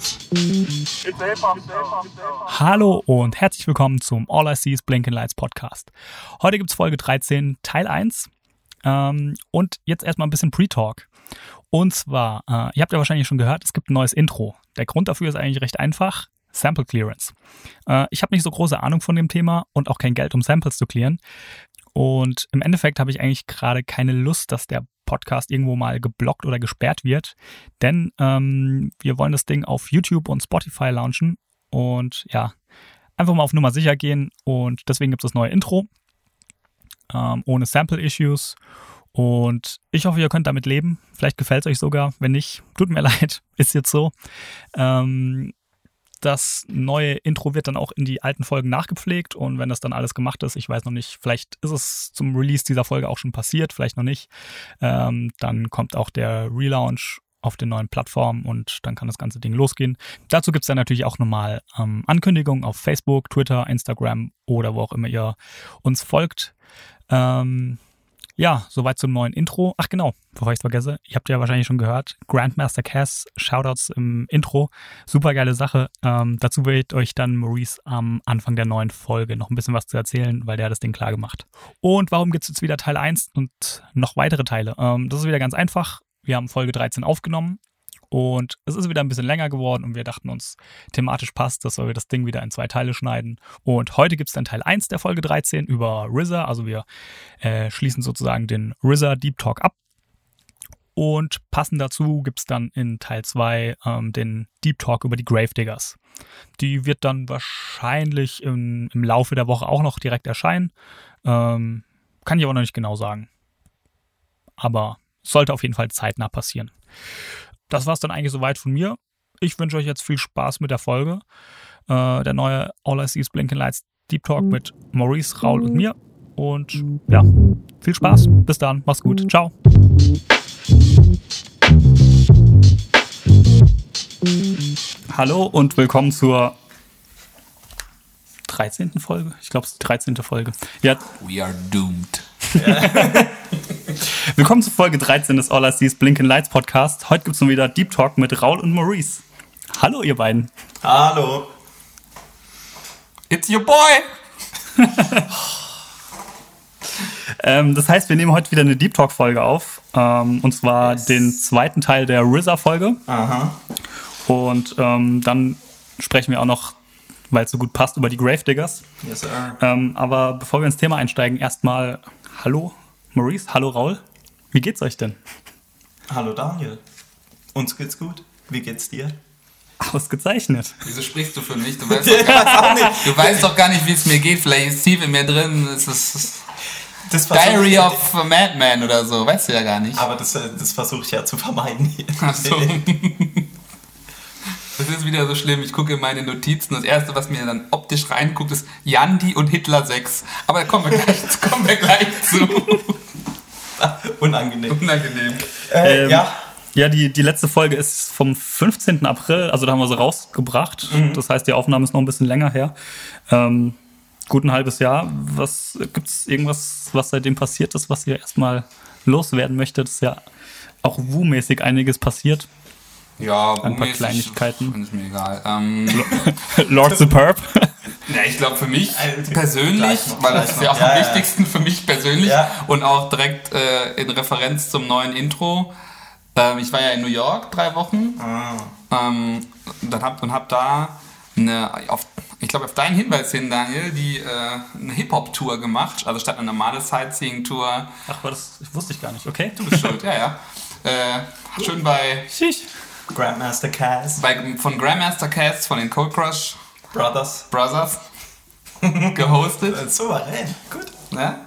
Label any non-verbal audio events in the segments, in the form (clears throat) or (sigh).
song. Hallo und herzlich willkommen zum All I See is Blinking Lights Podcast. Heute gibt es Folge 13, Teil 1. Ähm, und jetzt erstmal ein bisschen Pre-Talk. Und zwar, äh, ihr habt ja wahrscheinlich schon gehört, es gibt ein neues Intro. Der Grund dafür ist eigentlich recht einfach. Sample Clearance. Äh, ich habe nicht so große Ahnung von dem Thema und auch kein Geld, um Samples zu clearen. Und im Endeffekt habe ich eigentlich gerade keine Lust, dass der Podcast irgendwo mal geblockt oder gesperrt wird. Denn ähm, wir wollen das Ding auf YouTube und Spotify launchen. Und ja, einfach mal auf Nummer sicher gehen. Und deswegen gibt es das neue Intro. Ähm, ohne Sample-Issues. Und ich hoffe, ihr könnt damit leben. Vielleicht gefällt es euch sogar. Wenn nicht, tut mir (laughs) leid, ist jetzt so. Ähm, das neue Intro wird dann auch in die alten Folgen nachgepflegt und wenn das dann alles gemacht ist, ich weiß noch nicht, vielleicht ist es zum Release dieser Folge auch schon passiert, vielleicht noch nicht, ähm, dann kommt auch der Relaunch auf den neuen Plattformen und dann kann das ganze Ding losgehen. Dazu gibt es dann natürlich auch nochmal ähm, Ankündigungen auf Facebook, Twitter, Instagram oder wo auch immer ihr uns folgt. Ähm, ja, soweit zum neuen Intro. Ach genau, bevor ich es vergesse, ihr habt ja wahrscheinlich schon gehört, Grandmaster Cass, Shoutouts im Intro, super geile Sache. Ähm, dazu wird euch dann Maurice am Anfang der neuen Folge noch ein bisschen was zu erzählen, weil der hat das Ding klar gemacht. Und warum gibt es jetzt wieder Teil 1 und noch weitere Teile? Ähm, das ist wieder ganz einfach. Wir haben Folge 13 aufgenommen und es ist wieder ein bisschen länger geworden und wir dachten uns, thematisch passt, dass wir das Ding wieder in zwei Teile schneiden. Und heute gibt es dann Teil 1 der Folge 13 über RZA. Also wir äh, schließen sozusagen den RZA Deep Talk ab. Und passend dazu gibt es dann in Teil 2 ähm, den Deep Talk über die Gravediggers. Die wird dann wahrscheinlich im, im Laufe der Woche auch noch direkt erscheinen. Ähm, kann ich aber noch nicht genau sagen. Aber sollte auf jeden Fall zeitnah passieren das war es dann eigentlich soweit von mir. Ich wünsche euch jetzt viel Spaß mit der Folge. Äh, der neue All I See is Blinking Lights Deep Talk mit Maurice, Raul und mir. Und ja, viel Spaß. Bis dann. Mach's gut. Ciao. Hallo und willkommen zur 13. Folge. Ich glaube, es ist die 13. Folge. Ja. We are doomed. (laughs) Willkommen zu Folge 13 des All I See is Blinken Lights Podcast. Heute gibt es nun wieder Deep Talk mit Raul und Maurice. Hallo, ihr beiden. Hallo. It's your boy. (laughs) ähm, das heißt, wir nehmen heute wieder eine Deep Talk Folge auf. Ähm, und zwar yes. den zweiten Teil der RZA Folge. Aha. Und ähm, dann sprechen wir auch noch, weil es so gut passt, über die Gravediggers. Yes, sir. Ähm, aber bevor wir ins Thema einsteigen, erstmal Hallo Maurice, hallo Raul. Wie geht's euch denn? Hallo Daniel. Uns geht's gut. Wie geht's dir? Ausgezeichnet. Wieso sprichst du für mich? Du weißt doch gar nicht, (laughs) du weißt doch gar nicht wie es mir geht. Vielleicht ist tief in mir drin. Es ist das Diary of a Madman oder so. Weißt du ja gar nicht. Aber das, äh, das versuche ich ja zu vermeiden hier. Ach so. (laughs) Das ist wieder so schlimm. Ich gucke in meine Notizen. Das erste, was mir dann optisch reinguckt, ist Jandi und Hitler 6. Aber da kommen wir gleich, (laughs) kommen wir gleich zu. (laughs) Unangenehm. Unangenehm. Äh, ähm, ja. Ja, die, die letzte Folge ist vom 15. April, also da haben wir sie rausgebracht. Mhm. Das heißt, die Aufnahme ist noch ein bisschen länger her. Ähm, gut ein halbes Jahr. Was gibt es irgendwas, was seitdem passiert ist, was ihr erstmal loswerden möchtet? Das ist ja auch Wu-mäßig einiges passiert. Ja, ein paar Kleinigkeiten. Ist mir egal. Ähm, (laughs) Lord Superb. (laughs) Ja, ich glaube für mich persönlich, weil das ist ja auch ja, am ja. wichtigsten für mich persönlich ja. und auch direkt äh, in Referenz zum neuen Intro. Ähm, ich war ja in New York drei Wochen ah. ähm, dann hab, und habe da eine, auf, ich glaube auf deinen Hinweis hin, Daniel, die äh, eine Hip-Hop-Tour gemacht, also statt eine normale Sightseeing-Tour. Ach, war das wusste ich gar nicht, okay. Du bist schuld, ja, ja. Äh, schön bei Schisch. Grandmaster Cass. Bei, von Grandmaster Cass, von den Cold Crush Brothers. Brothers. (laughs) gehostet. Souverän, gut. Ja?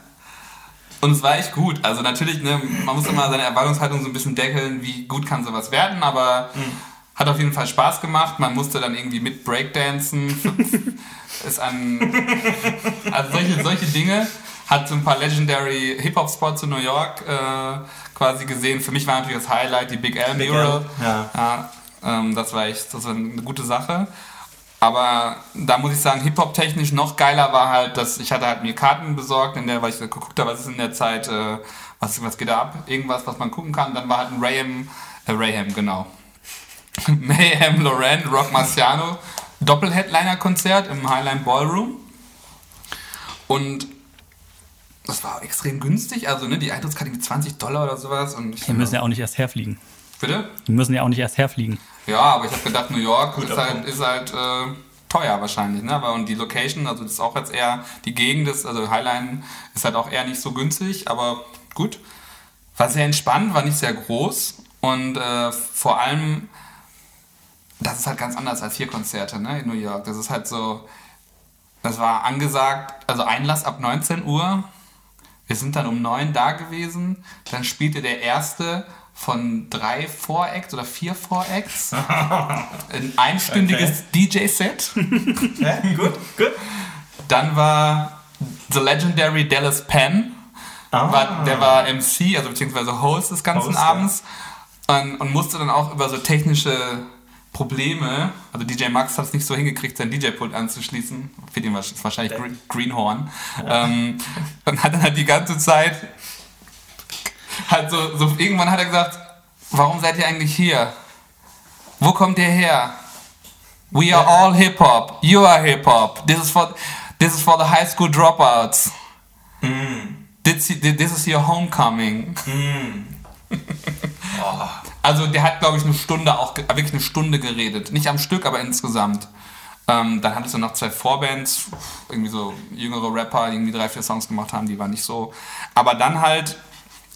Und es war echt gut. Also natürlich, ne, man muss immer seine Erwartungshaltung so ein bisschen deckeln, wie gut kann sowas werden, aber mhm. hat auf jeden Fall Spaß gemacht. Man musste dann irgendwie mit Breakdancen. (laughs) ist an. Also solche, solche Dinge hat so ein paar Legendary Hip-Hop-Spots in New York äh, quasi gesehen. Für mich war natürlich das Highlight die Big L Mural. Ja. ja ähm, das war echt das war eine gute Sache. Aber da muss ich sagen, Hip-Hop-technisch noch geiler war halt, dass ich hatte halt mir Karten besorgt, in der, weil ich geguckt habe, was ist in der Zeit, äh, was, was geht da ab, irgendwas, was man gucken kann. Dann war halt ein Rayham, äh, Rayham, genau. (laughs) Mayhem Loren, Rock Marciano, Doppelheadliner-Konzert im Highline Ballroom. Und das war extrem günstig, also ne, die Eintrittskarte mit 20 Dollar oder sowas. Und die müssen ja auch nicht erst herfliegen. Bitte? Die müssen ja auch nicht erst herfliegen. Ja, aber ich habe gedacht, New York ist halt, ist halt äh, teuer wahrscheinlich. Ne? Aber und die Location, also das ist auch jetzt eher die Gegend, ist, also Highline ist halt auch eher nicht so günstig, aber gut. War sehr entspannt, war nicht sehr groß und äh, vor allem, das ist halt ganz anders als hier Konzerte ne, in New York. Das ist halt so, das war angesagt, also Einlass ab 19 Uhr. Wir sind dann um 9 da gewesen. Dann spielte der erste von drei Four-Acts oder vier Four-Acts. (laughs) Ein einstündiges okay. DJ-Set. (laughs) ja, gut, gut. Dann war The Legendary Dallas Penn. Ah. War, der war MC, also beziehungsweise Host des ganzen Host, Abends. Ja. Und, und musste dann auch über so technische Probleme, also DJ Max hat es nicht so hingekriegt, sein DJ-Pult anzuschließen. Für den war es wahrscheinlich Greenhorn. Ja. Ähm, und hat dann halt die ganze Zeit halt so, so, irgendwann hat er gesagt, warum seid ihr eigentlich hier? Wo kommt ihr her? We are all hip hop. You are hip hop. This is for this is for the high school dropouts. Mm. This, this is your homecoming. Mm. (laughs) oh. Also der hat, glaube ich, eine Stunde auch, wirklich eine Stunde geredet. Nicht am Stück, aber insgesamt. Ähm, dann hattest du noch zwei Vorbands, irgendwie so jüngere Rapper, die irgendwie drei, vier Songs gemacht haben, die waren nicht so. Aber dann halt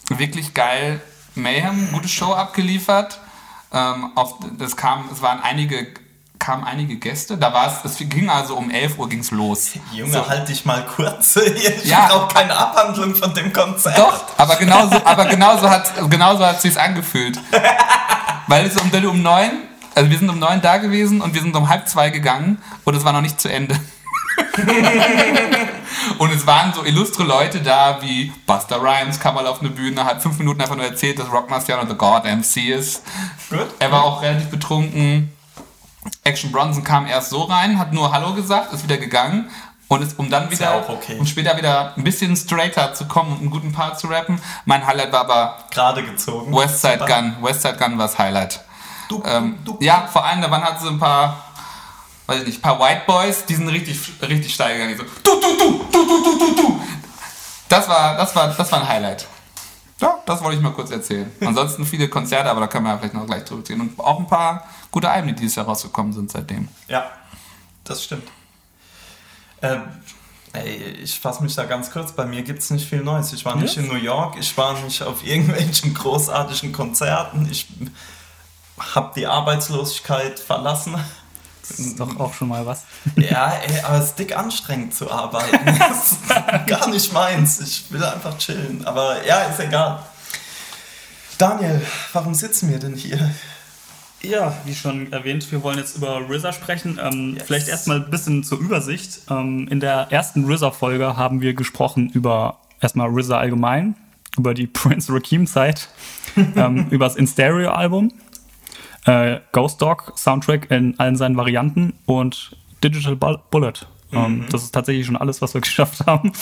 wirklich geil Mayhem, gute Show abgeliefert. Ähm, auf, das kam, es waren einige kamen einige Gäste. Da war es, es ging also um 11 Uhr ging's los. Junge, so. halt dich mal kurz. (laughs) Ich ja. brauche keine Abhandlung von dem Konzert. Doch, aber genauso, aber genauso hat genauso hat sich's angefühlt. (laughs) Weil es um, um neun, also wir sind um neun da gewesen und wir sind um halb zwei gegangen und es war noch nicht zu Ende. (laughs) und es waren so illustre Leute da wie Buster Rhymes kam mal auf eine Bühne, hat fünf Minuten einfach nur erzählt, dass Rock Marciano The God MC ist. Good. Er war auch relativ betrunken. Action Bronson kam erst so rein, hat nur Hallo gesagt, ist wieder gegangen und ist, um dann wieder ja okay. um später wieder ein bisschen straighter zu kommen und einen guten Part zu rappen. Mein Highlight war aber gerade gezogen. Westside Gun. Westside Gun war das Highlight. Du, ähm, du, du. Ja, vor allem, da waren halt so ein paar weiß ich nicht, paar White Boys, die sind richtig, richtig steil gegangen. Die so, du, du, du, du, du, du, du, du. Das war, das war, das war ein Highlight. Ja, das wollte ich mal kurz erzählen. Ansonsten viele Konzerte, aber da können wir ja vielleicht noch gleich drüber reden. Und auch ein paar gute Alben, die dieses Jahr rausgekommen sind seitdem. Ja, das stimmt. Ähm, ey, ich fasse mich da ganz kurz. Bei mir gibt es nicht viel Neues. Ich war nicht in New York, ich war nicht auf irgendwelchen großartigen Konzerten. Ich habe die Arbeitslosigkeit verlassen. Das ist doch auch schon mal was. Ja, ey, aber es ist dick anstrengend zu arbeiten. (laughs) Das ist gar nicht meins. Ich will einfach chillen. Aber ja, ist egal. Daniel, warum sitzen wir denn hier? Ja, wie schon erwähnt, wir wollen jetzt über RZA sprechen. Ähm, yes. Vielleicht erstmal ein bisschen zur Übersicht. Ähm, in der ersten RZA-Folge haben wir gesprochen über erstmal RZA allgemein, über die (laughs) Prince Rakim-Zeit, (laughs) ähm, über das In-Stereo-Album äh, Ghost Dog Soundtrack in allen seinen Varianten und Digital Bullet. Ähm, mhm. das ist tatsächlich schon alles, was wir (laughs) geschafft haben.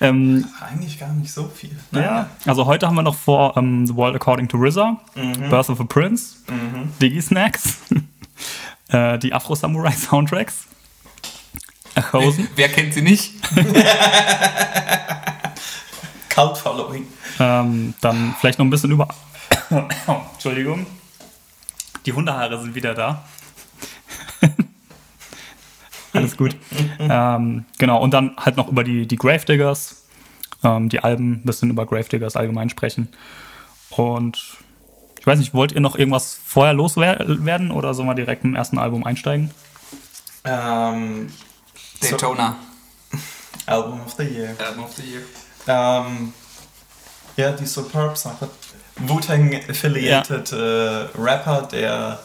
ähm, Eigentlich gar nicht so viel. Naja. Ja, also heute haben wir noch vor um, The World According to RZA, mhm. Birth of a Prince, mhm. Diggy Snacks, (laughs) äh, die Afro Samurai Soundtracks. Hosen. Wer kennt sie nicht? (laughs) Cult Following. Ähm, dann vielleicht noch ein bisschen über. (coughs) Entschuldigung. Die Hundehaare sind wieder da. (laughs) Alles gut. ähm, genau, und dann halt noch über die, die Gravediggers, ähm, die Alben, ein bisschen über Gravediggers allgemein sprechen. Und ich weiß nicht, wollt ihr noch irgendwas vorher loswerden oder sollen wir direkt im ersten Album einsteigen? Ähm, Daytona. So, (laughs) Album of the Year. Album of the Year. Ähm, ja, die Superb-Sache. Wu-Tang-affiliated ja. äh, Rapper, der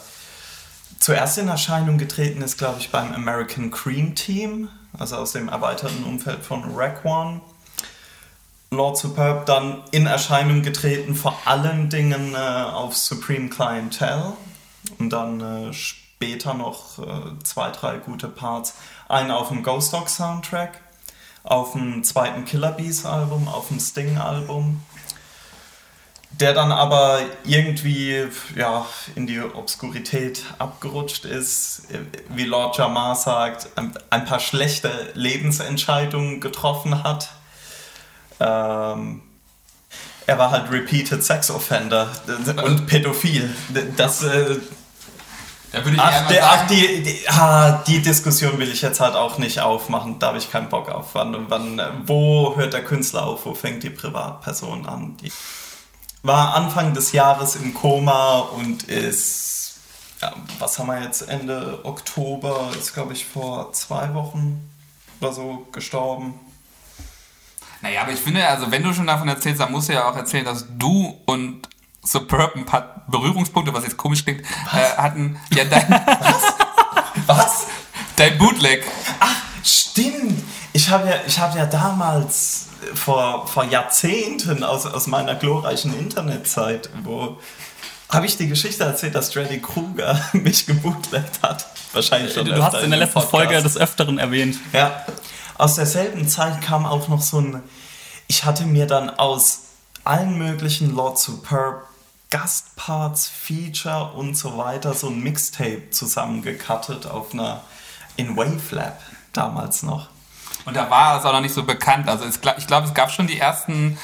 zuerst in Erscheinung getreten ist, glaube ich, beim American Cream Team, also aus dem erweiterten Umfeld von Raekwon. Lord Superb dann in Erscheinung getreten, vor allen Dingen äh, auf Supreme Clientele und dann äh, später noch äh, zwei, drei gute Parts. Einen auf dem Ghost Dog Soundtrack, auf dem zweiten Killer Bees Album, auf dem Sting Album der dann aber irgendwie ja, in die Obskurität abgerutscht ist, wie Lord Jamar sagt, ein paar schlechte Lebensentscheidungen getroffen hat. Ähm, er war halt repeated Sex Offender und pädophil. Das, äh, da würde ich ach, der, ach, die, die, ah, die Diskussion will ich jetzt halt auch nicht aufmachen. Da habe ich keinen Bock auf. Wann, wann, wo hört der Künstler auf? Wo fängt die Privatperson an? Die war Anfang des Jahres im Koma und ist, ja, was haben wir jetzt, Ende Oktober, ist glaube ich vor zwei Wochen oder so gestorben. Naja, aber ich finde, also wenn du schon davon erzählst, dann musst du ja auch erzählen, dass du und Superb ein paar Berührungspunkte, was jetzt komisch klingt, äh, hatten. Ja, dein. (laughs) was? was? Dein Bootleg. Ach, stimmt. Ich habe ja, hab ja damals vor, vor Jahrzehnten aus, aus meiner glorreichen Internetzeit, wo habe ich die Geschichte erzählt, dass Freddy Krueger (laughs) mich gebootlegt hat. Wahrscheinlich schon. Du hast in der letzten Podcast. Folge des Öfteren erwähnt. Ja. Aus derselben Zeit kam auch noch so ein. Ich hatte mir dann aus allen möglichen Lord Superb Gastparts, Feature und so weiter so ein Mixtape zusammengekattet auf einer in Wavelab damals noch. Und da war es auch noch nicht so bekannt. Also es, ich glaube, es gab schon die ersten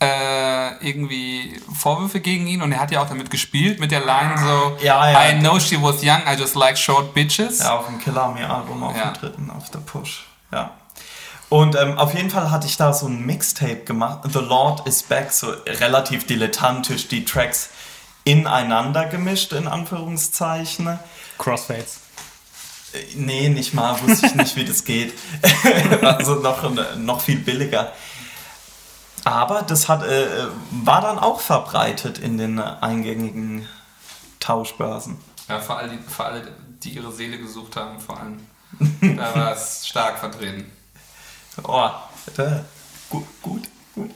äh, irgendwie Vorwürfe gegen ihn und er hat ja auch damit gespielt mit der Line so ja, ja. I know she was young, I just like short bitches. Ja, auf dem Killer Me Album, auf ja. dem dritten, auf der Push. Ja. Und ähm, auf jeden Fall hatte ich da so ein Mixtape gemacht, The Lord is Back, so relativ dilettantisch die Tracks ineinander gemischt, in Anführungszeichen. Crossfades. Nee, nicht mal, wusste ich nicht, wie das geht. (laughs) also noch, noch viel billiger. Aber das hat, äh, war dann auch verbreitet in den eingängigen Tauschbörsen. Ja, für alle, für alle, die ihre Seele gesucht haben, vor allem. (laughs) da war es stark vertreten. Oh, da, gut, gut, gut.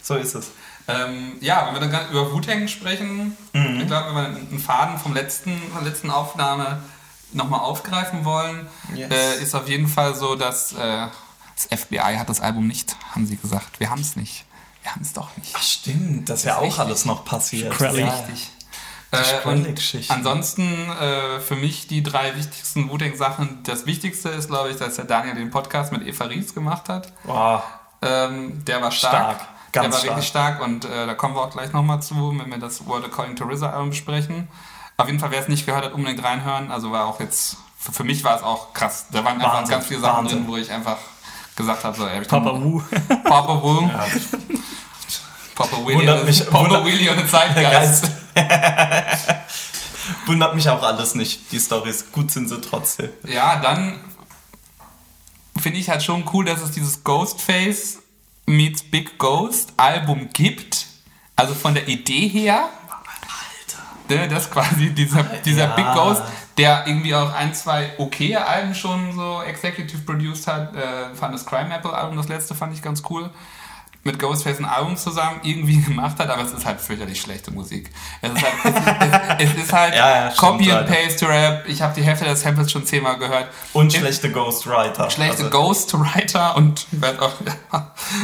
So ist es. Ähm, ja, wenn wir dann über Wu-Tang sprechen, mhm. ich glaube, wenn wir einen Faden vom letzten, von der letzten Aufnahme nochmal aufgreifen wollen, yes. äh, ist auf jeden Fall so, dass äh, das FBI hat das Album nicht, haben sie gesagt. Wir haben es nicht. Wir haben es doch nicht. Ach stimmt, das, ist ja auch richtig. alles noch passiert. Ja. Richtig. Äh, ansonsten äh, für mich die drei wichtigsten Wu-Tang-Sachen. Das Wichtigste ist, glaube ich, dass der Daniel den Podcast mit Eva Ries gemacht hat. Wow. Ähm, der war stark. stark. Ganz der war stark. wirklich stark und äh, da kommen wir auch gleich nochmal zu, wenn wir das World According to RZA Album besprechen. Auf jeden Fall, wer es nicht gehört hat, unbedingt reinhören. Also war auch jetzt, für, für mich war es auch krass. Da waren einfach Wahnsinn, ganz viele Sachen Wahnsinn. drin, wo ich einfach gesagt habe, so, ey, Papa Wu. (laughs) Papa Wu. Ja. Papa Willy, wundert mich, Papa wundert, Willy und Zeitgeist. (laughs) (laughs) wundert mich auch alles nicht, die Stories. Gut sind sie trotzdem. Ja, dann finde ich halt schon cool, dass es dieses Ghostface meets Big Ghost Album gibt. Also von der Idee her ne, das quasi dieser, dieser ja. Big Ghost, der irgendwie auch ein, zwei okay Alben schon so executive produced hat. Äh, fand das Crime Apple Album, das letzte fand ich ganz cool mit Ghostface ein Album zusammen irgendwie (laughs) gemacht hat, aber es ist halt fürchterlich schlechte Musik. Es ist halt, es ist, es ist halt (laughs) ja, ja, Copy and Paste Rap. Ich habe die Hälfte der Samples schon zehnmal gehört. Und schlechte Ghostwriter. Schlechte also. Ghostwriter und auch,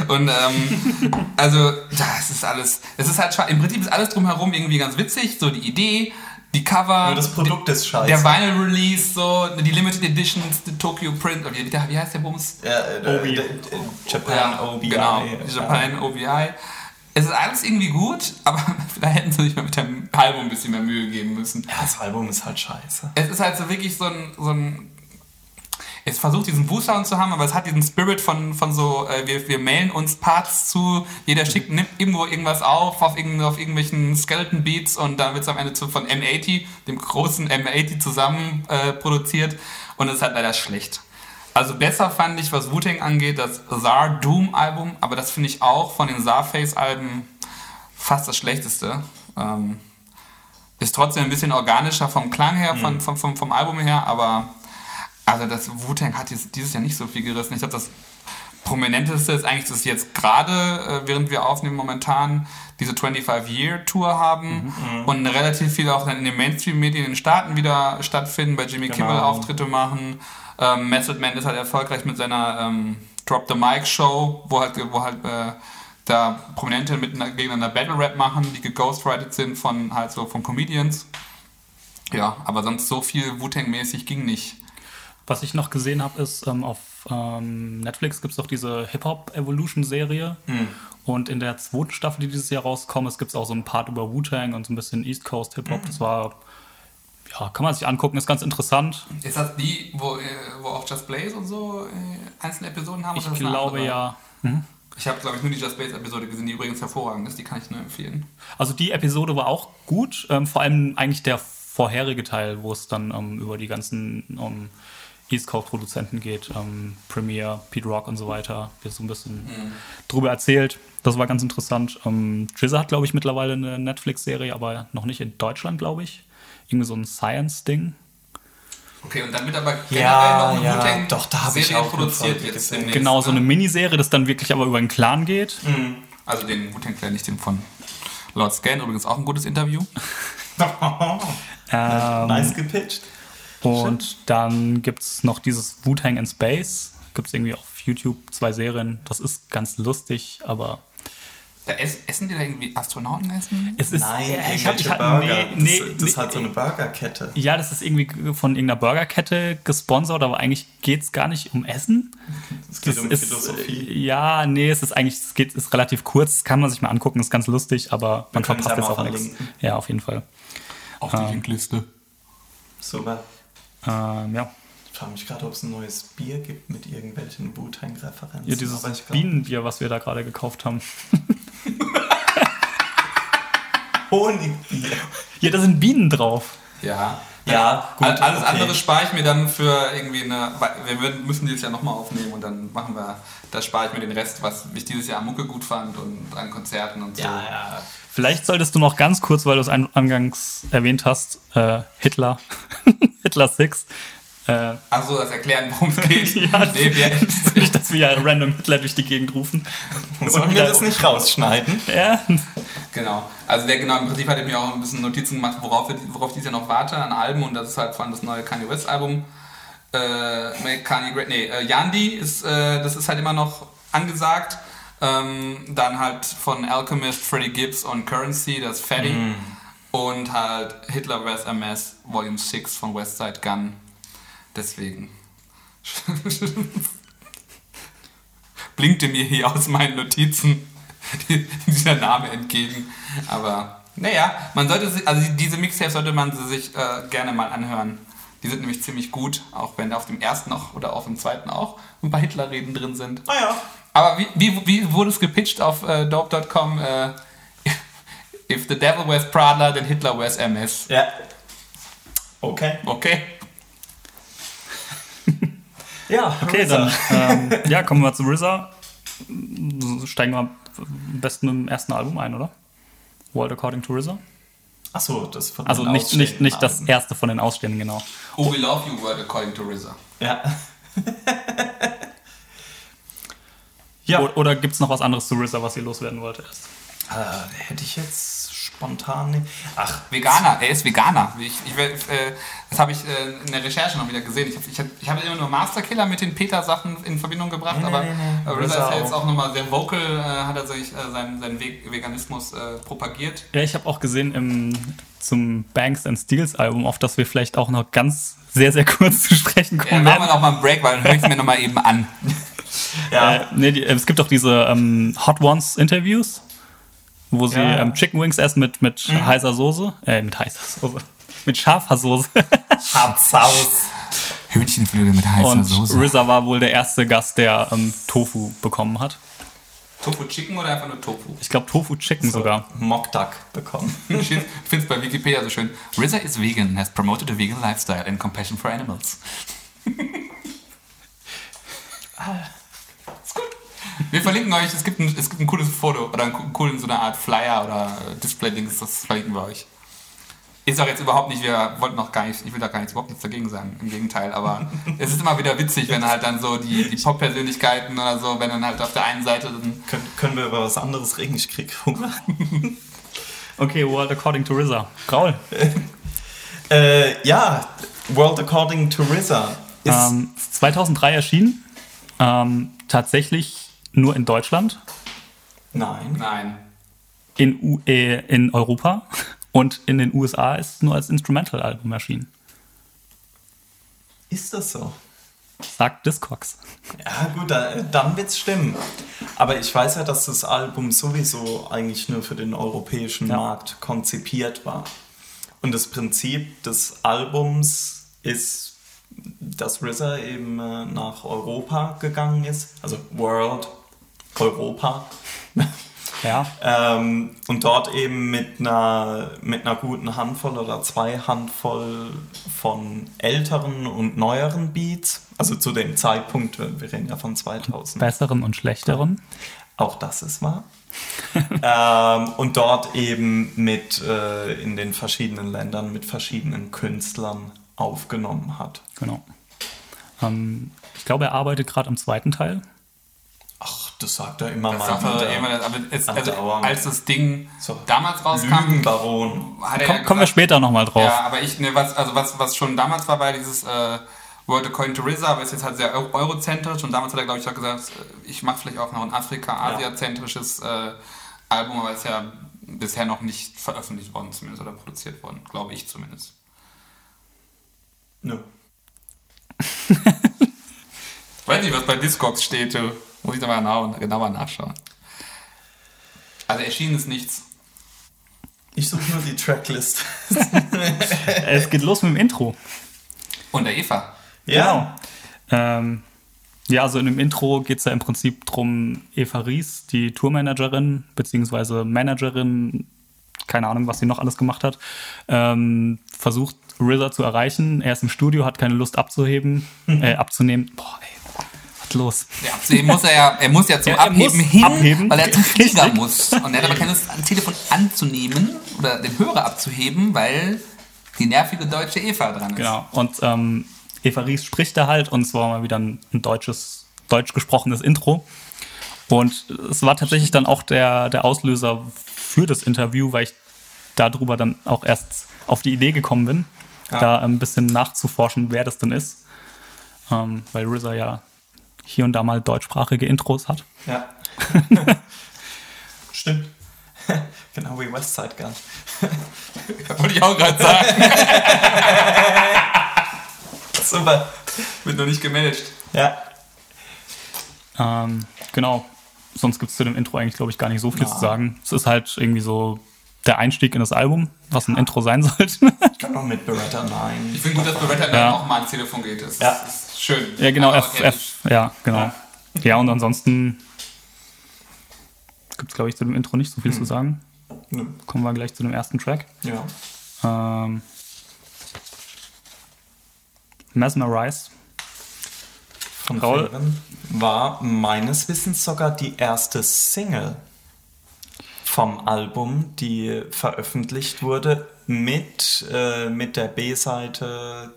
und ähm, also das ist alles. Es ist halt im Prinzip ist alles drumherum irgendwie ganz witzig. So die Idee die Cover. Nur das Produkt ist scheiße. Der Vinyl Release, so, die Limited Editions, die Tokyo Print, wie, wie heißt der Bums? Ja, äh, OBI. Japan ja, OBI. Genau, Japan OBI. Es ist alles irgendwie gut, aber (laughs) da hätten sie sich mal mit dem Album ein bisschen mehr Mühe geben müssen. Ja, das Album ist halt scheiße. Es ist halt so wirklich so ein, so ein es versucht diesen Booster zu haben, aber es hat diesen Spirit von, von so, äh, wir, wir mailen uns Parts zu, jeder schickt, nimmt irgendwo irgendwas auf, auf, irgend, auf irgendwelchen Skeleton Beats und dann wird es am Ende zu, von M80, dem großen M80 zusammen äh, produziert und es ist halt leider schlecht. Also besser fand ich, was Wu-Tang angeht, das Zar Doom Album, aber das finde ich auch von den Zarface Alben fast das schlechteste. Ähm, ist trotzdem ein bisschen organischer vom Klang her, von, mhm. vom, vom, vom Album her, aber also das Wu-Tang hat jetzt dieses Jahr nicht so viel gerissen. Ich glaube, das prominenteste ist eigentlich, dass jetzt gerade, äh, während wir aufnehmen, momentan diese 25-Year-Tour haben mhm. und relativ viel auch dann in den Mainstream-Medien in den Staaten wieder stattfinden, bei Jimmy genau. Kimmel Auftritte machen. Ähm, Method Man ist halt erfolgreich mit seiner ähm, Drop the Mic Show, wo halt, wo halt äh, da Prominente miteinander gegeneinander Battle Rap machen, die geghostwritet sind von halt so von Comedians. Ja, aber sonst so viel Wu-Tang-mäßig ging nicht. Was ich noch gesehen habe, ist ähm, auf ähm, Netflix gibt es doch diese Hip-Hop-Evolution-Serie. Mhm. Und in der zweiten Staffel, die dieses Jahr rauskommt, gibt es auch so ein Part über Wu-Tang und so ein bisschen East Coast Hip-Hop. Mhm. Das war, ja, kann man sich angucken, ist ganz interessant. Ist das die, wo, äh, wo auch Just Blaze und so äh, einzelne Episoden haben? Ich glaube ja. Mhm. Ich habe, glaube ich, nur die Just Blaze-Episode gesehen, die übrigens hervorragend ist. Die kann ich nur empfehlen. Also die Episode war auch gut. Ähm, vor allem eigentlich der vorherige Teil, wo es dann ähm, über die ganzen um, East Coast-Produzenten geht. Ähm, Premiere, Pete Rock und so weiter. Der so ein bisschen mhm. drüber erzählt. Das war ganz interessant. Ähm, Jizza hat, glaube ich, mittlerweile eine Netflix-Serie, aber noch nicht in Deutschland, glaube ich. Irgendwie so ein Science-Ding. Okay, und dann wird aber generell ja, noch ja, doch, da habe ich auch produziert jetzt demnächst. Genau, so eine ne? Miniserie, das dann wirklich aber über einen Clan geht. Mhm. Also den Wu-Tang Clan, nicht den von Lord Scan, übrigens auch ein gutes Interview. (laughs) ähm, nice gepitcht. Und Schön. dann gibt es noch dieses Wu-Tang in Space. Gibt es irgendwie auf YouTube zwei Serien. Das ist ganz lustig, aber da essen die da irgendwie Astronauten essen? Es ist, Nein, ich habe hab, Burger. Nee, nee, das, das ist halt so eine Burgerkette. Ja, das ist irgendwie von irgendeiner Burgerkette gesponsert, aber eigentlich geht es gar nicht um Essen. Es geht das um ist, Philosophie. Ja, nee, es ist eigentlich, es geht, ist relativ kurz, kann man sich mal angucken, ist ganz lustig, aber man verpasst jetzt auch nichts. Ja, auf jeden Fall. Auf die ähm, Linkliste. Super. Ähm, ja. Ich frage mich gerade, ob es ein neues Bier gibt mit irgendwelchen Wu-Tang-Referenzen. Ja, dieses Bienenbier, was wir da gerade gekauft haben. (laughs) Honigbier. Ja, da sind Bienen drauf. Ja. Ja, gut, alles okay. andere spare ich mir dann für irgendwie eine. Wir müssen dieses Jahr nochmal aufnehmen und dann machen wir. Da spare ich mir den Rest, was ich dieses Jahr Mucke gut fand und an Konzerten und so. Ja, ja. Vielleicht solltest du noch ganz kurz, weil du es angangs erwähnt hast, äh, Hitler, (laughs) Hitler Six, äh, Achso, das erklären, worum es geht. (laughs) ja, nee, wir, (laughs) nicht, dass wir ja random Hitler durch die Gegend rufen. Sollen wir das nicht rausschneiden? Ja. Genau. Also der genau, im Prinzip hat er mir auch ein bisschen Notizen gemacht, worauf, worauf ich ja noch warte an Alben und das ist halt vor allem das neue Kanye West Album. Äh, Kanye Great, nee, äh, Yandi ist, äh, das ist halt immer noch angesagt. Ähm, dann halt von Alchemist, Freddie Gibbs und Currency, das Fatty. Mm. Und halt Hitler vs. MS Volume 6 von Westside Gun Deswegen (laughs) blinkte mir hier aus meinen Notizen (laughs) dieser Name entgegen. Aber naja, man sollte sich, also diese Mixtapes sollte man sich äh, gerne mal anhören. Die sind nämlich ziemlich gut, auch wenn auf dem ersten noch oder auf dem zweiten auch ein paar Hitler-Reden drin sind. Naja. Aber wie, wie, wie wurde es gepitcht auf äh, dope.com? Äh, (laughs) if the devil wears Prada, then Hitler wears MS. Ja. Okay. Okay. (laughs) Ja, okay, dann ähm, (laughs) ja, kommen wir zu RZA. Steigen wir am besten mit dem ersten Album ein, oder? World According to RZA. Achso, das von Also nicht, nicht, nicht das erste von den Ausstehenden, genau. Oh, we love you, World According to RZA. Ja. Ja. Oder gibt es noch was anderes zu RZA, was ihr loswerden wollt erst? Äh, hätte ich jetzt spontan nicht. Ach, Veganer, er ist Veganer. Ich, ich, äh, das habe ich äh, in der Recherche noch wieder gesehen. Ich habe ich hab, ich hab immer nur Masterkiller mit den Peter-Sachen in Verbindung gebracht, nee, aber nee, nee. RZA ist ja jetzt auch nochmal sehr vocal, äh, hat er sich äh, seinen, seinen Veganismus äh, propagiert. Ja, ich habe auch gesehen im, zum Banks and Steels Album, auf das wir vielleicht auch noch ganz sehr, sehr (laughs) kurz zu sprechen kommen. Ja, machen wir noch mal einen Break, weil dann höre ich es mir nochmal eben an. (laughs) ja. Äh, nee, die, es gibt auch diese ähm, Hot Ones Interviews wo sie ja. ähm, Chicken Wings essen mit, mit mhm. heißer Soße. Äh, mit heißer Soße. (laughs) Mit scharfer Soße. Scharfsaus. Hühnchenflügel mit heißer und Soße. RZA war wohl der erste Gast, der ähm, Tofu bekommen hat. Tofu Chicken oder einfach nur Tofu? Ich glaube Tofu Chicken so, sogar. Mock Duck bekommen. (laughs) ich finde es bei Wikipedia so schön. RZA is vegan, has promoted a vegan lifestyle and compassion for animals. (laughs) Wir verlinken euch, es gibt ein, es gibt ein cooles Foto oder einen coolen so eine Art Flyer oder Display-Dings, das verlinken wir euch. ist auch jetzt überhaupt nicht, wir wollten noch gar nicht, ich will da gar nichts, überhaupt nichts dagegen sagen, im Gegenteil, aber (laughs) es ist immer wieder witzig, wenn halt dann so die, die Pop-Persönlichkeiten oder so, wenn dann halt auf der einen Seite dann... Können, können wir über was anderes reden? Ich krieg Hunger. (laughs) okay, World According to RZA. Raul. (laughs) äh, ja, World According to RZA ist... Ähm, 2003 erschienen, ähm, tatsächlich nur in Deutschland. Nein. Nein. In, U äh, in Europa. Und in den USA ist es nur als Instrumental-Album erschienen. Ist das so? Sagt Discogs. Ja, gut, dann wird es stimmen. Aber ich weiß ja, dass das Album sowieso eigentlich nur für den europäischen ja. Markt konzipiert war. Und das Prinzip des Albums ist, dass RZA eben äh, nach Europa gegangen ist, also World, Europa. (laughs) Ja. Ähm, und dort eben mit einer, mit einer guten Handvoll oder zwei Handvoll von älteren und neueren Beats, also zu dem Zeitpunkt, wir reden ja von 2000. Besseren und schlechteren. Auch das ist wahr. (laughs) ähm, und dort eben mit äh, in den verschiedenen Ländern mit verschiedenen Künstlern aufgenommen hat. Genau. Ähm, ich glaube, er arbeitet gerade am zweiten Teil. Das sagt er immer das mal. Sagt er immer, aber es, also, als das Ding so. damals rauskam, Lügenbaron. Hat er Komm, ja kommen wir später nochmal drauf. Ja, aber ich, ne, was, also was, was schon damals war bei dieses äh, World According to RZA, aber ist jetzt halt sehr eurozentrisch und damals hat er, glaube ich, auch gesagt, äh, ich mache vielleicht auch noch ein Afrika-Asia-zentrisches äh, Album, aber ist ja bisher noch nicht veröffentlicht worden, zumindest, oder produziert worden, glaube ich zumindest. Nö. No. Weiß nicht, was bei Discogs steht, du. Muss ich da mal genau, genauer nachschauen. Also erschienen ist nichts. Ich suche nur die Tracklist. (laughs) es geht los mit dem Intro. Und der Eva. Ja. Genau. Ähm, ja, also in dem Intro geht es ja im Prinzip darum, Eva Ries, die Tourmanagerin, beziehungsweise Managerin, keine Ahnung, was sie noch alles gemacht hat, ähm, versucht RZA zu erreichen. Er ist im Studio, hat keine Lust abzuheben, (laughs) äh, abzunehmen. Boah, ey, los. Ja, muss er ja, er muss ja zum ja, Abheben hin, abheben. weil er zum Flieger muss. Und er hat aber keine Lust, ein Telefon anzunehmen oder den Hörer abzuheben, weil die nervige deutsche Eva dran ist. Genau. Und ähm, Eva Ries spricht da halt und es war mal wieder ein, ein deutsches, deutsch gesprochenes Intro. Und es war tatsächlich dann auch der, der Auslöser für das Interview, weil ich darüber dann auch erst auf die Idee gekommen bin, ja. da ein bisschen nachzuforschen, wer das denn ist. Ähm, weil RZA ja hier und da mal deutschsprachige Intros hat. Ja. (laughs) Stimmt. (laughs) genau wie Westside Gun. (laughs) Wollte ich auch gerade sagen. Super. Wird noch nicht gemanagt. Ja. Ähm, genau. Sonst gibt es zu dem Intro eigentlich, glaube ich, gar nicht so viel ja. zu sagen. Es ist halt irgendwie so der Einstieg in das Album, was ein ja. Intro sein sollte. ich kann auch mit Beretta 9. Ich finde gut, dass Beretta 9 ja. auch mal ans Telefon geht. Das ja. ist Schön. Ja, genau, F, F, ja, genau. Ja, ja und ansonsten gibt es, glaube ich, zu dem Intro nicht so viel hm. zu sagen. Nö. Kommen wir gleich zu dem ersten Track. Ja. Ähm, Mesmerize. Von Raul war meines Wissens sogar die erste Single vom Album, die veröffentlicht wurde mit, äh, mit der B-Seite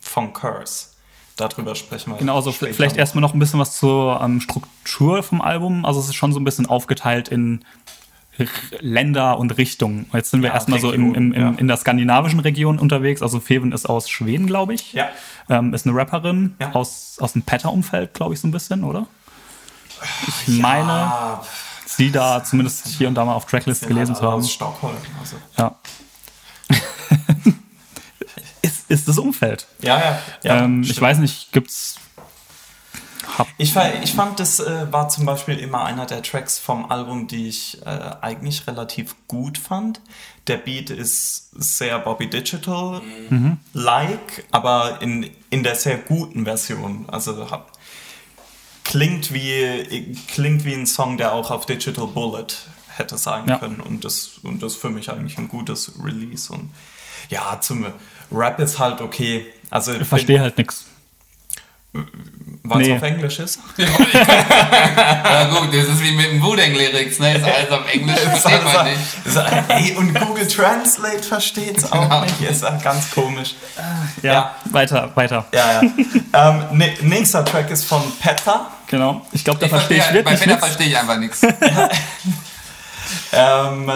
von Curse. Darüber sprechen wir. Genau, also vielleicht erstmal noch ein bisschen was zur ähm, Struktur vom Album. Also es ist schon so ein bisschen aufgeteilt in Länder und Richtungen. Jetzt sind wir ja, erstmal so im, im, im, ja. in der skandinavischen Region unterwegs. Also Feven ist aus Schweden, glaube ich. Ja. Ähm, ist eine Rapperin ja. aus, aus dem Petter-Umfeld, glaube ich, so ein bisschen, oder? Ich meine, sie da zumindest hier und da mal auf Tracklist gelesen zu haben. Aus Stockholm. Also. Ja. Ist das Umfeld. Ja, ja. ja ähm, ich weiß nicht, gibt's. Ich, ich fand, das äh, war zum Beispiel immer einer der Tracks vom Album, die ich äh, eigentlich relativ gut fand. Der Beat ist sehr Bobby Digital-like, mhm. aber in, in der sehr guten Version. Also hab, klingt, wie, klingt wie ein Song, der auch auf Digital Bullet hätte sein ja. können. Und das, und das für mich eigentlich ein gutes Release. Und ja, zum Rap ist halt okay. Also ich verstehe halt nichts. Weil es nee. auf Englisch ist? (laughs) ja gut, das ist wie mit dem Wudeng-Lyrics, ne? Ist alles auf Englisch, (laughs) versteht man nicht. Ey, und Google Translate versteht es auch genau. nicht. Ist ganz komisch. Ja, ja, weiter, weiter. Ja, ja. ähm, nächster Track ist von Petter. Genau. Ich glaube, da verstehe ich wirklich Bei Petter verstehe ich einfach nichts. (laughs) ähm,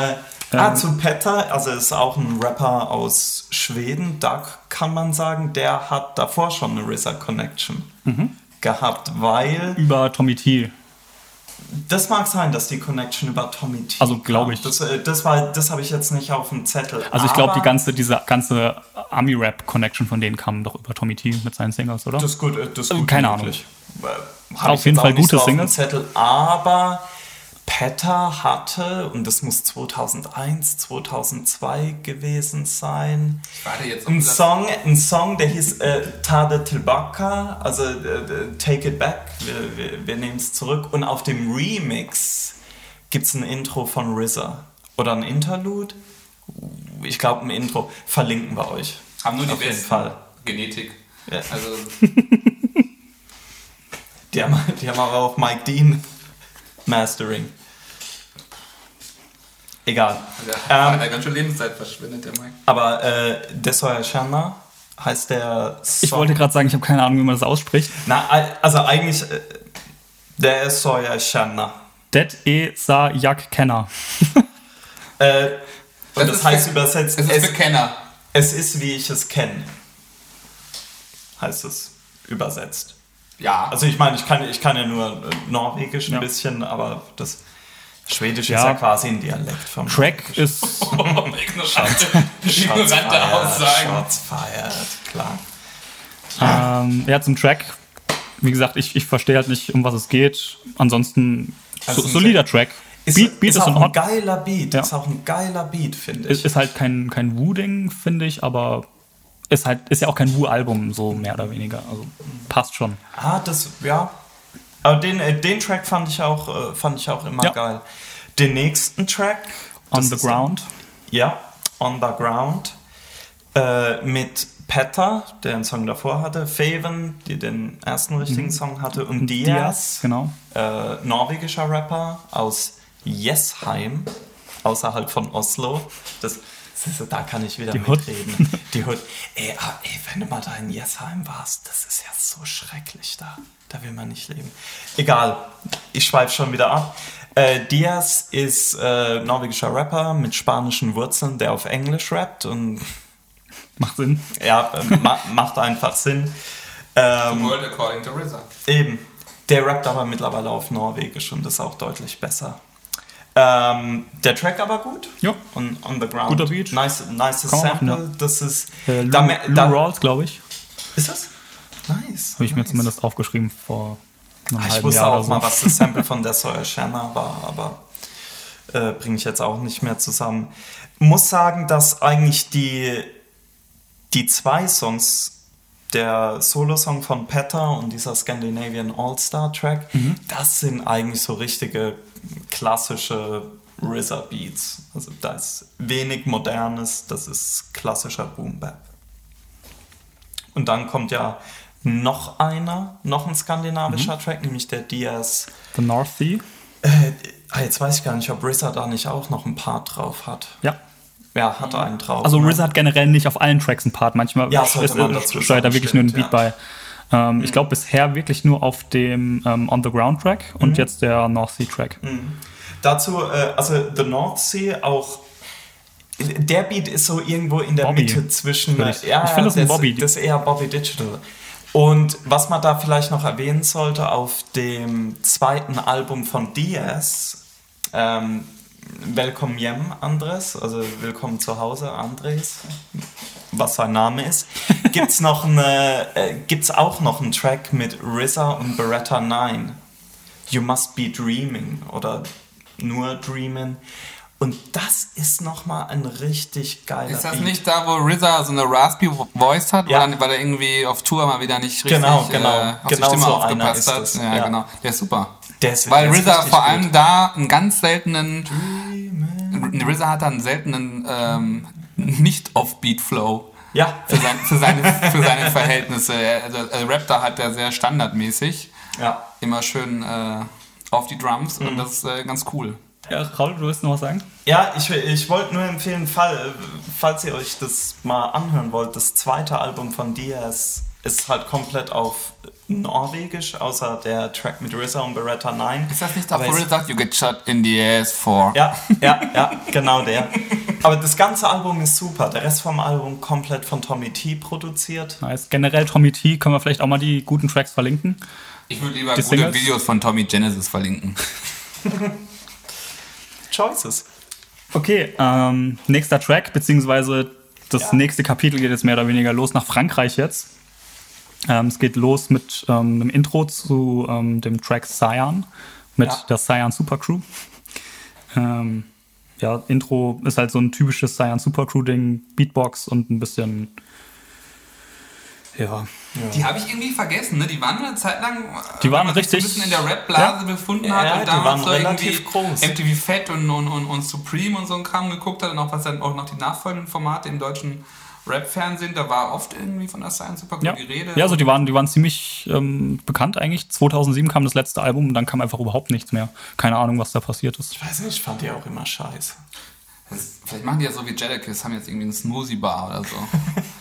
Ah, zu Petter, also ist auch ein Rapper aus Schweden, da kann man sagen, der hat davor schon eine RZA Connection mhm. gehabt, weil. Über Tommy T. Das mag sein, dass die Connection über Tommy T. Also glaube ich. Das, äh, das, das habe ich jetzt nicht auf dem Zettel. Also ich glaube, die ganze, diese ganze Army-Rap-Connection von denen kam doch über Tommy T mit seinen Singles, oder? Das ist gut, äh, das ist gut Keine möglich. Ahnung. Äh, auf jeden Fall gute Singles. Zettel, aber Petter hatte, und das muss 2001, 2002 gewesen sein, ein Song, ein Song, der hieß äh, Tade Tilbaka, also äh, Take It Back, wir, wir, wir nehmen es zurück. Und auf dem Remix gibt es ein Intro von RZA. Oder ein Interlude? Ich glaube, ein Intro. Verlinken wir euch. Haben nur die auf jeden Fall. Genetik. Ja. Also. (laughs) die, haben, die haben aber auch Mike Dean Mastering. Egal. Ja, ähm, ganz schön Lebenszeit verschwindet, der Mike. Aber äh, Desoya Sharma heißt der Song. Ich wollte gerade sagen, ich habe keine Ahnung, wie man das ausspricht. Na, also eigentlich äh, der Soya Sharma. Det e sa jak kenner. (laughs) äh, und das, das heißt übersetzt. Es ist für Kenner. Es ist, wie ich es kenne. Heißt es übersetzt. Ja. Also ich meine, ich kann, ich kann ja nur äh, Norwegisch ein ja. bisschen, aber das Schwedisch ja. ist ja quasi ein Dialekt vom Track ist. Oh, ignorante Aussagen. Shots feiert, klar. Ähm, ja, zum Track. Wie gesagt, ich, ich verstehe halt nicht, um was es geht. Ansonsten also so, solider Track. Ist, Beat, Beat ist, ist auch ein geiler Beat. Ja. Ist auch ein geiler Beat, finde ich. Ist, ist halt kein, kein Wu-Ding, finde ich, aber ist halt ist ja auch kein Wu-Album, so mehr oder weniger. Also passt schon. Ah, das, ja, aber den, äh, den Track fand ich auch, äh, fand ich auch immer ja. geil. Den nächsten Track. On the Ground. ja, On the Ground. Äh, mit Petter, der einen Song davor hatte, Faven, die den ersten richtigen mhm. Song hatte, und Diaz, Diaz genau. äh, norwegischer Rapper aus Jesheim, außerhalb von Oslo. Das, das, da kann ich wieder die mitreden. Hood. (laughs) Die Hood. Ey, ah, ey, wenn du mal da in Jesheim warst, das ist ja so schrecklich da. Da will man nicht leben. Egal, ich schweife schon wieder ab. Äh, Diaz ist äh, norwegischer Rapper mit spanischen Wurzeln, der auf Englisch rappt und (laughs) macht Sinn. Ja, äh, ma macht einfach Sinn. Ähm, The World According to RZA. Eben. Der rappt aber mittlerweile auf Norwegisch und ist auch deutlich besser. Ähm, der Track aber gut. Ja. On, on the ground. Guter Beat. Nice, nice Sample. Machen, ja. Das ist. Äh, Lou, da, da, Lou Rawls, glaube ich. Ist das? Nice. Habe ich nice. mir zumindest aufgeschrieben vor einem ich halben wusste Jahr auch so. mal, was das Sample (laughs) von der Sawyer Shanna war, aber äh, bringe ich jetzt auch nicht mehr zusammen. Muss sagen, dass eigentlich die, die zwei Songs, der Solo-Song von Petter und dieser Scandinavian All-Star-Track, mhm. das sind eigentlich so richtige klassische RZA-Beats. Also da ist wenig Modernes, das ist klassischer Boom-Bap. Und dann kommt ja noch einer, noch ein skandinavischer mhm. Track, nämlich der Diaz. The North Sea. Äh, ah, jetzt weiß ich gar nicht, ob RZA da nicht auch noch ein Part drauf hat. Ja. Ja, hat er einen drauf. Also ne? RZA hat generell nicht auf allen Tracks ein Part. Manchmal ja, ist, man dazu steuert da wirklich nur ein Beat ja. bei. Ähm, mhm. Ich glaube bisher wirklich nur auf dem ähm, On the Ground Track und mhm. jetzt der North Sea Track. Mhm. Dazu, äh, also The North Sea auch der Beat ist so irgendwo in der Bobby, Mitte zwischen. Ich, ja, ich finde das ein Bobby. Das ist eher Bobby Digital. Und was man da vielleicht noch erwähnen sollte, auf dem zweiten Album von Diaz, ähm, Welcome Yem Andres, also Willkommen zu Hause Andres, was sein Name ist, (laughs) gibt's noch eine, äh, gibt's auch noch einen Track mit RZA und Beretta 9. You Must Be Dreaming oder nur Dreaming. Und das ist nochmal ein richtig geiler Ist das Beat. nicht da, wo RZA so eine raspy Voice hat, ja. weil, er irgendwie auf Tour mal wieder nicht richtig genau, genau. Äh, auf genau die Stimme so aufgepasst hat? Ja, ja, genau. Der ist super. Der ist, weil der RZA vor allem gut. da einen ganz seltenen... RZA hat da einen seltenen ähm, Nicht-Offbeat-Flow. Ja. Für, sein, für, seine, für seine Verhältnisse. Also, also rappt da halt der sehr standardmäßig. Ja. Immer schön äh, auf die Drums mhm. und das ist äh, ganz cool. Ja, Raul, du willst noch was sagen? Ja, ich, ich wollte nur empfehlen, fall, falls ihr euch das mal anhören wollt, das zweite Album von Diaz ist halt komplett auf Norwegisch, außer der Track mit RZA und Beretta 9. Ist das nicht da, wo RZA sagt, you get shot in the ass for? Ja, ja, ja, genau der. Aber das ganze Album ist super. Der Rest vom Album komplett von Tommy T produziert. Nice. Generell Tommy T, können wir vielleicht auch mal die guten Tracks verlinken? Ich würde lieber die gute Singles? Videos von Tommy Genesis verlinken. (laughs) Choices. Okay, ähm, nächster Track, beziehungsweise das ja. nächste Kapitel geht jetzt mehr oder weniger los nach Frankreich jetzt. Ähm, es geht los mit ähm, einem Intro zu ähm, dem Track Cyan mit ja. der Cyan Super Crew. Ähm, ja, Intro ist halt so ein typisches Cyan Super Crew Ding, Beatbox und ein bisschen ja. Die habe ich irgendwie vergessen, ne? Die waren eine Zeit lang, die waren richtig, ein bisschen in der Rap-Blase ja. befunden hat ja, und damals so irgendwie groß. MTV Fett und, und, und, und, Supreme und so ein Kram geguckt hat und auch was dann auch noch die nachfolgenden Formate im deutschen Rap-Fernsehen, da war oft irgendwie von der Science Super ja. die Rede. Ja, also die waren, die waren ziemlich ähm, bekannt eigentlich. 2007 kam das letzte Album und dann kam einfach überhaupt nichts mehr. Keine Ahnung, was da passiert ist. Ich weiß nicht, ich fand die auch immer scheiße. vielleicht machen die ja so wie Jellicus, haben jetzt irgendwie einen Smoothie-Bar oder so. (laughs)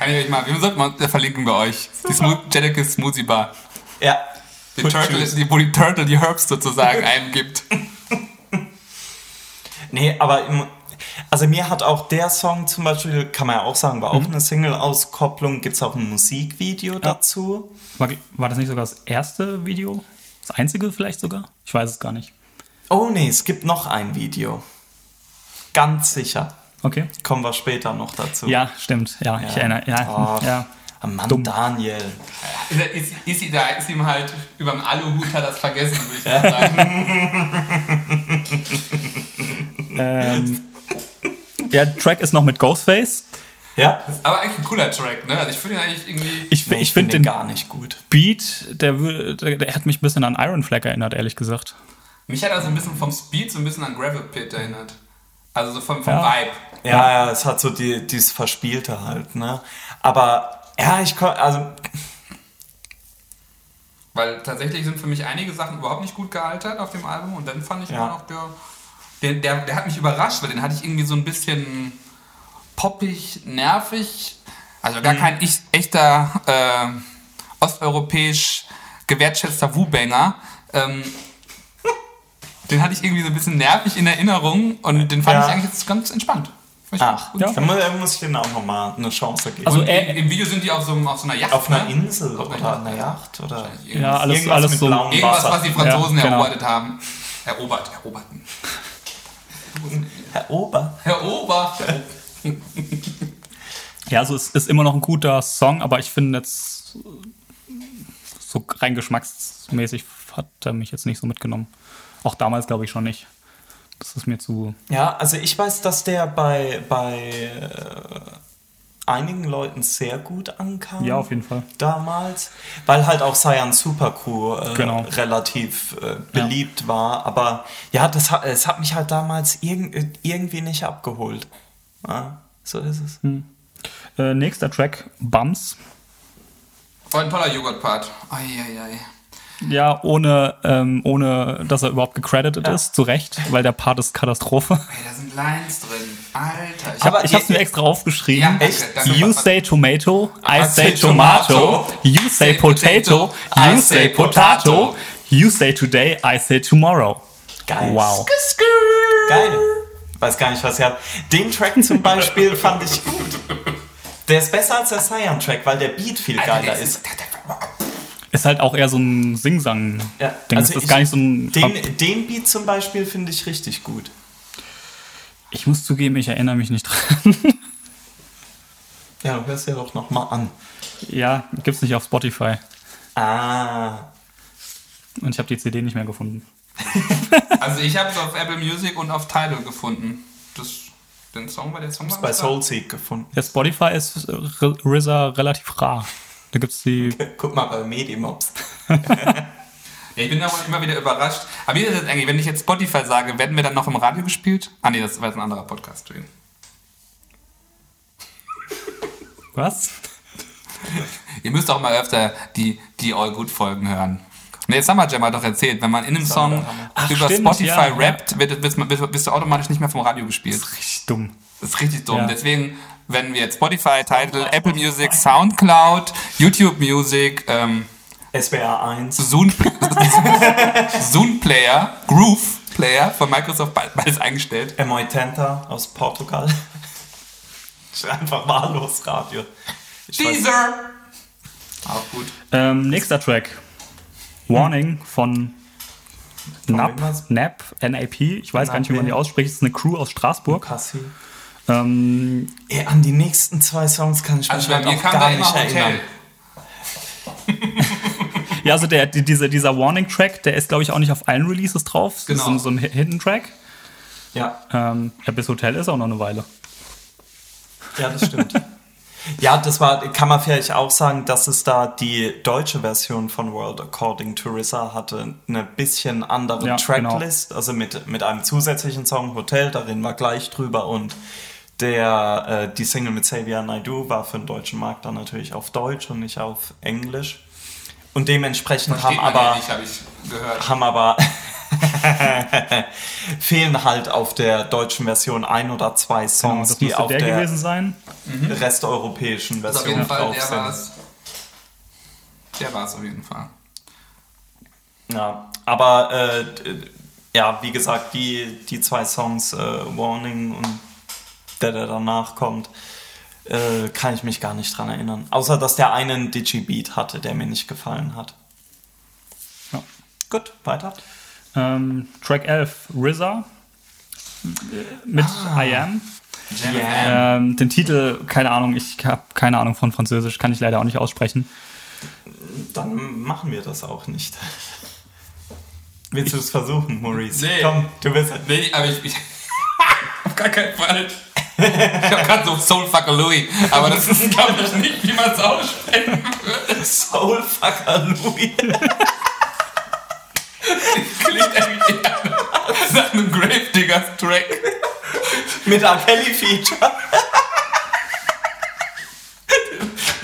Kann ich euch mal, wir sollten mal verlinken bei euch. Die Smooth, Jellicus Smoothie Bar. Ja. Die Turtle, die, wo die Turtle die Herbs sozusagen (laughs) eingibt. Nee, aber im, also mir hat auch der Song zum Beispiel, kann man ja auch sagen, war auch mhm. eine Single-Auskopplung. Gibt es auch ein Musikvideo ja. dazu? War, war das nicht sogar das erste Video? Das einzige vielleicht sogar? Ich weiß es gar nicht. Oh nee, es gibt noch ein Video. Ganz sicher. Okay. Kommen wir später noch dazu. Ja, stimmt. Ja, ja. ich erinnere. Ja, oh, ja. Mann, Dumm. Daniel. Ist, ist, ist, da, ist ihm halt über dem Aluhut hat das vergessen, würde ich mal sagen. ähm, ja, Track ist noch mit Ghostface. Ja. Das ist aber eigentlich ein cooler Track, ne? Also ich finde ihn eigentlich irgendwie. Ich, nee, ich, ich finde find den gar nicht gut. Beat, der, der, der, hat mich ein bisschen an Iron Flag erinnert, ehrlich gesagt. Mich hat er so ein bisschen vom Speed so ein bisschen an Gravel Pit erinnert. Also so vom, vom ja. Vibe. Ja, ja, es hat so die, dieses Verspielte halt, ne? Aber ja, ich komme, also. Weil tatsächlich sind für mich einige Sachen überhaupt nicht gut gealtert auf dem Album und dann fand ich ja. immer noch der, der, der, der hat mich überrascht, weil den hatte ich irgendwie so ein bisschen poppig, nervig, also gar mhm. kein ich, echter äh, osteuropäisch gewertschätzter Wu-Banger. Ähm, den hatte ich irgendwie so ein bisschen nervig in Erinnerung und den fand ja. ich eigentlich jetzt ganz entspannt. Ach, ja. dann muss ich denen auch nochmal eine Chance geben. Also äh, im Video sind die auf so, auf so einer Yacht. Auf einer ne? Insel auf oder einer Yacht. Oder ja, alles, irgendwas alles so. Irgendwas, was die Franzosen ja, genau. erobert haben. Erobert, eroberten. Herr Ober. Herr Ober. ja, also es ist immer noch ein guter Song, aber ich finde jetzt so rein geschmacksmäßig hat er mich jetzt nicht so mitgenommen. Auch damals glaube ich schon nicht. Das ist mir zu. Ja, also ich weiß, dass der bei, bei äh, einigen Leuten sehr gut ankam. Ja, auf jeden Fall. Damals. Weil halt auch Cyan Super Crew äh, genau. relativ äh, beliebt ja. war. Aber ja, das hat, es hat mich halt damals irg irgendwie nicht abgeholt. Ja, so ist es. Hm. Äh, nächster Track, Bums. Oh, ein toller Joghurt-Part. Eieiei. Ei, ei. Ja, ohne, ähm, ohne dass er überhaupt gecredited ja. ist, zu Recht, weil der Part ist Katastrophe. Ey, da sind Lines drin. Alter. Ich Aber ich hab's mir extra aufgeschrieben. Ja, echt? You say tomato, I say tomato. You say potato, you say potato. You say today, I say tomorrow. Geil. Wow. Geil. Weiß gar nicht, was ihr habt. Den Track zum Beispiel (laughs) fand ich gut. Der ist besser als der Cyan-Track, weil der Beat viel geiler Alter, ist. ist ist halt auch eher so ein Sing-Sang. Ja, also das ist gar nicht so ein. Den, den Beat zum Beispiel finde ich richtig gut. Ich muss zugeben, ich erinnere mich nicht (laughs) dran. ja, du hörst ja doch nochmal an. Ja, gibt's nicht auf Spotify. Ah. Und ich habe die CD nicht mehr gefunden. (laughs) also ich habe es auf Apple Music und auf Tidal gefunden. Das, den Song bei der Song war bei Soulseek gefunden. Der Spotify ist RZA relativ rar. Da gibt es die. Guck mal bei Medimobs. (laughs) ja, ich bin auch immer wieder überrascht. Aber wie ist das eigentlich, wenn ich jetzt Spotify sage, werden wir dann noch im Radio gespielt? Ah, nee, das war jetzt ein anderer Podcast. Was? Ihr müsst auch mal öfter die, die All Good Folgen hören. Ne, jetzt haben wir Gemma doch erzählt, wenn man in einem Song Ach, über stimmt, Spotify ja, rappt, wird, wird, wird, wirst du automatisch nicht mehr vom Radio gespielt. Das ist richtig dumm. Das ist richtig dumm. Ja. Deswegen, wenn wir jetzt Spotify, Title, Apple Music, Soundcloud, YouTube Music, ähm, SBR 1, Zoom, (laughs) Zoom Player, Groove Player von Microsoft, beides eingestellt. M.I. Tenta aus Portugal. (laughs) einfach wahllos Radio. Teaser! Auch gut. Ähm, nächster Track. Warning von NAP, NAP, NAP, ich weiß NAP. gar nicht, wie man die ausspricht, das ist eine Crew aus Straßburg. Ähm, Ey, an die nächsten zwei Songs kann ich mich also halt auch gar nicht erinnern. (laughs) ja, also der, dieser, dieser Warning-Track, der ist, glaube ich, auch nicht auf allen Releases drauf. Das genau. ist so ein Hidden-Track. Ja. Ähm, ja. Bis Hotel ist auch noch eine Weile. Ja, das stimmt. (laughs) Ja, das war, kann man vielleicht auch sagen, dass es da die deutsche Version von World According to RZA hatte eine bisschen andere ja, Tracklist, genau. also mit, mit einem zusätzlichen Song Hotel, da reden wir gleich drüber und der, äh, die Single mit Xavier Naidoo war für den deutschen Markt dann natürlich auf Deutsch und nicht auf Englisch. Und dementsprechend Versteht haben aber, nicht, hab haben aber (laughs) fehlen halt auf der deutschen Version ein oder zwei genau, Songs, genau, die auf der, der gewesen sein. Mhm. resteuropäischen Version auf jeden Fall, drauf der sind. War's. Der war es auf jeden Fall. Ja, aber äh, ja, wie gesagt, die, die zwei Songs, äh, Warning und der, der danach kommt, äh, kann ich mich gar nicht dran erinnern. Außer, dass der einen Digibeat hatte, der mir nicht gefallen hat. Ja. Gut, weiter. Ähm, Track 11, RZA mit ah. I Am. Ähm, den Titel, keine Ahnung, ich habe keine Ahnung von Französisch, kann ich leider auch nicht aussprechen. Dann machen wir das auch nicht. Willst du es versuchen, Maurice? Nee. Komm, du willst es. Nee, aber ich. ich (laughs) auf gar keinen Fall. Ich habe gerade so Soulfucker Louis, aber das ist, glaube ich, nicht, wie man es aussprechen würde. Soulfucker Louis. Klingt irgendwie nach einem Gravediggers Track. Mit R. Kelly Feature.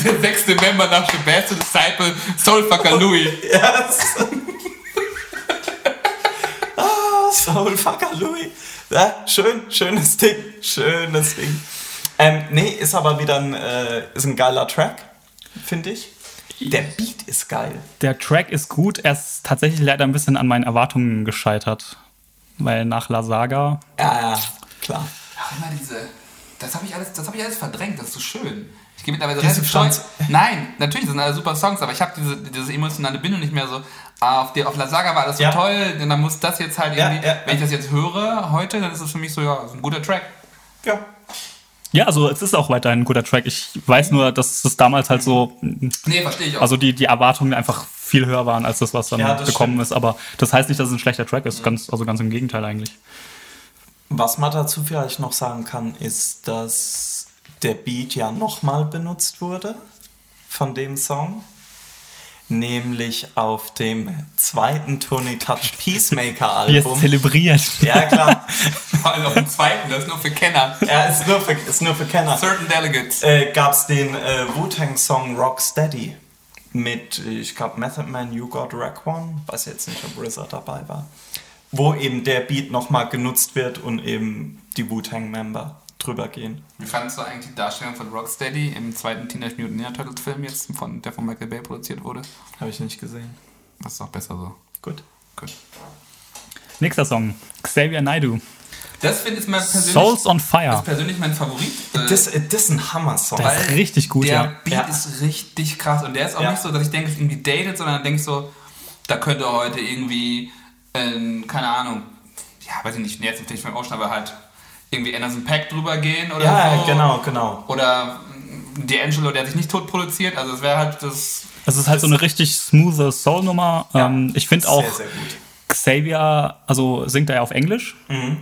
Der sechste Member nach The Best Disciple, Soulfucker Louis. Yes. ah, Soulfucker Louis. Ja, schön, schönes Ding, schönes Ding. Ähm, nee, ist aber wieder ein, äh, ist ein geiler Track, finde ich. Der Beat ist geil. Der Track ist gut, er ist tatsächlich leider ein bisschen an meinen Erwartungen gescheitert. Weil nach La Saga. Ja, ja, klar. Ach, immer diese. Das habe ich, alles, hab ich alles verdrängt, das ist so schön. Gehe mittlerweile relativ stolz. Nein, natürlich sind alle super Songs, aber ich habe diese, diese emotionale Bindung nicht mehr so. Ah, auf, der, auf La Saga war das so ja. toll, und dann muss das jetzt halt irgendwie. Ja, ja, wenn ich das jetzt höre heute, dann ist es für mich so, ja, so ein guter Track. Ja, ja, also es ist auch weiterhin ein guter Track. Ich weiß nur, dass es damals halt so. Nee, verstehe ich auch. Also die, die Erwartungen einfach viel höher waren als das, was dann ja, das gekommen stimmt. ist. Aber das heißt nicht, dass es ein schlechter Track ist. Mhm. Ganz, also ganz im Gegenteil eigentlich. Was man dazu vielleicht noch sagen kann, ist, dass der Beat ja nochmal benutzt wurde von dem Song nämlich auf dem zweiten Tony Touch Peacemaker Album. Es zelebriert. Ja, klar. (laughs) Vor allem auf dem zweiten, das ist nur für Kenner. Ja, ist nur für, ist nur für Kenner. Certain Delegates. Äh, Gab es den äh, Wu-Tang-Song Rocksteady mit, ich glaube, Method Man, You Got Rack One. Weiß jetzt nicht, ob RZA dabei war. Wo eben der Beat nochmal genutzt wird und eben die Wu-Tang-Member drüber gehen. Wie fandest du eigentlich die Darstellung von Rocksteady im zweiten Teenage Mutant Ninja Turtles Film jetzt, von, der von Michael Bay produziert wurde? Habe ich nicht gesehen. Das ist auch besser so. Gut. Gut. Nächster Song, Xavier Naidoo. Das finde ich mein persönlich. Souls on Fire. Das ist persönlich mein Favorit. Das, das ist ein Hammer-Song. Der ist richtig gut, der ja. Der Beat ja. ist richtig krass. Und der ist auch ja. nicht so, dass ich denke, es ist irgendwie dated, sondern denke ich so, da könnte heute irgendwie, äh, keine Ahnung, ja, weiß ich nicht, jetzt natürlich vom Ocean, aber halt irgendwie Anderson Pack drüber gehen oder ja, so. genau, genau. Oder D'Angelo, der sich nicht tot produziert. Also es wäre halt das. Es ist halt so eine richtig smooth Soul-Nummer. Ja, ähm, ich finde auch sehr, sehr Xavier, also singt er ja auf Englisch. Mhm.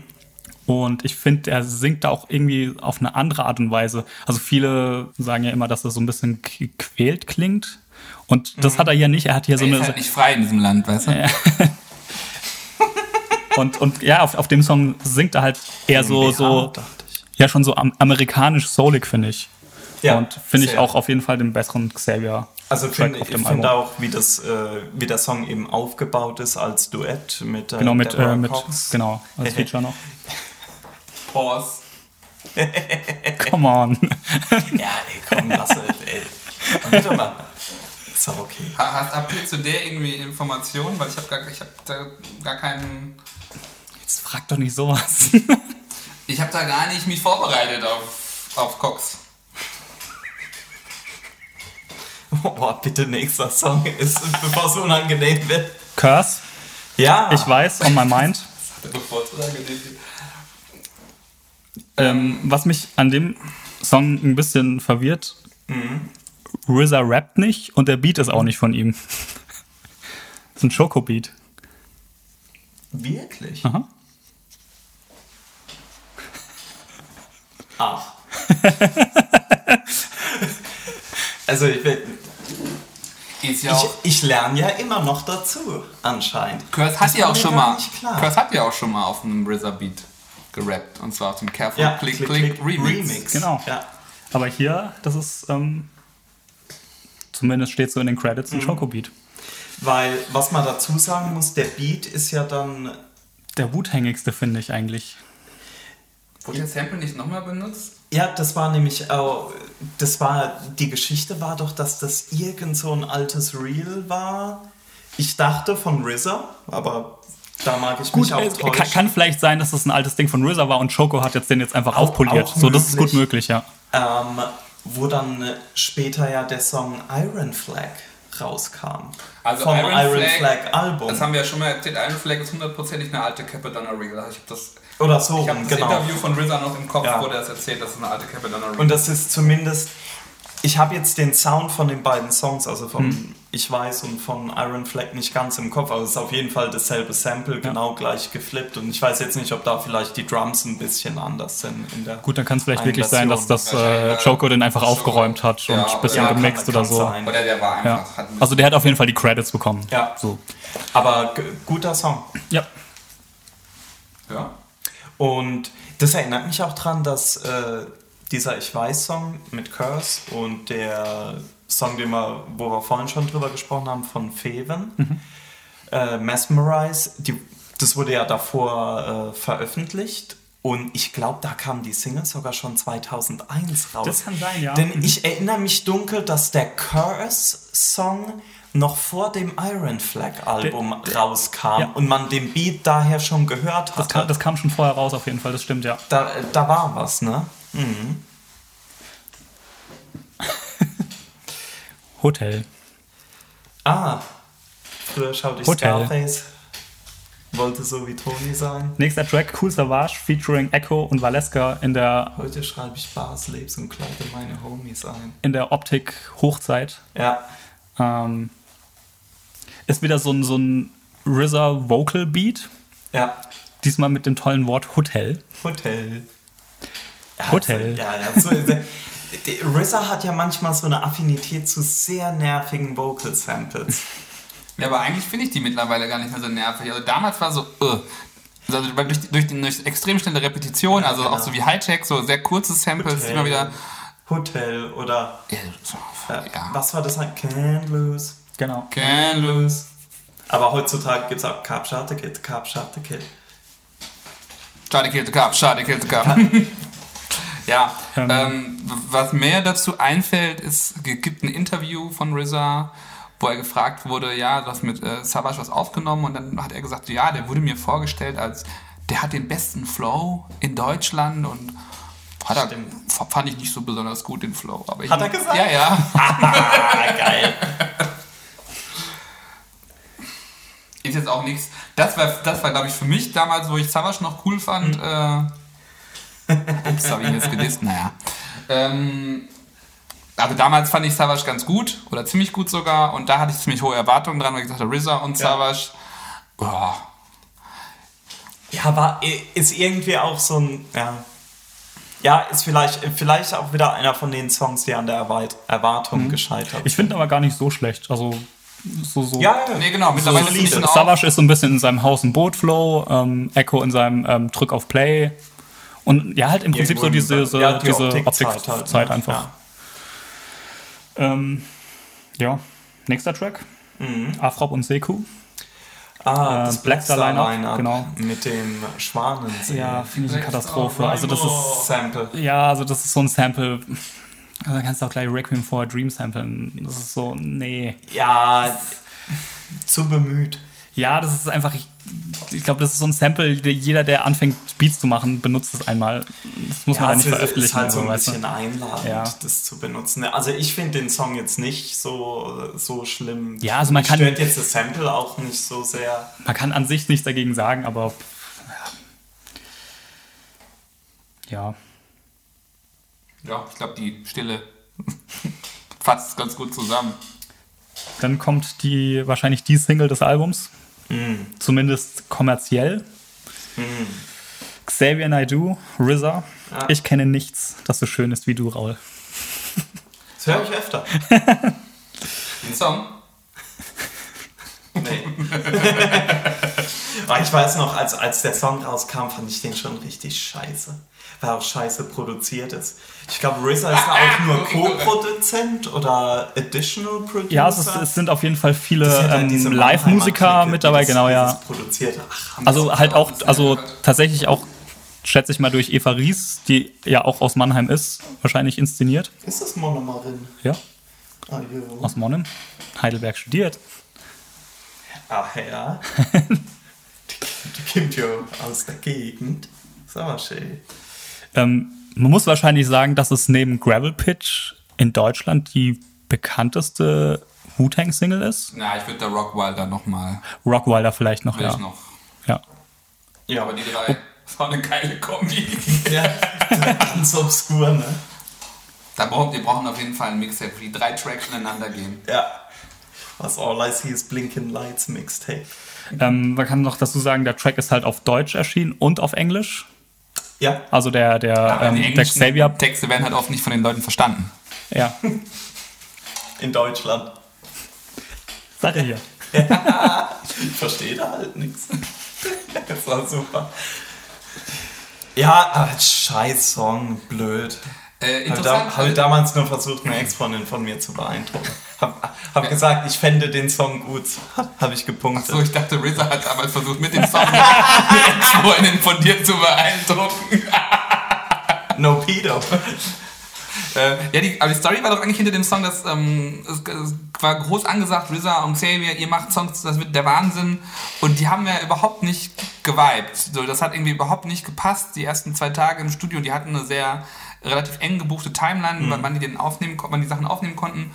Und ich finde, er singt da auch irgendwie auf eine andere Art und Weise. Also viele sagen ja immer, dass er so ein bisschen quält klingt. Und das mhm. hat er hier nicht. Er hat hier er so eine. Er ist halt nicht frei in diesem Land, weißt du? (laughs) Und, und ja, auf, auf dem Song singt er halt eher so, so ja, schon so amerikanisch soulig, finde ich. Ja, und finde ich auch auf jeden Fall den besseren Xavier. Also find, ich finde auch, wie, das, äh, wie der Song eben aufgebaut ist als Duett mit äh, Genau, mit, äh, mit genau, als (laughs) Feature noch. Pause. Come on. (laughs) ja, ey, komm, lass es, ey. Bitte mal. Ist auch okay. Hast, habt ihr zu der irgendwie Informationen? Weil ich habe gar, hab da gar keinen. Jetzt frag doch nicht sowas. ich habe da gar nicht mich vorbereitet auf, auf Cox. (laughs) Oh, bitte nächster Song ist, bevor es unangenehm wird. Curse. Ja. Ich weiß, on my mind. Bevor es unangenehm wird. Ähm, was mich an dem Song ein bisschen verwirrt, mhm. RZA rappt nicht und der Beat ist auch nicht von ihm. das ist ein Schoko-Beat. Wirklich? Aha. Ach. (laughs) also ich will. Ja ich, ich lerne ja immer noch dazu, anscheinend. Kurt hat ja auch schon mal. Kurt hat ja auch schon mal auf einem RZA Beat gerappt und zwar auf dem Careful ja, Click, Click, Click, Click Remix. Remix. Genau. Ja. Aber hier, das ist ähm, zumindest steht so in den Credits ein mhm. Schokobeat. Weil, was man dazu sagen muss, der Beat ist ja dann. Der wuthängigste, finde ich eigentlich. Wurde der Sample nicht nochmal benutzt? Ja, das war nämlich auch, das war, die Geschichte war doch, dass das irgend so ein altes Reel war. Ich dachte von RZA, aber da mag ich gut, mich auch äh, täuschen. Kann, vielleicht sein, dass das ein altes Ding von RZA war und Choco hat jetzt den jetzt einfach auch, aufpoliert. Auch so, das ist gut möglich, ja. Ähm, wo dann später ja der Song Iron Flag rauskam. Also vom Iron, Iron Flag, Flag, Album. Das haben wir ja schon mal erzählt. Iron Flag ist hundertprozentig eine alte Capadonna Regal. Ich habe das oder so, ich habe das genau. Interview von RZA noch im Kopf, ja. wo der es erzählt, dass es eine alte Capadonna Regal Und das ist zumindest ich habe jetzt den Sound von den beiden Songs, also von hm. Ich weiß und von Iron Flag nicht ganz im Kopf, aber es ist auf jeden Fall dasselbe Sample, genau ja. gleich geflippt und ich weiß jetzt nicht, ob da vielleicht die Drums ein bisschen anders sind. In der Gut, dann kann es vielleicht wirklich sein, dass das äh, Choco den einfach aufgeräumt hat und ein bisschen ja, gemixt kann, oder so. Sein. Oder der war einfach. Ja. Also der hat auf jeden Fall die Credits bekommen. Ja. So. Aber guter Song. Ja. Ja. Und das erinnert mich auch daran, dass äh, dieser Ich weiß-Song mit Curse und der Song, den wir, wo wir vorhin schon drüber gesprochen haben, von Feven, mhm. äh, Mesmerize, die, das wurde ja davor äh, veröffentlicht und ich glaube, da kam die Single sogar schon 2001 raus. Das kann sein, ja. Denn mhm. ich erinnere mich dunkel, dass der Curse-Song noch vor dem Iron Flag Album der, rauskam ja. und man den Beat daher schon gehört hat. Das kam, das kam schon vorher raus auf jeden Fall, das stimmt, ja. Da, da war was, ne? Mhm. Hotel. Ah, früher schaute ich Hotel. Scarface. Wollte so wie Tony sein. Nächster Track, Cool Savage, featuring Echo und Valeska in der... Heute schreibe ich Bars, Lebs und kleide meine Homies ein. In der Optik Hochzeit. Ja. Ähm, ist wieder so ein, so ein RZA Vocal Beat. Ja. Diesmal mit dem tollen Wort Hotel. Hotel. Hotel. Ja, so, (laughs) RZA hat ja manchmal so eine Affinität zu sehr nervigen Vocal Samples. (laughs) Ja, aber eigentlich finde ich die mittlerweile gar nicht mehr so nervig. Also damals war so, uh. also durch, durch, die, durch extrem schnelle Repetition, ja, also genau. auch so wie Hightech, so sehr kurze Samples, Hotel. immer wieder. Hotel oder. Ja, so, äh, ja. Was war das? Can't lose. Genau. Can't lose. Aber heutzutage gibt es auch Carb Shot the Kid, Carb Shot the Kid. Shot the Kid, the Carb, Shot the Kid, the Carb. (laughs) Ja, ähm, ähm, was mir dazu einfällt, ist, es gibt ein Interview von RZA, wo er gefragt wurde, ja, du hast mit äh, Savage was aufgenommen und dann hat er gesagt, ja, der wurde mir vorgestellt als, der hat den besten Flow in Deutschland und hat er, fand ich nicht so besonders gut den Flow. Aber ich, hat er gesagt? Ja, ja. (laughs) Geil. (laughs) Ist jetzt auch nichts. Das war, das war glaube ich, für mich damals, wo ich Savage noch cool fand. Mhm. Äh, Ups, habe ich ihn jetzt gedisst. Naja. Ähm, also damals fand ich Savage ganz gut oder ziemlich gut sogar und da hatte ich ziemlich hohe Erwartungen dran, weil ich dachte, RZA und ja. Savage, boah. Ja, war, ist irgendwie auch so ein, ja, ja, ist vielleicht, vielleicht auch wieder einer von den Songs, die an der Erwartung mhm. gescheitert Ich finde aber gar nicht so schlecht. Also so, so. Ja, ja. Nee, genau. Mittlerweile so Savage ist so ein bisschen in seinem Haus- und Boot-Flow, ähm, Echo in seinem ähm, Drück auf Play. Und ja, halt im Prinzip so diese, so, ja, die diese Optikzeit Optik halt, ne? einfach. Ja. Ähm, ja, nächster Track. Mhm. Afrop und Seku. Ah, äh, das Black Star Line genau. Mit dem Schwanen. Ja, finde ich eine Katastrophe. Also das ist Sample. Ja, also das ist so ein Sample. Also kannst du auch gleich Requiem for a Dream samplen. Das ist so, nee. Ja, zu bemüht. Ja, das ist einfach, ich, glaube, das ist so ein Sample, der, jeder, der anfängt, Beats zu machen, benutzt es einmal. Das muss ja, man halt nicht veröffentlichen. ist halt so ein bisschen einladend, ja. das zu benutzen. Also ich finde den Song jetzt nicht so, so schlimm. Ja, also man kann... Stört jetzt das Sample auch nicht so sehr. Man kann an sich nichts dagegen sagen, aber... Ja. Ja, ich glaube, die Stille (laughs) fasst ganz gut zusammen. Dann kommt die wahrscheinlich die Single des Albums. Mm. Zumindest kommerziell. Mm. Xavier Naidoo, RZA. Ja. Ich kenne nichts, das so schön ist wie du, Raul. (laughs) Das höre ich öfter. (laughs) Den Song? Nee. (laughs) ich weiß noch, als, als der Song rauskam, fand ich den schon richtig scheiße scheiße produziert ist. Ich glaube, RZA ist auch nur (laughs) Co-Produzent oder Additional Producer. Ja, es, ist, es, sind auf jeden Fall viele ähm, Live-Musiker mit dabei, genau, ja. Ach, also halt auch, also tatsächlich auch, schätze ich mal, durch Eva Ries, die ja auch aus Mannheim ist, wahrscheinlich inszeniert. Ist das Monomarin? Ja. Ah, aus Monnem. Heidelberg studiert. Ach ja. (laughs) die kommt ja aus der Gegend. Ist aber schön. Ähm, man muss wahrscheinlich sagen, dass es neben Gravel Pitch in Deutschland die bekannteste Wu-Tang-Single ist. Na, ich würde da Rockwilder nochmal. Rockwilder vielleicht noch, ja. Noch. Ja. Ja, aber die drei, oh. (laughs) das war eine geile Kombi. ja, ganz obskur, ne? Da brauchen, wir brauchen auf jeden Fall ein Mixtape, wo die drei Tracks ineinander gehen. Ja. Was All I See is Blinking Lights Mixtape. Ähm, man kann noch dazu sagen, der Track ist halt auf Deutsch erschienen und auf Englisch. Ja. Also der, der, ja, ähm, der Xavier. Texte werden halt oft nicht von den Leuten verstanden. Ja. (laughs) In Deutschland. Sag er hier. (laughs) ich verstehe da halt nichts. (laughs) Das war super. Ja, scheiß Song, blöd. Äh, habe da, hab damals nur versucht, eine Ex-Freundin von mir zu beeindrucken. Hab, hab gesagt, ich fände den Song gut. Habe ich gepunktet. Achso, ich dachte, RZA hat damals versucht, mit dem Song eine Ex-Freundin von dir zu beeindrucken. no pedo. Äh, ja, die, aber die Story war doch eigentlich hinter dem Song, dass ähm, es, es, war groß angesagt, RZA und Xavier, ihr macht Songs, das wird der Wahnsinn. Und die haben ja überhaupt nicht geweibt. So, das hat irgendwie überhaupt nicht gepasst. Die ersten zwei Tage im Studio, die hatten eine sehr relativ eng gebuchte Timeline, mhm. wann die den aufnehmen, wann die Sachen aufnehmen konnten.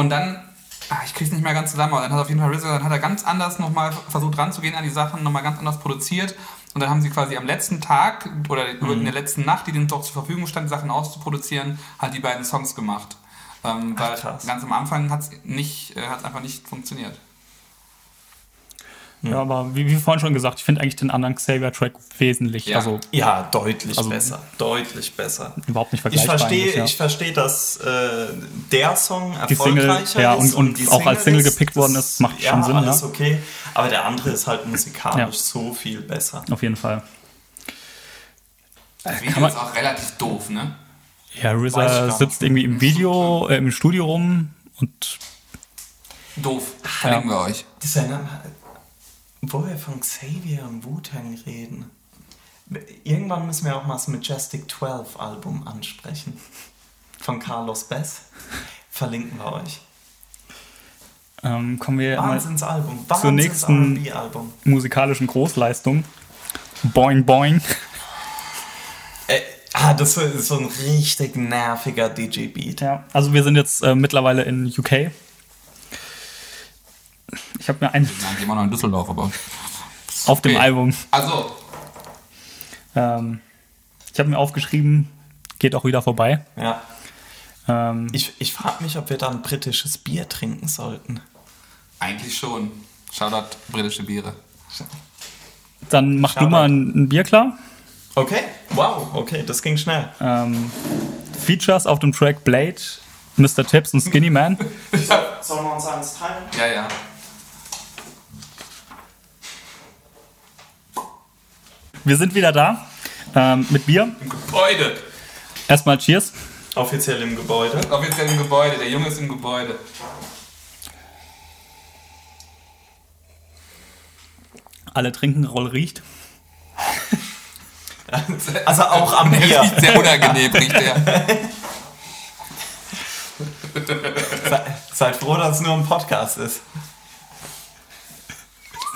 Und dann, ach, ich krieg's nicht mehr ganz zusammen, aber dann hat auf jeden Fall RZA, dann hat er ganz anders nochmal versucht ranzugehen an die Sachen, nochmal ganz anders produziert. Und dann haben sie quasi am letzten Tag oder mhm. in der letzten Nacht, die denen doch zur Verfügung stand, Sachen auszuproduzieren, halt die beiden Songs gemacht. Ähm, weil Ach, ganz am Anfang hat es nicht, äh, hat's einfach nicht funktioniert. Ja, aber wie, wie vorhin schon gesagt, ich finde eigentlich den anderen Xavier-Track wesentlich. Ja, also, ja deutlich also besser. Deutlich besser. Überhaupt nicht vergleichbar. Ich verstehe, ja. ich verstehe dass äh, der Song erfolgreicher Single, ja, und, und, und auch als Single gepickt worden ist, macht ja, schon Sinn. Alles ja, okay. Aber der andere ist halt musikalisch so viel besser. Auf jeden Fall. Das Video ist auch relativ doof, ne? Ja, RZA sitzt irgendwie im Video, äh, im Studio rum und. Doof. Verlinken wir euch. Das ist ja wo wir von Xavier und Wu-Tang reden. Irgendwann müssen wir auch mal das Majestic 12 Album ansprechen. Von Carlos Bess. Verlinken wir euch. Ähm, kommen wir Wahnsinnsalbum. Wahnsinns zur nächsten musikalischen Großleistung. Boing Boing. Äh, ah, das ist so ein richtig nerviger DJ-Beat. Ja, also wir sind jetzt äh, mittlerweile in UK ich habe mir ein. Nein, immer noch in Düsseldorf, aber. Auf okay. dem Album. Also. Ähm, ich habe mir aufgeschrieben, geht auch wieder vorbei. Ja. Ähm, ich ich frage mich, ob wir da ein britisches Bier trinken sollten. Eigentlich schon. Shoutout britische Biere. Dann mach Shoutout. du mal ein, ein, Bier klar. Okay, wow, okay, das ging schnell. Ähm, Features auf dem Track Blade, Mr. Tips und Skinny Man. (laughs) Sollen wir uns eins teilen? Ja, ja. Wir sind wieder da ähm, mit Bier. Im Gebäude. Erstmal Cheers. Offiziell im Gebäude. Offiziell im Gebäude, der Junge ist im Gebäude. Alle trinken, Roll riecht. (laughs) Also auch am Bier. Riecht sehr unangenehm, riecht der. Seid froh, dass es nur ein Podcast ist.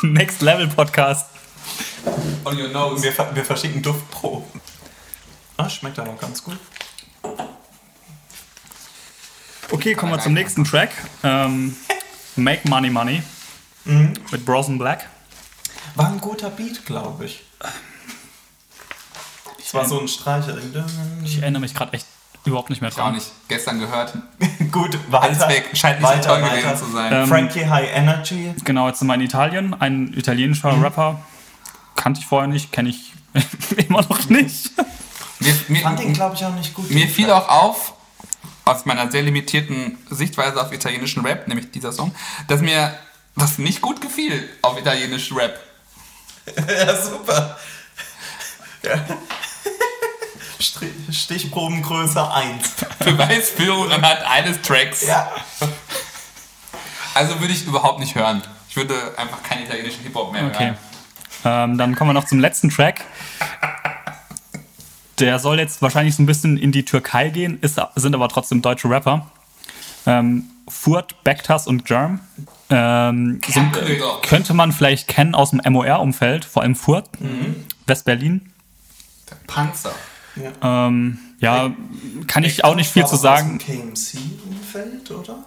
Next Level Podcast. On your nose. Wir, wir verschicken Duftproben. Ah, schmeckt aber ganz gut. Okay, kommen wir zum nächsten Track. Ähm, Make Money Money mhm. mit Brosen Black. War ein guter Beat, glaube ich. Es war so ein Streicher. Ich erinnere mich gerade echt überhaupt nicht mehr dran. Ich auch nicht. Gestern gehört. (laughs) Gut, weiter. Scheint nicht weiter, so toll weiter. gewesen zu sein. Ähm, Frankie High Energy. Genau, jetzt sind wir in Italien. Ein italienischer mhm. Rapper. Kannte ich vorher nicht, kenne ich (laughs) immer noch nicht. Mir, mir, fand ihn, glaube ich, auch nicht gut. Mir fiel auch auf, aus meiner sehr limitierten Sichtweise auf italienischen Rap, nämlich dieser Song, dass mir was nicht gut gefiel auf italienischen Rap. (laughs) ja, super. Ja. Stichprobengröße 1. Beweisführung anhand eines Tracks. Ja. Also würde ich überhaupt nicht hören. Ich würde einfach keinen italienischen Hip-Hop mehr okay. hören. Ähm, dann kommen wir noch zum letzten Track. Der soll jetzt wahrscheinlich so ein bisschen in die Türkei gehen, ist, sind aber trotzdem deutsche Rapper. Ähm, Furt, Bektas und Germ. Ähm, sind, könnte man vielleicht kennen aus dem MOR-Umfeld, vor allem Furt, mhm. West-Berlin. Der Panzer. Ja, ähm, ja kann ich auch nicht viel zu sagen. KMC-Umfeld, oder?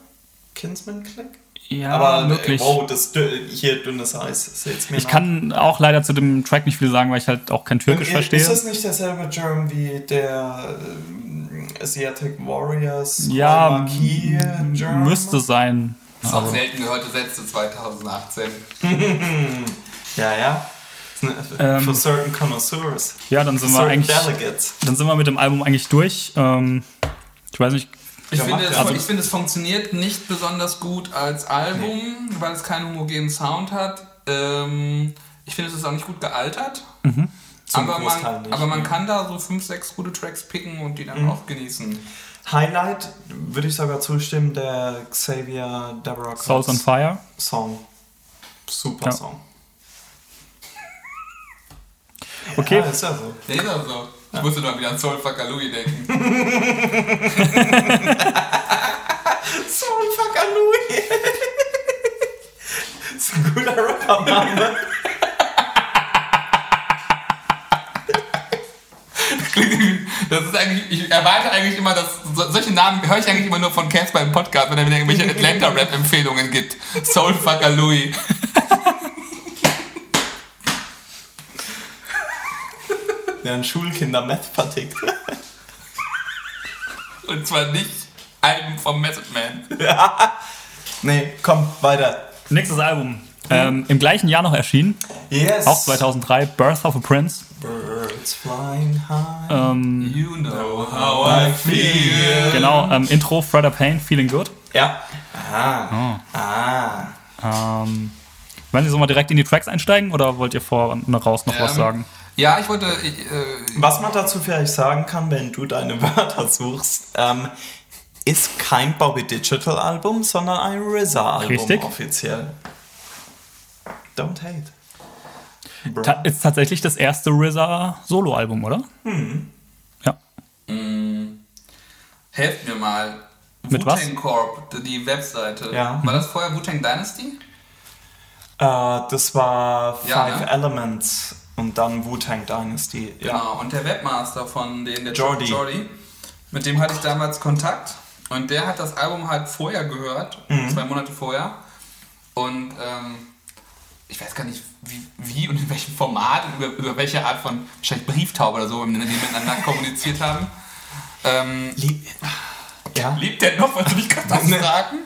Kinsman Click? Ja, aber wirklich. Wow, das hier dünnes Eis. ich nach. kann auch leider zu dem Track nicht viel sagen, weil ich halt auch kein Türkisch ist, verstehe. Ist das nicht derselbe Germ wie der äh, Asiatic Warriors? Ja, müsste sein. Das ist auch selten gehörte Sätze 2018. ja, ja. Ähm, For certain connoisseurs. Ja, dann sind wir eigentlich. Delegates. Dann sind wir mit dem Album eigentlich durch. Ähm, ich weiß nicht, ich finde, es, also, ich finde, es funktioniert nicht besonders gut als Album, nee. weil es keinen homogenen Sound hat. Ähm, ich finde, es ist auch nicht gut gealtert. Mhm. Aber, man, nicht, aber man kann da so fünf, sechs gute Tracks picken und die dann mhm. auch genießen. Highlight würde ich sogar zustimmen, der Xavier Deborah Souls on Fire Song. Super ja. Song. Okay. Ja, ist ja so. ist ja so. Ich musste doch wieder an Soul Fucker Louis denken. (laughs) Soul Fucker (laughs) Louis. das ist ein guter Rapper-Name. Das ist eigentlich, ich erwarte eigentlich immer, dass solche Namen höre ich eigentlich immer nur von Casper im Podcast, wenn er mir irgendwelche Atlanta-Rap-Empfehlungen gibt. Soulfucker Louis. Während Schulkinder Meth vertickt. (laughs) Und zwar nicht Alben vom Method Man. Ja. Nee, komm, weiter. Nächstes Album. Ähm, Im gleichen Jahr noch erschienen. Yes. Auch 2003, Birth of a Prince. Birds flying high. Ähm, you know how I feel. Genau, ähm, Intro, Fredder Payne, Feeling Good. Ja. Ah. Oh. Ah. Ähm, wollen Sie so mal direkt in die Tracks einsteigen oder wollt ihr vor und raus noch was ähm, sagen? Ja, ich wollte. Äh, Was man dazu vielleicht sagen kann, wenn du deine (laughs) Wörter suchst, ähm, ist kein Bobby Digital Album, sondern ein RZA Album offiziell. Don't hate. Ta ist tatsächlich das erste RZA Solo-Album, oder? Hm. Ja. Hm. Helft mir mal. Mit was? Corp, die Webseite. Ja. War das vorher Wu-Tang Dynasty? Uh, das war Five ja, ne? Elements und dann Wu-Tang Dynasty. Ja. Genau, und der Webmaster von denen, der Jordi. Jordi, mit dem hatte ich damals Kontakt. Und der hat das Album halt vorher gehört, mhm. zwei Monate vorher. Und ähm, ich weiß gar nicht, wie, wie, und in welchem Format, über, über welche Art von, wahrscheinlich Brieftaube oder so, in die miteinander (laughs) kommuniziert haben. Ähm, Lieb, ja. Liebt der noch, wollte ich gerade das (laughs) fragen?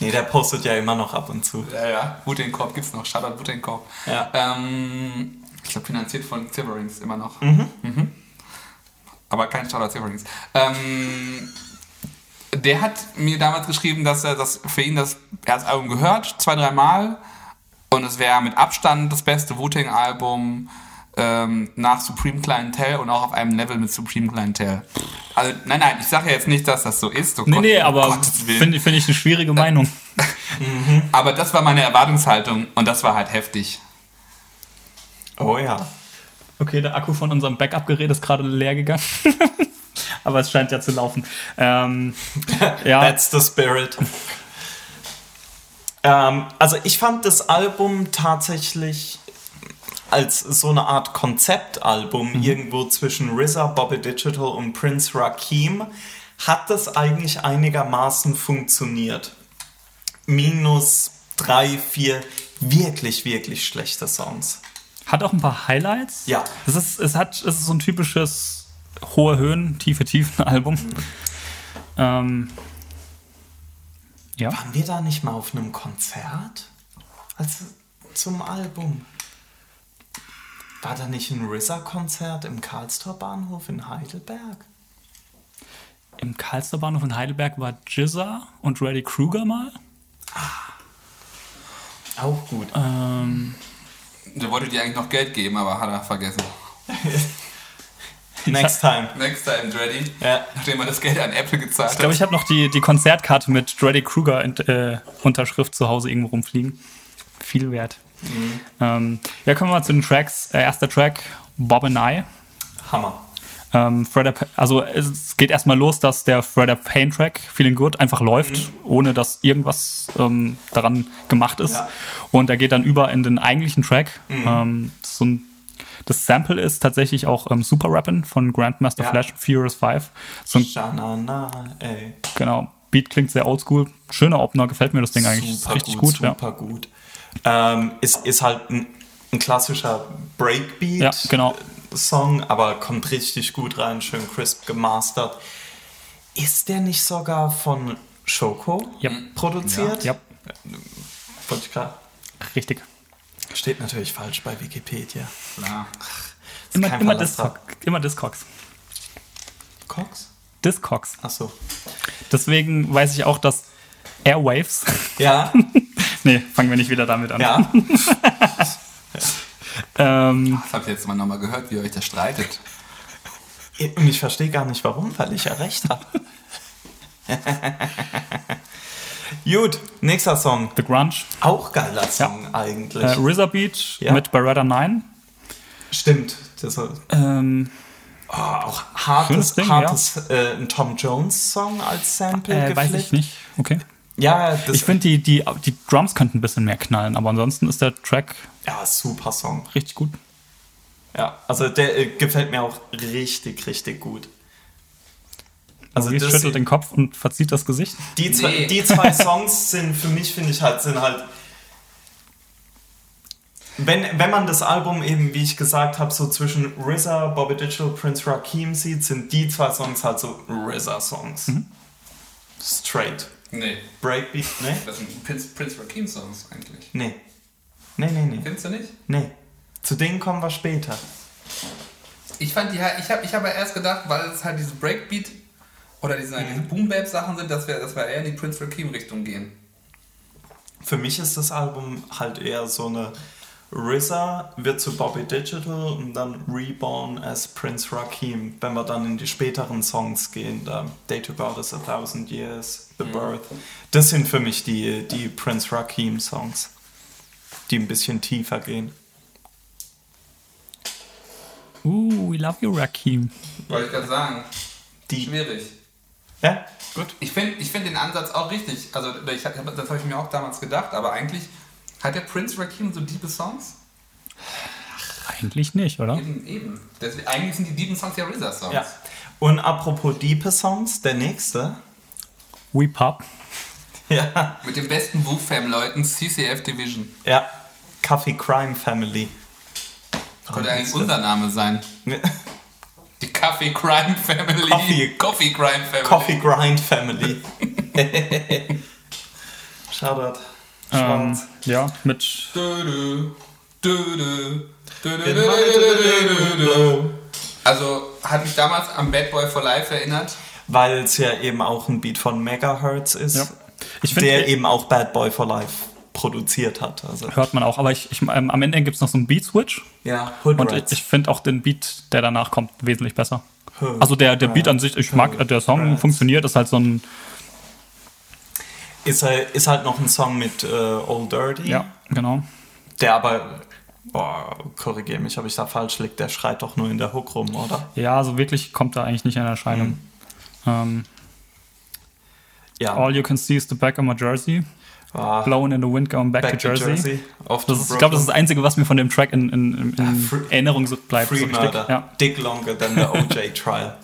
Nee, der postet ja immer noch ab und zu. Ja, ja. Wutenkorb gibt's noch. Shoutout Wutenkorb. Ja. Ähm, ich glaube, finanziert von Silverings immer noch. Mhm. Mhm. Aber kein Shoutout Silverings. Ähm, der hat mir damals geschrieben, dass er das für ihn das, er das Album gehört, zwei, drei Mal. Und es wäre mit Abstand das beste Wu-Tang-Album. ähm, nach Supreme Clientel und auch auf einem Level mit Supreme Clientel. Also, nein, nein, ich sage ja jetzt nicht, dass das so ist. Oh nee, Gott, nee, aber finde find ich eine schwierige Meinung. (laughs) mhm. Aber das war meine Erwartungshaltung und das war halt heftig. Oh ja. Okay, der Akku von unserem Backup-Gerät ist gerade leer gegangen. (laughs) aber es scheint ja zu laufen. Ähm, (laughs) ja. That's the spirit. ähm, also ich fand das Album tatsächlich als so eine Art Konzeptalbum mhm. irgendwo zwischen RZA, Bobby Digital und Prince Rakim hat das eigentlich einigermaßen funktioniert. Minus drei, vier wirklich, wirklich schlechte Songs. Hat auch ein paar Highlights. Ja. Es ist, es hat, es ist so ein typisches hohe Höhen, tiefe Tiefen Album. Mhm. Ähm, ja. Waren wir da nicht mal auf einem Konzert? Also zum Album. War da nicht ein RZA-Konzert im Karlstor Bahnhof in Heidelberg? Im Karlstor Bahnhof in Heidelberg war Jizza und Reddy Kruger mal. Ah. Auch gut. Ähm, der wollte dir eigentlich noch Geld geben, aber hat er vergessen. (laughs) Next time. Next time, Dreddy. Ja. Nachdem er das Geld an Apple gezahlt hat. Ich glaube, ich habe noch die, die Konzertkarte mit Dreddy Kruger äh, Unterschrift zu Hause irgendwo rumfliegen. Viel wert. Mhm. Ähm, ja, kommen wir mal zu den Tracks. Äh, erster Track, Bob and I. Hammer. Ähm, also es geht erstmal los, dass der Fredder Pain Track Feeling Good einfach läuft, mhm. ohne dass irgendwas ähm, daran gemacht ist. Ja. Und er geht dann über in den eigentlichen Track. Mhm. Ähm, so ein, das Sample ist tatsächlich auch ähm, Super Rappin von Grandmaster ja. Flash Furious 5. So ein, ey. Genau. Beat klingt sehr oldschool. Schöner Opener, gefällt mir das Ding eigentlich super richtig gut. gut super ja. gut. Ähm, ist, ist halt ein, ein klassischer Breakbeat. Ja, genau. Song, aber kommt richtig gut rein, schön crisp gemastert. Ist der nicht sogar von Shoko yep. produziert? Ja. Yep. Wollte ich klar. Richtig. Steht natürlich falsch bei Wikipedia. Klar. Immer, immer, Discog, immer Discogs. Cox? Discogs. Ach so. Deswegen weiß ich auch, dass Airwaves. Ja. (laughs) nee, fangen wir nicht wieder damit an. Ja. (laughs) ähm, das habt ihr jetzt mal nochmal gehört, wie ihr euch das streitet. Und ich verstehe gar nicht warum, weil ich ja recht habe. (laughs) Gut, nächster Song. The Grunge. Auch geiler Song ja. eigentlich. Äh, RZA Beach ja. mit Beretta 9. Stimmt. Das ähm, oh, auch hartes, Ding, hartes ja. äh, ein Tom Jones Song als Sample äh, Weiß ich nicht. Okay. Ja, ich finde, die, die, die Drums könnten ein bisschen mehr knallen, aber ansonsten ist der Track. Ja, super Song. Richtig gut. Ja, also der äh, gefällt mir auch richtig, richtig gut. Also Maurice schüttelt den Kopf und verzieht das Gesicht. Die zwei, nee. die zwei Songs sind für mich, finde ich halt, sind halt. Wenn, wenn man das Album eben, wie ich gesagt habe, so zwischen RZA, Bobby Digital, Prince Rakim sieht, sind die zwei Songs halt so RZA-Songs. Mhm. Straight. Nee. Breakbeat, ne? Das sind Prince, Prince Rakim Songs eigentlich. Nee. Nee, nee, nee. Findest du nicht? Nee. Zu denen kommen wir später. Ich fand die halt, ich habe ich hab ja erst gedacht, weil es halt diese Breakbeat oder diese, mhm. diese Boom Bap Sachen sind, dass wir, dass wir eher in die Prince Rakim Richtung gehen. Für mich ist das Album halt eher so eine RZA wird zu Bobby Digital und dann Reborn as Prince Rakim. Wenn wir dann in die späteren Songs gehen, da Day to God is a Thousand Years, The mhm. Birth. Das sind für mich die, die Prince Rakim Songs, die ein bisschen tiefer gehen. Uh, we love you, Rakim. Wollte ich gerade sagen. Die. Schwierig. Ja, gut. Ich finde ich find den Ansatz auch richtig. Also, ich, das habe ich mir auch damals gedacht, aber eigentlich hat der Prince Rakim so diebe Songs? Eigentlich nicht, oder? Eben, eben. Deswegen, eigentlich sind die dieben Songs ja RZA-Songs. Ja. Und apropos diepe Songs, der nächste. We Pop. (laughs) Ja. Mit den besten Wu-Fam-Leuten, CCF Division. Ja. Coffee Crime Family. Könnte eigentlich unser Name sein. (laughs) Die Coffee Crime Family. Coffee, Coffee Crime Family. Coffee Grind Family. (laughs) Shoutout. Ähm, ja, mit. Also hat mich damals am Bad Boy for Life erinnert. Weil es ja eben auch ein Beat von Megahertz ist. Ja. Ich der eben auch Bad Boy for Life produziert hat. Also. Hört man auch, aber ich, ich ähm, am Ende gibt es noch so einen Beat-Switch. Ja, Hood Und ich, ich finde auch den Beat, der danach kommt, wesentlich besser. Hood also der, der Beat an sich, ich mag, der Song Rats. funktioniert, ist halt so ein. Ist halt, ist halt noch ein Song mit äh, Old Dirty. Ja, genau. Der aber Boah, korrigiere mich, ob ich da falsch liege. Der schreit doch nur in der Hook rum, oder? Ja, so wirklich kommt er eigentlich nicht in Erscheinung. Mhm. Ähm, ja. All you can see is the back of my jersey. Ah, Blowing in the wind, going back, back to Jersey. Jersey. Ist, ich glaube, das ist das Einzige, was mir von dem Track in, in, in ja, Erinnerung so bleibt. Free so Murder. Ja. Dig longer than the OJ Trial.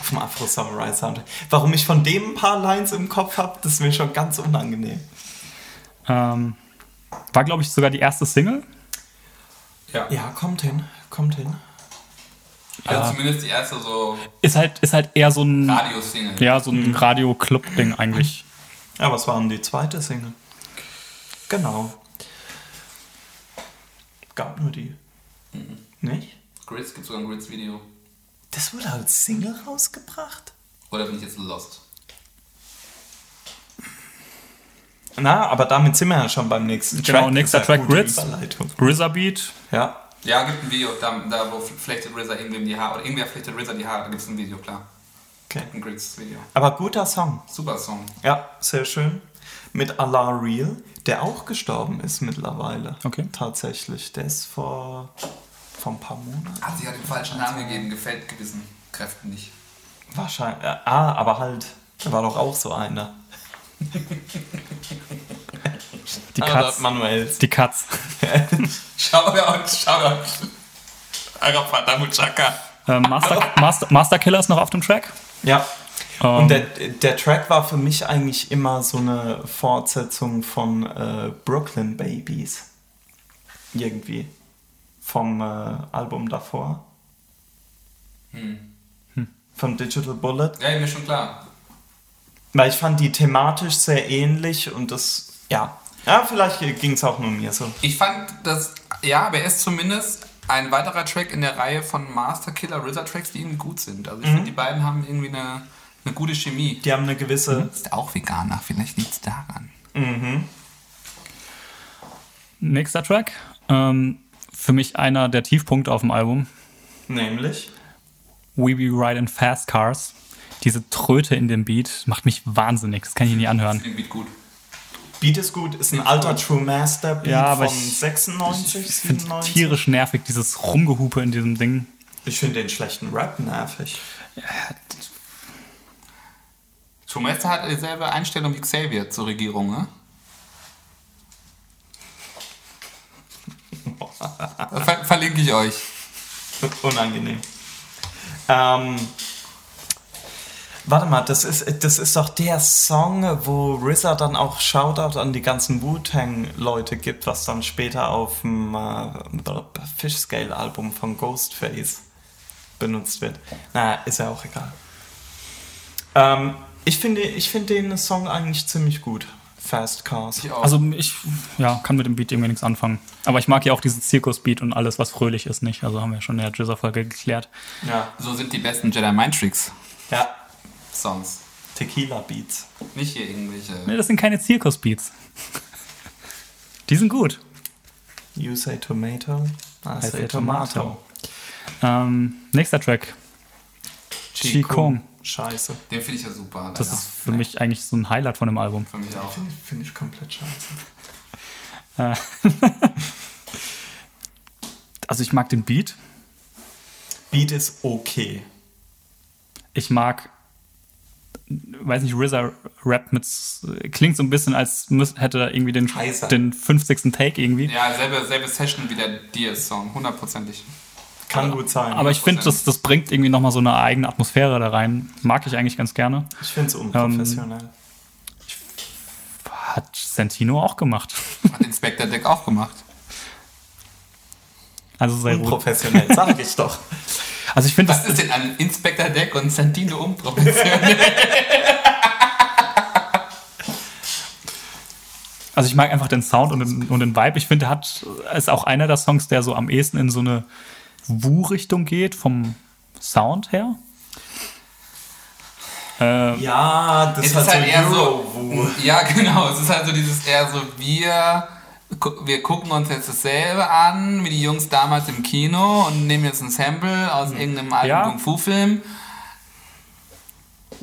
Auf dem Afro Samurai Sound. Warum ich von dem ein paar Lines im Kopf habe, das ist mir schon ganz unangenehm. Ähm, war, glaube ich, sogar die erste Single. Ja. Ja, kommt hin. Kommt hin. Also ja. zumindest die erste so. Ist halt, ist halt eher so ein. Radio-Single. Ja, so ein mhm. Radio-Club-Ding eigentlich. Ja, was war denn die zweite Single? Genau. Gab nur die. Mhm. Nicht? Grids gibt sogar ein Grids-Video. Das wurde als Single rausgebracht? Oder bin ich jetzt lost? Na, aber damit sind wir ja schon beim nächsten genau, Track. Genau, nächster Track Grids. RZA Beat. Ja. Ja, gibt ein Video, da, da wo flechtet RZA irgendwem die Haare, oder irgendwer flechtet RZA die Haare, da gibt es ein Video, klar. Okay. Ein Grids Video. Aber guter Song. Super Song. Ja, sehr schön. Mit Allah Real, der auch gestorben ist mittlerweile. Okay. Tatsächlich. Der ist vor, vor ein paar Monaten. Hat sich ja den falschen Namen gegeben, gefällt gewissen Kräften nicht. Wahrscheinlich. Ah, aber halt, er war doch auch so einer. (laughs) Die Katz. Manuels. Die Katz. (laughs) Shoutout, Shoutout. Arafat Amuchaka. Äh, Master, Master, Master Killer ist noch auf dem Track. Ja. Um, Und der, der Track war für mich eigentlich immer so eine Fortsetzung von äh, Brooklyn Babies. Irgendwie. Vom äh, Album davor. Hm. Hm. Von Digital Bullet. Ja, mir schon klar. Weil ich fand die thematisch sehr ähnlich und das, ja. Ja, vielleicht ging es auch nur mir so. Ich fand das, ja, aber er ist zumindest ein weiterer Track in der Reihe von Master Killer RZA Tracks, die irgendwie gut sind. Also ich mhm. finde, die beiden haben irgendwie eine, eine gute Chemie. Die haben eine gewisse. Mhm. Ist auch Veganer, vielleicht liegt es daran. Mhm. Nächster Track. Ähm, für mich einer der Tiefpunkte auf dem Album. Nämlich? We Be Ride in Fast Cars diese Tröte in dem Beat macht mich wahnsinnig. Das kann ich nie anhören. Den Beat gut. Beat ist gut, ist ein alter True Master Beat ja, von ich, 96, ich, ich finde tierisch nervig, dieses Rumgehupe in diesem Ding. Ich finde den schlechten Rap nervig. Ja. True Master hat dieselbe Einstellung wie Xavier zur Regierung, ne? (laughs) Ver verlinke ich euch. Unangenehm. Ähm, Warte mal, das ist, das ist doch der Song, wo RZA dann auch Shoutout an die ganzen Wu-Tang-Leute gibt, was dann später auf dem äh, Fishscale-Album von Ghostface benutzt wird. Naja, ist ja auch egal. Ähm, ich finde ich find den Song eigentlich ziemlich gut. Fast Cars. Ich also ich ja, kann mit dem Beat irgendwie nichts anfangen. Aber ich mag ja auch diesen Zirkus-Beat und alles, was fröhlich ist, nicht. Also haben wir schon in der Jizzer-Folge geklärt. Ja. So sind die besten Jedi Mind Tricks. Ja. Songs. Tequila Beats. Nicht hier irgendwelche. Nee, das sind keine Zirkus-Beats. Die sind gut. You say tomato, I, say, say tomato. tomato. Ähm, nächster Track. Chi Kung. Scheiße. Den finde ich ja super. Das ist für nee. mich eigentlich so ein Highlight von dem Album. Für mich auch. Finde find ich komplett scheiße. Äh. (laughs) also ich mag den Beat. Beat ist okay. Ich mag weiß nicht, RZA Rap mit, klingt so ein bisschen, als hätte er irgendwie den, den 50. Take irgendwie. Ja, selbe, selbe Session wie der Dear-Song, hundertprozentig. Kann aber, gut sein. Aber ich finde, das, das bringt irgendwie nochmal so eine eigene Atmosphäre da rein. Mag ich eigentlich ganz gerne. Ich finde es unprofessionell. Ähm, hat Santino auch gemacht. Hat Inspector Deck auch gemacht. Also sehr Unprofessionell, sag ich doch. (laughs) Also ich finde Was ist denn an Inspector Deck und Santino unprofessionell? (laughs) also ich mag einfach den Sound und den, und den Vibe. Ich finde, er hat ist auch einer der Songs, der so am ehesten in so eine Wu-Richtung geht vom Sound her. Äh, ja, das ist halt, halt so eher so. Ja, genau. Es ist halt so dieses eher so wir wir gucken uns jetzt dasselbe an wie die Jungs damals im Kino und nehmen jetzt ein Sample aus mhm. irgendeinem alten ja. Kung-Fu-Film.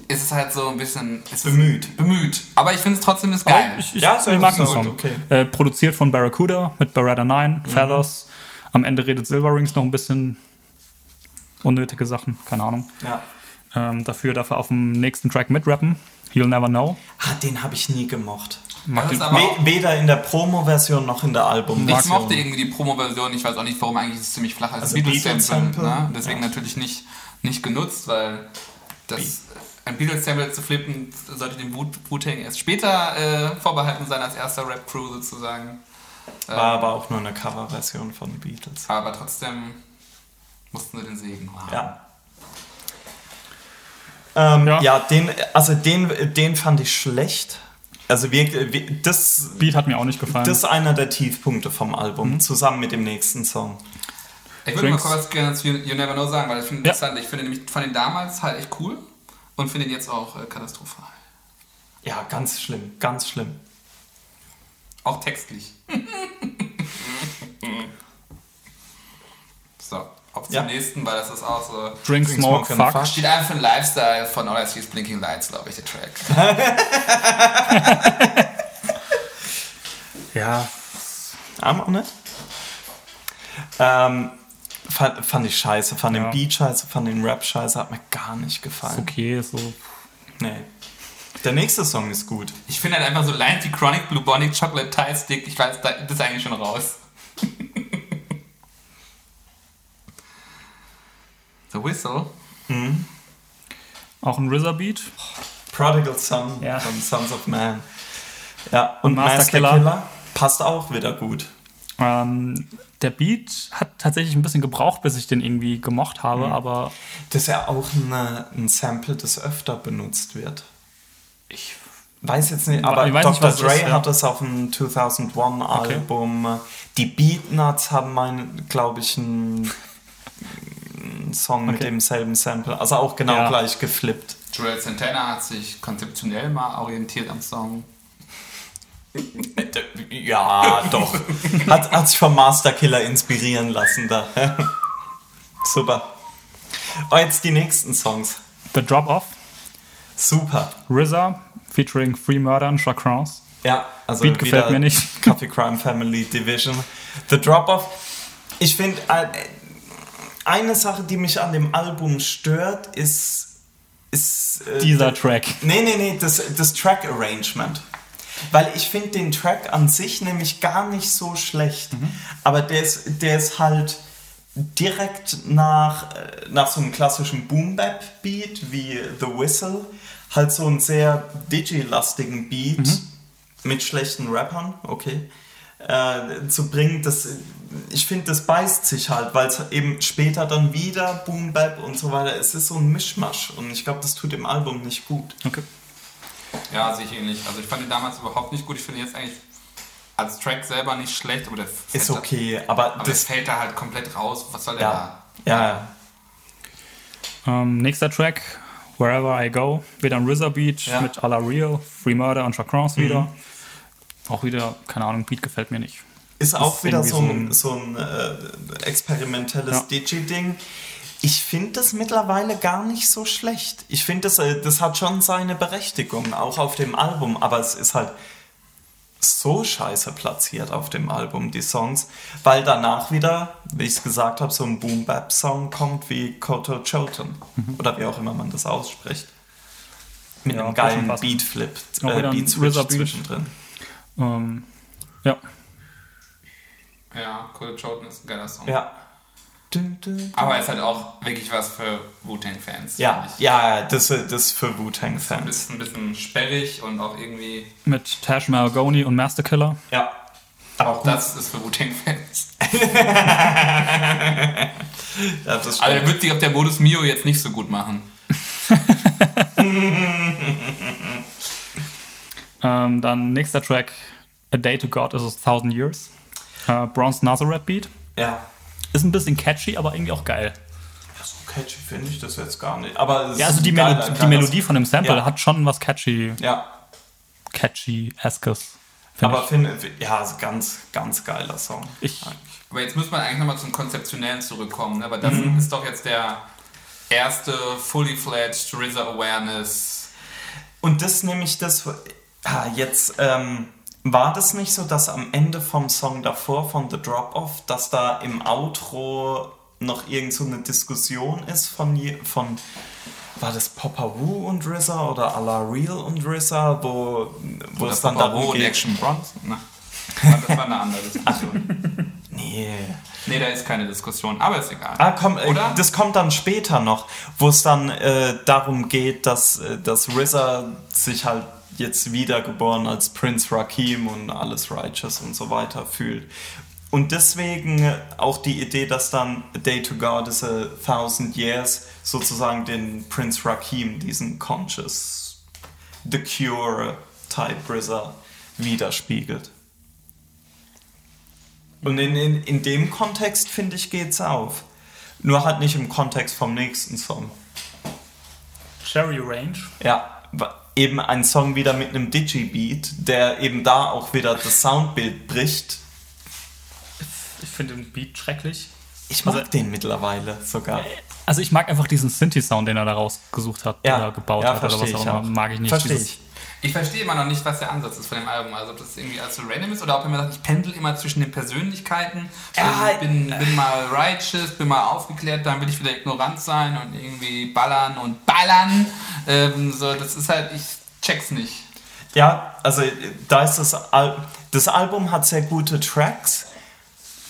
Ist es halt so ein bisschen bemüht. bemüht. Aber ich finde es trotzdem ist geil. ich, ich, ja, ich mag den Song. Okay. Äh, produziert von Barracuda mit Beretta 9, mhm. Feathers. Am Ende redet Silver Rings noch ein bisschen unnötige Sachen, keine Ahnung. Ja. Ähm, dafür darf er auf dem nächsten Track mitrappen. You'll Never Know. Ah, den habe ich nie gemocht. Weder in der Promo-Version noch in der Album-Version. Ich mochte irgendwie die Promo-Version. Ich weiß auch nicht, warum eigentlich ist es ziemlich flach als also Beatles-Sample. Ne? Deswegen ja. natürlich nicht, nicht genutzt, weil das, ein Beatles-Sample zu flippen sollte dem Wu-Tang erst später äh, vorbehalten sein als erster Rap-Crew sozusagen. War ähm, aber auch nur eine Cover-Version von Beatles. Aber trotzdem mussten sie den Segen haben. Ja. Ähm, ja. ja, den, also den, den fand ich schlecht. Also wir, wir, das Beat hat mir auch nicht gefallen. Das ist einer der Tiefpunkte vom Album, mhm. zusammen mit dem nächsten Song. Ich würde mal kurz gerne zu You Never Know sagen, weil ich finde ja. interessant. Ich finde nämlich von den damals halt echt cool und finde ihn jetzt auch äh, katastrophal. Ja, ganz schlimm, ganz schlimm. Auch textlich. (laughs) so. Auf zum ja. nächsten, weil das ist auch so. Drink, Drink Smoke, Smoke Fuck. Steht einfach für den Lifestyle von All I See is Blinking Lights, glaube ich, der Track. (laughs) ja. Arm auch nicht. Ähm, fand, fand ich scheiße, fand ja. den Beat scheiße, fand den Rap scheiße, hat mir gar nicht gefallen. Ist okay, so. Nee. Der nächste Song ist gut. Ich finde halt einfach so Lines wie Chronic Blue Bonnet Chocolate Tie Stick, ich weiß, das ist eigentlich schon raus. (laughs) The Whistle. Mhm. Auch ein RZA Beat. Prodigal Son ja. von Sons of Man. Ja, und, und Master, Master Killer. Killer. passt auch wieder gut. Ähm, der Beat hat tatsächlich ein bisschen gebraucht, bis ich den irgendwie gemocht habe, mhm. aber. Das ist ja auch eine, ein Sample, das öfter benutzt wird. Ich weiß jetzt nicht, aber Dr. Nicht, Dre ist, ja. hat das auf dem 2001-Album. Okay. Die Beatnuts haben, glaube ich, ein Song okay. mit demselben Sample. Also auch genau ja. gleich geflippt. Joel Santana hat sich konzeptionell mal orientiert am Song. (laughs) ja, doch. Hat, hat sich vom Master Killer inspirieren lassen da. (laughs) Super. Oh, jetzt die nächsten Songs. The Drop Off. Super. RZA featuring Free Murder und Chacrons. Ja, also Beat gefällt mir nicht. Coffee Crime Family Division. The Drop Off. Ich finde, äh, eine Sache, die mich an dem Album stört, ist. ist äh, Dieser Track. Nee, nee, nee, das, das Track-Arrangement. Weil ich finde den Track an sich nämlich gar nicht so schlecht. Mhm. Aber der ist, der ist halt direkt nach, äh, nach so einem klassischen Boom-Bap-Beat wie The Whistle halt so einen sehr digi-lastigen Beat mhm. mit schlechten Rappern, okay, äh, zu bringen. Das, ich finde, das beißt sich halt, weil es eben später dann wieder Boom Bap und so weiter, es ist so ein Mischmasch und ich glaube, das tut dem Album nicht gut. Okay. Ja, sehe ich ähnlich. Also ich fand ihn damals überhaupt nicht gut. Ich finde jetzt eigentlich als Track selber nicht schlecht, aber der ist okay, aber, aber das fällt da halt komplett raus. Was soll der ja. da? Ja, ja. Ähm, nächster Track, Wherever I Go, wieder ein RZA Beat ja. mit A La Real, Free Murder und Chacrons mhm. wieder. Auch wieder, keine Ahnung, Beat gefällt mir nicht. Ist auch wieder so ein, so ein äh, experimentelles ja. Digi-Ding. Ich finde das mittlerweile gar nicht so schlecht. Ich finde, das, äh, das hat schon seine Berechtigung, auch auf dem Album, aber es ist halt so scheiße platziert auf dem Album, die Songs, weil danach wieder, wie ich es gesagt habe, so ein Boom-Bap-Song kommt wie Koto Choten mhm. oder wie auch immer man das ausspricht. Mit ja, einem geilen Beat-Flip, äh, Beat-Switch zwischendrin. Ähm, ja. Ja, Cold Choten ist ein geiler Song. Ja. Aber er ist halt auch wirklich was für Wu-Tang-Fans. Ja, ja, das, das für Wu-Tang-Fans. Ist ein bisschen sperrig und auch irgendwie. Mit Tash Maragoni und Master Killer. Ja. Aber auch das ist für Wu-Tang-Fans. (laughs) Aber er wird sich auf der Modus Mio jetzt nicht so gut machen. (laughs) ähm, dann nächster Track: A Day to God is a Thousand Years. Uh, Bronze Nazareth Beat. Ja. Ist ein bisschen catchy, aber irgendwie auch geil. Ja, so catchy finde ich das jetzt gar nicht. Aber ja, also die, Melo die Melodie von dem Sample ja. hat schon was catchy. Ja. Catchy-eskes. Find aber finde, ja, ganz, ganz geiler Song. Ich, aber jetzt muss man eigentlich nochmal zum Konzeptionellen zurückkommen, ne? weil das mhm. ist doch jetzt der erste fully fledged RZA Awareness. Und das nämlich das, ah, jetzt ähm, war das nicht so, dass am Ende vom Song davor von The Drop-Off, dass da im Outro noch irgend so eine Diskussion ist von, von war das Papa Wu und RZA oder A La Real und RZA, wo, wo es dann Papa darum geht... Action Bronson? Na, das war eine andere (laughs) Diskussion. nee. Nee, da ist keine Diskussion, aber ist egal. Ah, komm, äh, Oder? das kommt dann später noch, wo es dann äh, darum geht, dass, äh, dass RZA sich halt jetzt wiedergeboren als Prince Rakim und alles Righteous und so weiter fühlt. Und deswegen auch die Idee, dass dann A Day to God is a Thousand Years sozusagen den Prince Rakim, diesen Conscious, The Cure Type RZA widerspiegelt. Und in, in, in dem Kontext, finde ich, geht's auf. Nur halt nicht im Kontext vom nächsten Song. Cherry Range? Ja, eben ein Song wieder mit einem Digi-Beat, der eben da auch wieder das Soundbild bricht. Ich finde den Beat schrecklich. Ich mag also, den mittlerweile sogar. Also ich mag einfach diesen Synthi-Sound, den er da rausgesucht hat ja, oder gebaut ja, hat oder was auch immer. Mag ich nicht. Verstehe ich. Ich verstehe immer noch nicht, was der Ansatz ist von dem Album. Also ob das irgendwie alles so random ist oder ob er mir sagt, ich pendel immer zwischen den Persönlichkeiten. Ja, ich bin, bin mal righteous, bin mal aufgeklärt, dann will ich wieder ignorant sein und irgendwie ballern und ballern. Ähm, so, das ist halt, ich check's nicht. Ja, also da ist das, Al das Album hat sehr gute Tracks,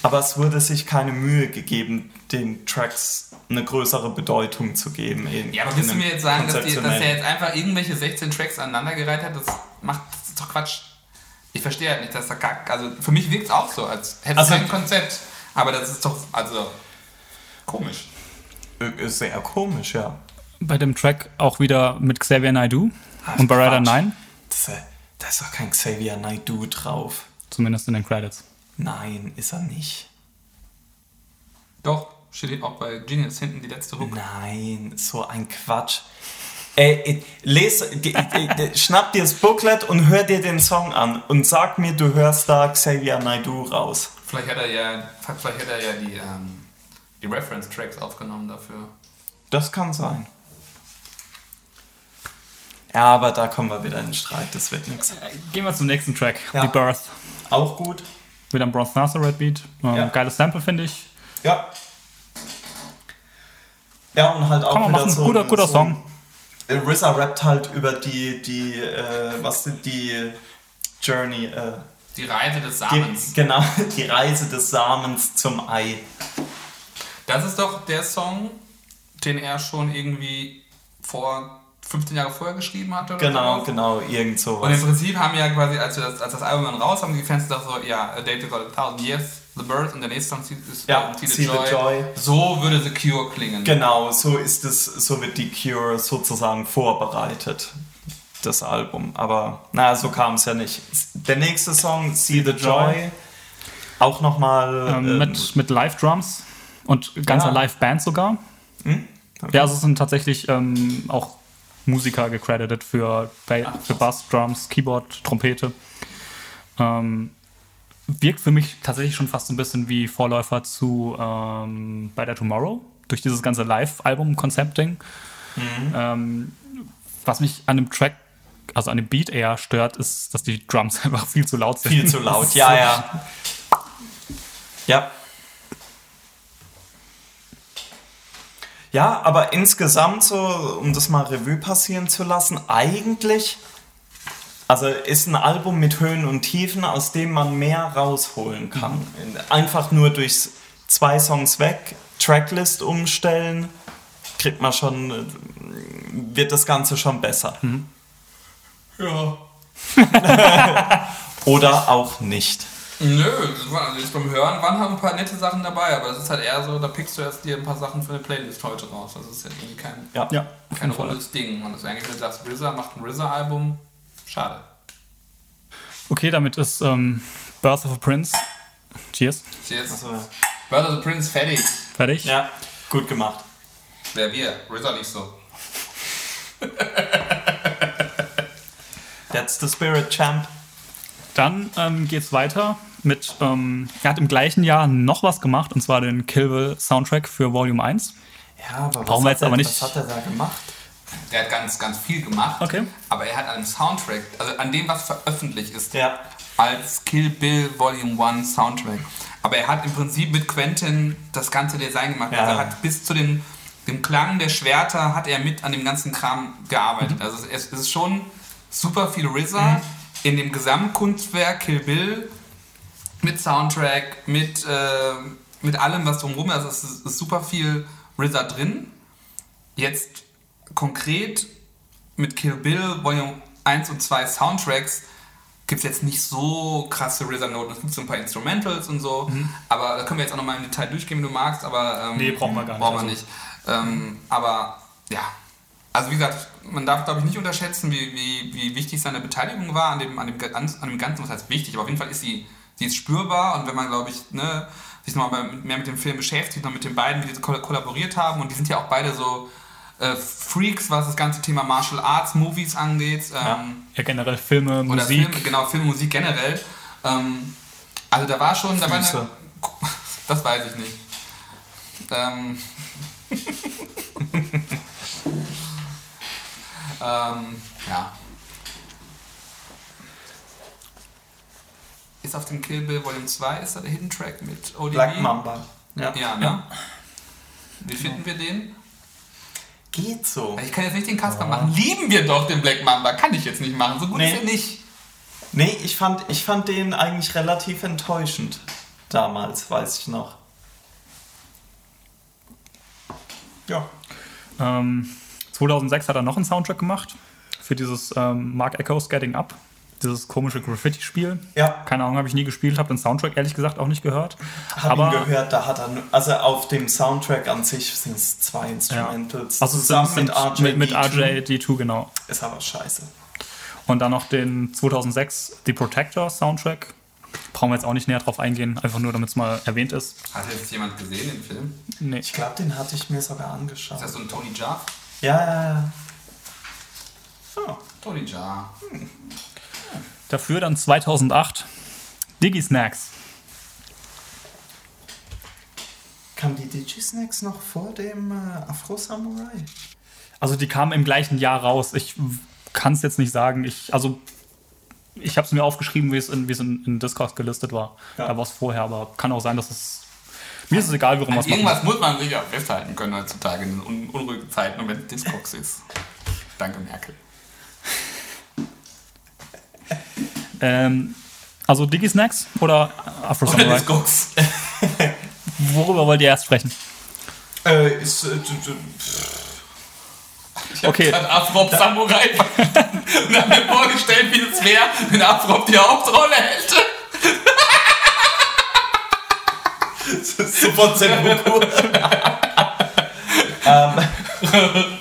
aber es wurde sich keine Mühe gegeben, den Tracks eine größere Bedeutung zu geben. In, ja, aber willst du mir jetzt sagen, dass, die, dass er jetzt einfach irgendwelche 16 Tracks aneinandergereiht hat? Das macht das ist doch Quatsch. Ich verstehe halt nicht, dass er kack. Also für mich wirkt es auch so, als hätte es also, kein Konzept. Aber das ist doch, also komisch. Ist sehr komisch, ja. Bei dem Track auch wieder mit Xavier Naidoo Ach, und Barada 9. Da ist doch kein Xavier Naidoo drauf. Zumindest in den Credits. Nein, ist er nicht. Doch steht auch bei Genius hinten die letzte Hook. Nein, so ein Quatsch. Ey, les, schnapp dir das Booklet und hör dir den Song an und sag mir, du hörst da Xavier Naidoo raus. Vielleicht hat er ja, vielleicht hat er ja die, ähm, die Reference-Tracks aufgenommen dafür. Das kann sein. Ja, aber da kommen wir wieder in den Streit, das wird nichts. Gehen wir zum nächsten Track, ja. The Birth. Auch gut. Wieder ein Bronze Nazareth Beat. Ähm, ja. Geiles Sample, finde ich. Ja. Ja, und halt auch Kann man wieder machen. so. Guter, guter so, Song. RZA rappt halt über die, die, äh, was sind die Journey, äh, die Reise des Samens. Die, genau, (laughs) die Reise des Samens zum Ei. Das ist doch der Song, den er schon irgendwie vor 15 Jahre vorher geschrieben hatte. Oder genau, so. genau, irgend sowas. Und im Prinzip haben ja quasi, als, das, als das Album dann raus, haben die Fans gesagt so, ja, A Day to God a Thousand Years The Birth und der nächste Song ist ja, See, See the, Joy. the, Joy. So würde The Cure klingen. Genau, so ist es, so wird die Cure sozusagen vorbereitet, das Album. Aber naja, so kam es ja nicht. Der nächste Song, See, the, the Joy, Joy. auch nochmal. Ähm, ähm, mit mit Live-Drums und ganzer ja. Live-Band sogar. Hm? Okay. Ja, also es sind tatsächlich ähm, auch Musiker gecredited für, für Bass, Drums, Keyboard, Trompete. Ähm, wirkt für mich tatsächlich schon fast ein bisschen wie Vorläufer zu ähm, By the Tomorrow, durch dieses ganze Live-Album-Concepting. Mhm. Ähm, was mich an dem Track, also an dem Beat eher stört, ist, dass die Drums (laughs) einfach viel zu laut sind. Viel zu laut, ja, ja. Ja. Ja, aber insgesamt so, um das mal Revue passieren zu lassen, eigentlich also ist ein Album mit Höhen und Tiefen, aus dem man mehr rausholen kann. Mhm. Einfach nur durch zwei Songs weg, Tracklist umstellen, kriegt man schon, wird das Ganze schon besser. Mhm. Ja. (laughs) Oder auch nicht. Nö, also jetzt beim Hören waren halt ein paar nette Sachen dabei, aber es ist halt eher so, da pickst du erst dir ein paar Sachen für eine Playlist heute raus. Das ist ja irgendwie kein, ja, ja, kein rundes Ding. Und das ist eigentlich, wenn du sagst, RZA macht ein RZA-Album, Schade. Okay, damit ist ähm, Birth of a Prince. Cheers. Cheers. Achso. Birth of a Prince fertig. Fertig? Ja, gut gemacht. Wer wir? RZA nicht so. (laughs) That's the spirit, champ. Dann ähm, es weiter mit, ähm, er hat im gleichen Jahr noch was gemacht, und zwar den Kill Bill Soundtrack für Volume 1. Ja, aber Brauchen wir jetzt aber nicht. Was hat er da gemacht? Der hat ganz, ganz viel gemacht. Okay. Aber er hat an dem Soundtrack, also an dem, was veröffentlicht ist, ja. als Kill Bill Volume 1 Soundtrack. Aber er hat im Prinzip mit Quentin das ganze Design gemacht. Ja. Also er hat bis zu den, dem Klang der Schwerter hat er mit an dem ganzen Kram gearbeitet. Mhm. Also es, es, ist schon super viel RZA mhm. in dem Gesamtkunstwerk Kill Bill mit Soundtrack, mit, äh, mit allem, was drumherum ist. Also es ist, ist super viel RZA drin. Jetzt konkret mit Kill Bill Volume 1 und 2 Soundtracks gibt es jetzt nicht so krasse RZA-Noten. Es gibt so ein paar Instrumentals und so, mhm. aber da können wir jetzt auch nochmal im Detail durchgehen, wenn du magst, aber... Ähm, nee, brauchen wir gar nicht. Brauchen wir also. nicht. Ähm, aber ja, also wie gesagt, man darf glaube ich nicht unterschätzen, wie, wie, wie wichtig seine Beteiligung war an dem, an, dem, an dem Ganzen, was heißt wichtig, aber auf jeden Fall ist sie, sie ist spürbar und wenn man glaube ich ne, sich nochmal mehr mit dem Film beschäftigt, noch mit den beiden, wie die kollaboriert haben und die sind ja auch beide so äh, Freaks, was das ganze Thema Martial Arts Movies angeht. Ähm, ja. ja. generell Filme, Musik. Film, genau, Filme, Musik generell. Ähm, also da war schon, da war eine, (laughs) das weiß ich nicht. Ähm, (laughs) ähm, ja. Ist auf dem Kill Bill Volume 2 ist da der Hidden Track mit ODB? Black Mamba. Ja, ja ne? Ja. Wie finden wir den? Geht so. Ich kann jetzt nicht den Kasper ja. machen. Lieben wir doch den Black Mamba. Kann ich jetzt nicht machen. So gut nee. ist er nicht. Nee, ich fand, ich fand den eigentlich relativ enttäuschend. Damals, weiß ich noch. Ja. Ähm, 2006 hat er noch einen Soundtrack gemacht für dieses ähm, Mark Echoes Getting Up dieses komische Graffiti-Spiel. Ja. Keine Ahnung, habe ich nie gespielt, habe den Soundtrack ehrlich gesagt auch nicht gehört. Habe ihn gehört, da hat er, also auf dem Soundtrack an sich sind es zwei Instrumentals. Ja. Also zusammen mit RJ, mit, mit RJ D2, genau. Ist aber scheiße. Und dann noch den 2006 The Protector Soundtrack. Brauchen wir jetzt auch nicht näher drauf eingehen, einfach nur, damit es mal erwähnt ist. Hat jetzt jemand gesehen den Film? Nee. Ich glaube, den hatte ich mir sogar angeschaut. Ist das so ein Tony Jaa? Ja, ja, ja. Oh. Tony Jaa. Hm. Dafür dann 2008 Digi Snacks. Kam die Digi Snacks noch vor dem äh, Afro Samurai? Also die kamen im gleichen Jahr raus. Ich kann es jetzt nicht sagen. Ich, also ich habe es mir aufgeschrieben, wie es in, in, in Discord gelistet war. Ja. Da war es vorher, aber kann auch sein, dass es. Mir ist es egal, warum man es Irgendwas muss man sich ja festhalten können heutzutage in un unruhigen Zeiten und wenn es Discogs ist. Danke, Merkel. Ähm, also Diggy Snacks oder Afro Samurai? Oder (laughs) Worüber wollt ihr erst sprechen? Äh, ist, äh, ich hab okay. Afrop Samurai und (laughs) hab mir vorgestellt, wie es wäre, wenn Afrop die Hauptrolle hätte. das (laughs) ist super Zenbuku. ähm,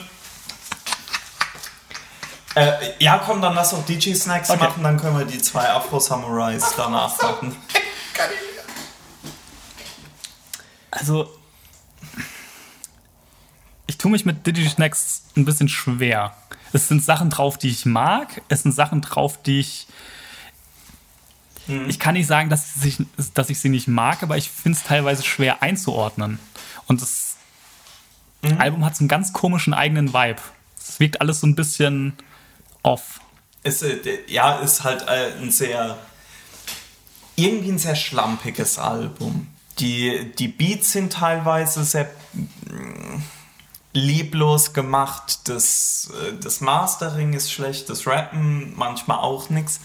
äh, ja, komm, dann lass auch DJ-Snacks okay. machen, dann können wir die zwei Afro-Samurais danach machen. Also, ich tue mich mit Digi-Snacks ein bisschen schwer. Es sind Sachen drauf, die ich mag. Es sind Sachen drauf, die ich. Hm. Ich kann nicht sagen, dass ich, dass ich sie nicht mag, aber ich finde es teilweise schwer einzuordnen. Und das hm. Album hat so einen ganz komischen eigenen Vibe. Es wirkt alles so ein bisschen off. Äh, ja, ist halt äh, ein sehr, irgendwie ein sehr schlampiges Album. Die, die Beats sind teilweise sehr mm, lieblos gemacht. Das, äh, das Mastering ist schlecht, das Rappen manchmal auch nichts.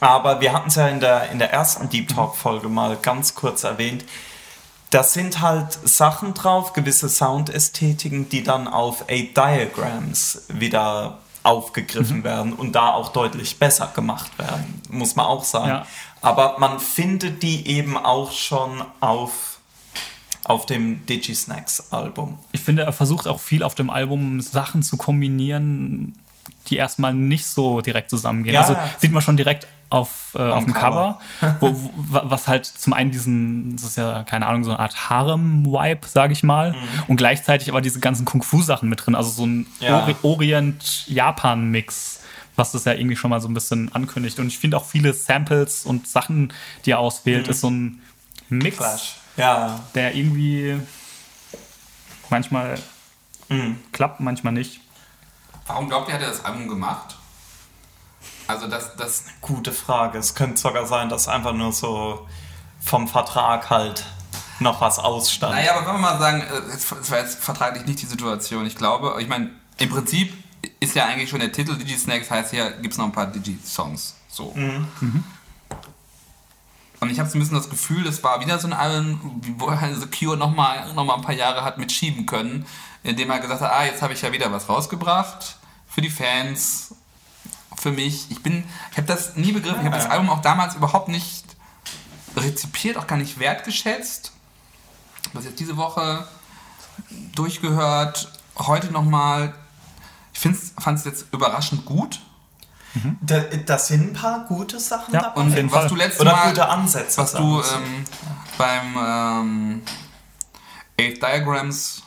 Aber wir hatten es ja in der, in der ersten Deep Talk-Folge mal ganz kurz erwähnt. Da sind halt Sachen drauf, gewisse Soundästhetiken, die dann auf Eight Diagrams wieder aufgegriffen mhm. werden und da auch deutlich besser gemacht werden, muss man auch sagen. Ja. Aber man findet die eben auch schon auf, auf dem Digisnacks Album. Ich finde, er versucht auch viel auf dem Album Sachen zu kombinieren, die erstmal nicht so direkt zusammengehen. Ja, also sieht man schon direkt auf, äh, auf dem Cover, Cover wo, wo, was halt zum einen diesen, das ist ja keine Ahnung, so eine Art Harem-Vibe, sage ich mal, mhm. und gleichzeitig aber diese ganzen Kung-Fu-Sachen mit drin, also so ein ja. Orient-Japan-Mix, was das ja irgendwie schon mal so ein bisschen ankündigt. Und ich finde auch viele Samples und Sachen, die er auswählt, mhm. ist so ein Mix, Flash. Ja. der irgendwie manchmal mhm. klappt, manchmal nicht. Warum glaubt ihr, hat er das Album gemacht? Also das, das gute Frage. Es könnte sogar sein, dass einfach nur so vom Vertrag halt noch was ausstand. Naja, aber wenn wir mal sagen, äh, es war jetzt vertraglich nicht die Situation. Ich glaube, ich meine, im Prinzip ist ja eigentlich schon der Titel Digi-Snacks, heißt hier gibt es noch ein paar Digi-Songs. So. Mhm. Mhm. Und ich habe so ein bisschen das Gefühl, das war wieder so ein Album, wo The Cure nochmal noch mal ein paar Jahre hat mitschieben können, indem er gesagt hat, ah, jetzt habe ich ja wieder was rausgebracht für die Fans, für mich. Ich bin, ich habe das nie begriffen, ich habe das Album auch damals überhaupt nicht rezipiert, auch gar nicht wertgeschätzt. Was jetzt diese Woche durchgehört, heute nochmal. Ich fand es jetzt überraschend gut. Mhm. Da, da, sind ein paar gute Sachen ja, dabei. Und was du letztes Oder Mal, gute Ansätze. Was du ähm, beim ähm, Eight Diagrams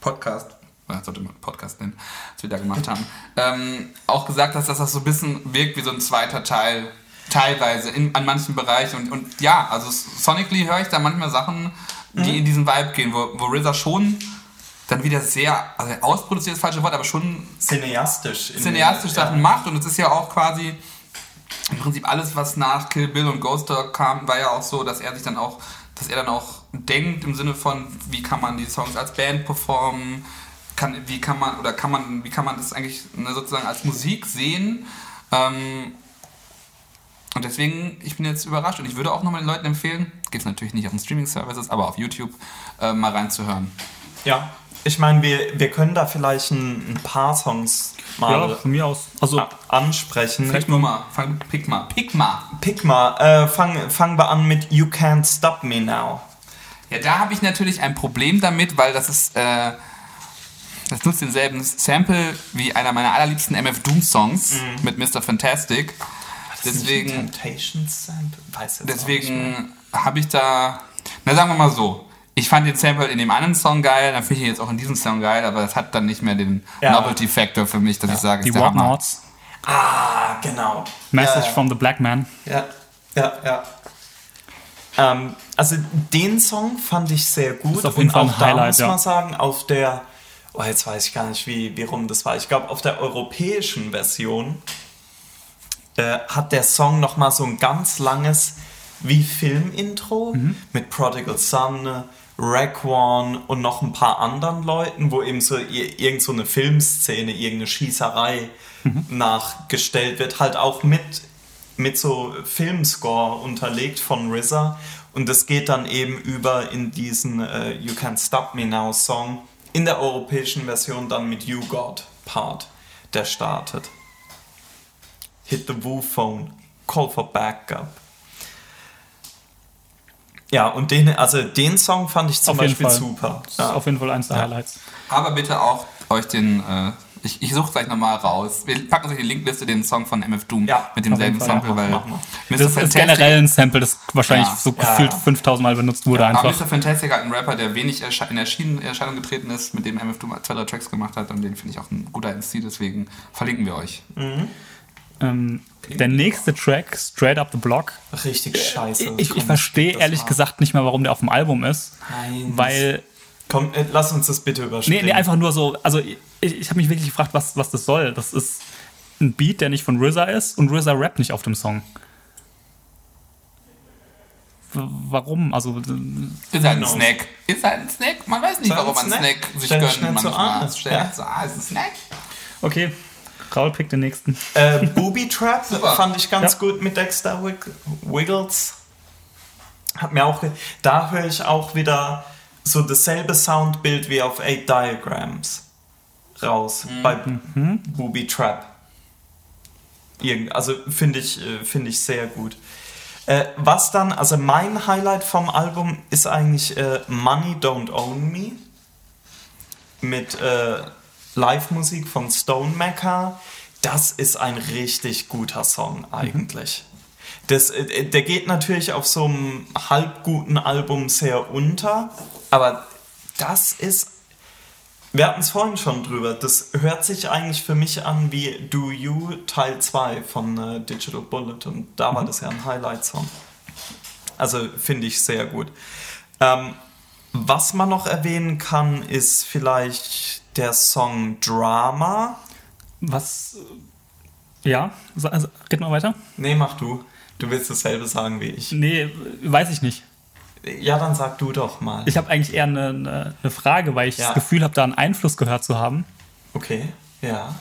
Podcast, sollte man Podcast nennen, was wir da gemacht haben, ähm, auch gesagt hast, dass das so ein bisschen wirkt wie so ein zweiter Teil teilweise in, an manchen Bereichen. Und, und ja, also sonically höre ich da manchmal Sachen, die mhm. in diesen Vibe gehen, wo, wo RZA schon dann wieder sehr, also ausproduziert ist das falsche Wort, aber schon cineastisch, cineastisch Sachen ja. macht. Und es ist ja auch quasi im Prinzip alles, was nach Kill Bill und Ghost Dog kam, war ja auch so, dass er sich dann auch, dass er dann auch denkt im Sinne von, wie kann man die Songs als Band performen, kann, wie kann man, oder kann man, wie kann man das eigentlich ne, sozusagen als Musik sehen. Ähm, und deswegen, ich bin jetzt überrascht und ich würde auch nochmal den Leuten empfehlen, gibt es natürlich nicht auf den Streaming-Services, aber auf YouTube äh, mal reinzuhören. Ja, ich meine, wir, wir können da vielleicht ein, ein paar Songs mal ja, von mir aus. Also, ansprechen. Vielleicht nur mal, fang, pick mal, pick mal. Pick mal, äh, fangen fang wir an mit You Can't Stop Me Now. Ja, da habe ich natürlich ein Problem damit, weil das ist, äh, das nutzt denselben Sample wie einer meiner allerliebsten MF Doom Songs mhm. mit Mr. Fantastic deswegen. deswegen habe ich da. Na, sagen wir mal so. Ich fand den Sample in dem anderen Song geil, dann finde ich ihn jetzt auch in diesem Song geil, aber das hat dann nicht mehr den ja. Novelty Factor für mich, dass ja. ich sage, Die Walk Notes. Ah, genau. Message ja, from the Black Man. Ja, ja, ja. Ähm, also den Song fand ich sehr gut. Ist auf jeden Fall ein Highlight, da muss man sagen, auf der, oh jetzt weiß ich gar nicht, wie, wie rum das war. Ich glaube, auf der europäischen Version äh, hat der Song nochmal so ein ganz langes wie Filmintro mhm. mit Prodigal Son, Raekwon und noch ein paar anderen Leuten, wo eben so irgend so eine Filmszene, irgendeine Schießerei mhm. nachgestellt wird, halt auch mit, mit so Filmscore unterlegt von RZA und das geht dann eben über in diesen uh, You Can't Stop Me Now Song in der europäischen Version dann mit You God Part, der startet hit the Woo phone, call for backup. Ja, und den, also den Song fand ich zum auf Beispiel super. Das ja. ist auf jeden Fall eins der ja. Highlights. Aber bitte auch euch den, äh, ich, ich suche gleich nochmal raus. Wir packen euch in die Linkliste den Song von MF Doom ja, mit demselben Sample, weil Mr. Das ist generell ein Sample, das wahrscheinlich so gefühlt 5000 Mal benutzt wurde einfach. Aber Mr. Fantastic hat einen Rapper, der wenig in Erscheinung getreten ist, mit dem MF Doom zwei, drei Tracks gemacht hat und den finde ich auch ein guter MC, deswegen verlinken wir euch. Mhm. Ähm, der nächste Track, Straight Up the Block. Richtig scheiße. Ich, ich verstehe ehrlich war. gesagt nicht mehr, warum der auf dem Album ist. Nein. Weil. Komm, äh, lass uns das bitte überspringen. Nee, nee, einfach nur so. Also, ich, ich habe mich wirklich gefragt, was, was das soll. Das ist ein Beat, der nicht von RZA ist und RZA rappt nicht auf dem Song. Warum? Also. Ist halt ein Snack. Ist halt ein Snack. Man weiß nicht, warum man Snack, Snack sich Stell gönnt. Manchmal. So an. Stellt ja. so, ah, ist ein Snack. Okay, Raul pickt den nächsten. Äh, Booby Trap (laughs) fand ich ganz ja. gut mit Dexter Wiggles. Hat mir auch, da höre ich auch wieder so dasselbe Soundbild wie auf Eight Diagrams raus mhm. bei mhm. Booby Trap. Irgend, also finde ich, äh, find ich sehr gut. Äh, was dann, also mein Highlight vom Album ist eigentlich äh, Money Don't Own Me mit äh, Live-Musik von Stone Mecca. Das ist ein richtig guter Song eigentlich. Mhm. Das, äh, der geht natürlich auf so einem halb guten Album sehr unter, aber das ist Wir hatten es vorhin schon drüber. Das hört sich eigentlich für mich an wie Do You Teil 2 von äh, Digital Bullet. Und da war mhm. das ja ein Highlight-Song. Also finde ich sehr gut. Ähm, was man noch erwähnen kann, ist vielleicht der Song Drama. Was. Ja, also, red mal weiter. Nee, mach du. Du willst dasselbe sagen wie ich. Nee, weiß ich nicht. Ja, dann sag du doch mal. Ich habe eigentlich eher eine, eine, eine, Frage, weil ich ja. das Gefühl habe, da einen Einfluss gehört zu haben. Okay, ja.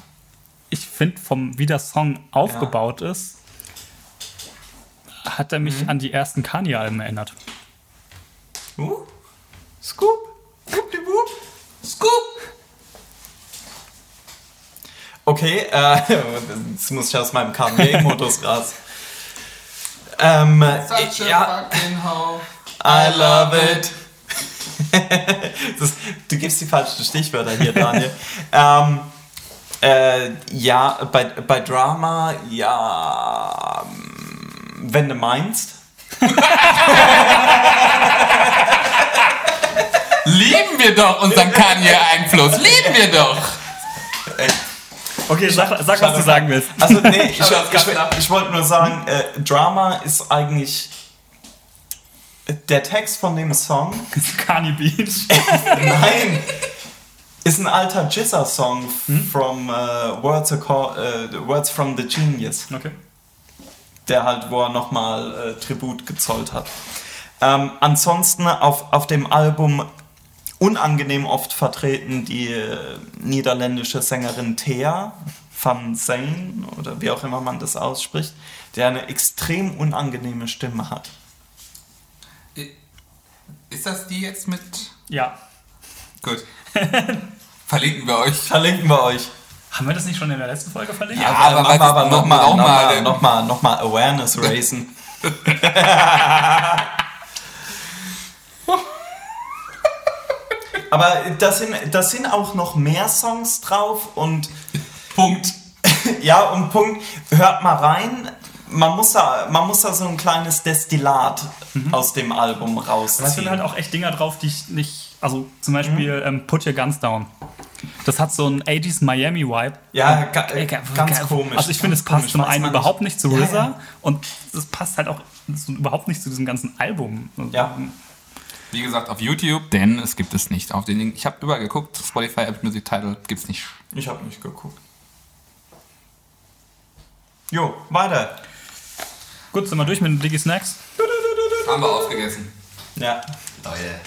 Ich finde, vom wie der Song aufgebaut ja. ist, hat er mich mhm. an die ersten Kanye-Alben erinnert. Uh? Scoop? Scoop die Boop? Scoop? Okay, äh, (laughs) jetzt muss ich aus meinem Kanye-Modus (laughs) raus. Ähm, Such ja. I love it. (laughs) das, du gibst die falschen Stichwörter hier, Daniel. (laughs) ähm, äh, ja, bei, bei Drama, ja, wenn du meinst. (laughs) Lieben wir doch unseren Kanye-Einfluss. Lieben wir doch. Okay, sag, sag was du sagen willst. Also, nee, ich, ich, ich, ich wollte nur sagen, äh, Drama ist eigentlich der Text von dem Song. (laughs) Kanye Beach. Nein! Ist ein alter Jizza-Song hm? from uh, Words, uh, Words from the Genius. Okay. Der halt, wo er nochmal uh, Tribut gezollt hat. Ähm, ansonsten auf, auf dem Album unangenehm oft vertreten die äh, niederländische Sängerin Thea van Zane oder wie auch immer man das ausspricht, der eine extrem unangenehme Stimme hat. Ist das die jetzt mit? Ja. Gut. (laughs) Verlinken wir euch. Verlinken wir euch. Haben wir das nicht schon in der letzten Folge verlinkt? Ja, ja aber, aber, aber nochmal noch mal, noch mal, noch mal Awareness (laughs) raisen. (laughs) aber das sind, das sind auch noch mehr Songs drauf und Punkt. ja, und Punkt. Hört mal rein man muss da, man muss da so ein kleines Destillat mhm. aus dem Album rausziehen. Da sind halt auch echt Dinger drauf, die ich nicht, also zum Beispiel mhm. ähm, Put Your Guns Down. Das hat so einen 80s Miami Vibe. Ja, ga, äh, ganz komisch. Also ich finde, es passt zum einen überhaupt nicht zu RZA ja, ja. und es passt halt auch überhaupt nicht zu diesem ganzen Album. Ja. Wie gesagt, auf YouTube, denn es gibt es nicht. Auf den, ich habe überall geguckt, Spotify, Apple Music Title gibt es nicht. Ich habe nicht geguckt. Jo, weiter. Gut, sind wir durch mit den Digi Snacks? Haben wir aufgegessen. Ja. Leute.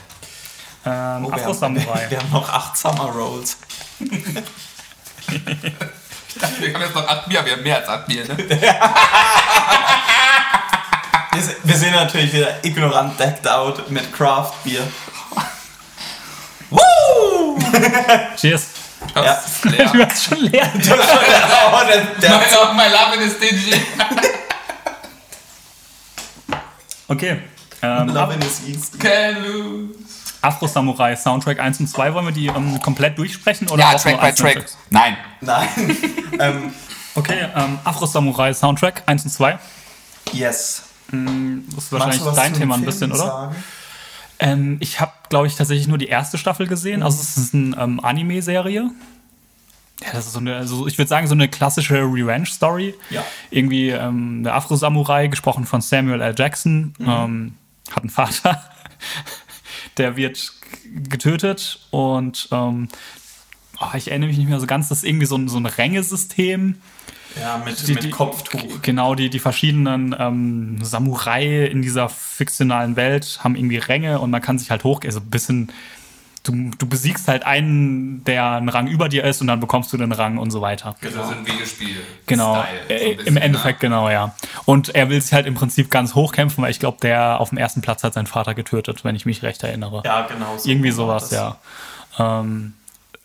Ähm, oh. Wir, (laughs) wir haben noch acht Summer Rolls. (laughs) wir haben jetzt noch acht Bier, wir haben mehr als acht Bier, ne? (laughs) wir sind natürlich wieder ignorant decked out mit Craft Bier. Woo! Cheers. Ja. Du hast schon leer. Du hast schon leer. Oh, der, der mein, mein Laben ist dingy. Okay. Ähm, Loving is easy. Can lose. Afro Samurai Soundtrack 1 und 2, wollen wir die ähm, komplett durchsprechen? Oder ja, Track by Track. Nein. Nein. (laughs) ähm, okay, ähm, Afro Samurai Soundtrack 1 und 2. Yes. Mm, das ist wahrscheinlich dein Thema ein bisschen, oder? Ähm, ich habe, glaube ich, tatsächlich nur die erste Staffel gesehen. Mhm. Also es ist eine ähm, Anime-Serie. Ja, das ist so eine, also ich würde sagen, so eine klassische Revenge-Story. Ja. Irgendwie ähm, der Afro-Samurai, gesprochen von Samuel L. Jackson, mhm. ähm, hat einen Vater, (laughs) der wird getötet und ähm, oh, ich erinnere mich nicht mehr so ganz, das ist irgendwie so ein, so ein Rängesystem. Ja, mit, die, mit Kopftuch. Genau, die, die verschiedenen ähm, Samurai in dieser fiktionalen Welt haben irgendwie Ränge und man kann sich halt hoch, also ein bisschen du, du besiegst halt einen, der einen Rang über dir ist und dann bekommst du den Rang und so weiter. Genau, so ein Videospiel. Genau, Style, so äh, bisschen, im Endeffekt ne? genau, ja. Und er will sich halt im Prinzip ganz hoch kämpfen, weil ich glaube, der auf dem ersten Platz hat seinen Vater getötet, wenn ich mich recht erinnere. Ja, genau. So Irgendwie sowas, ja. Ähm,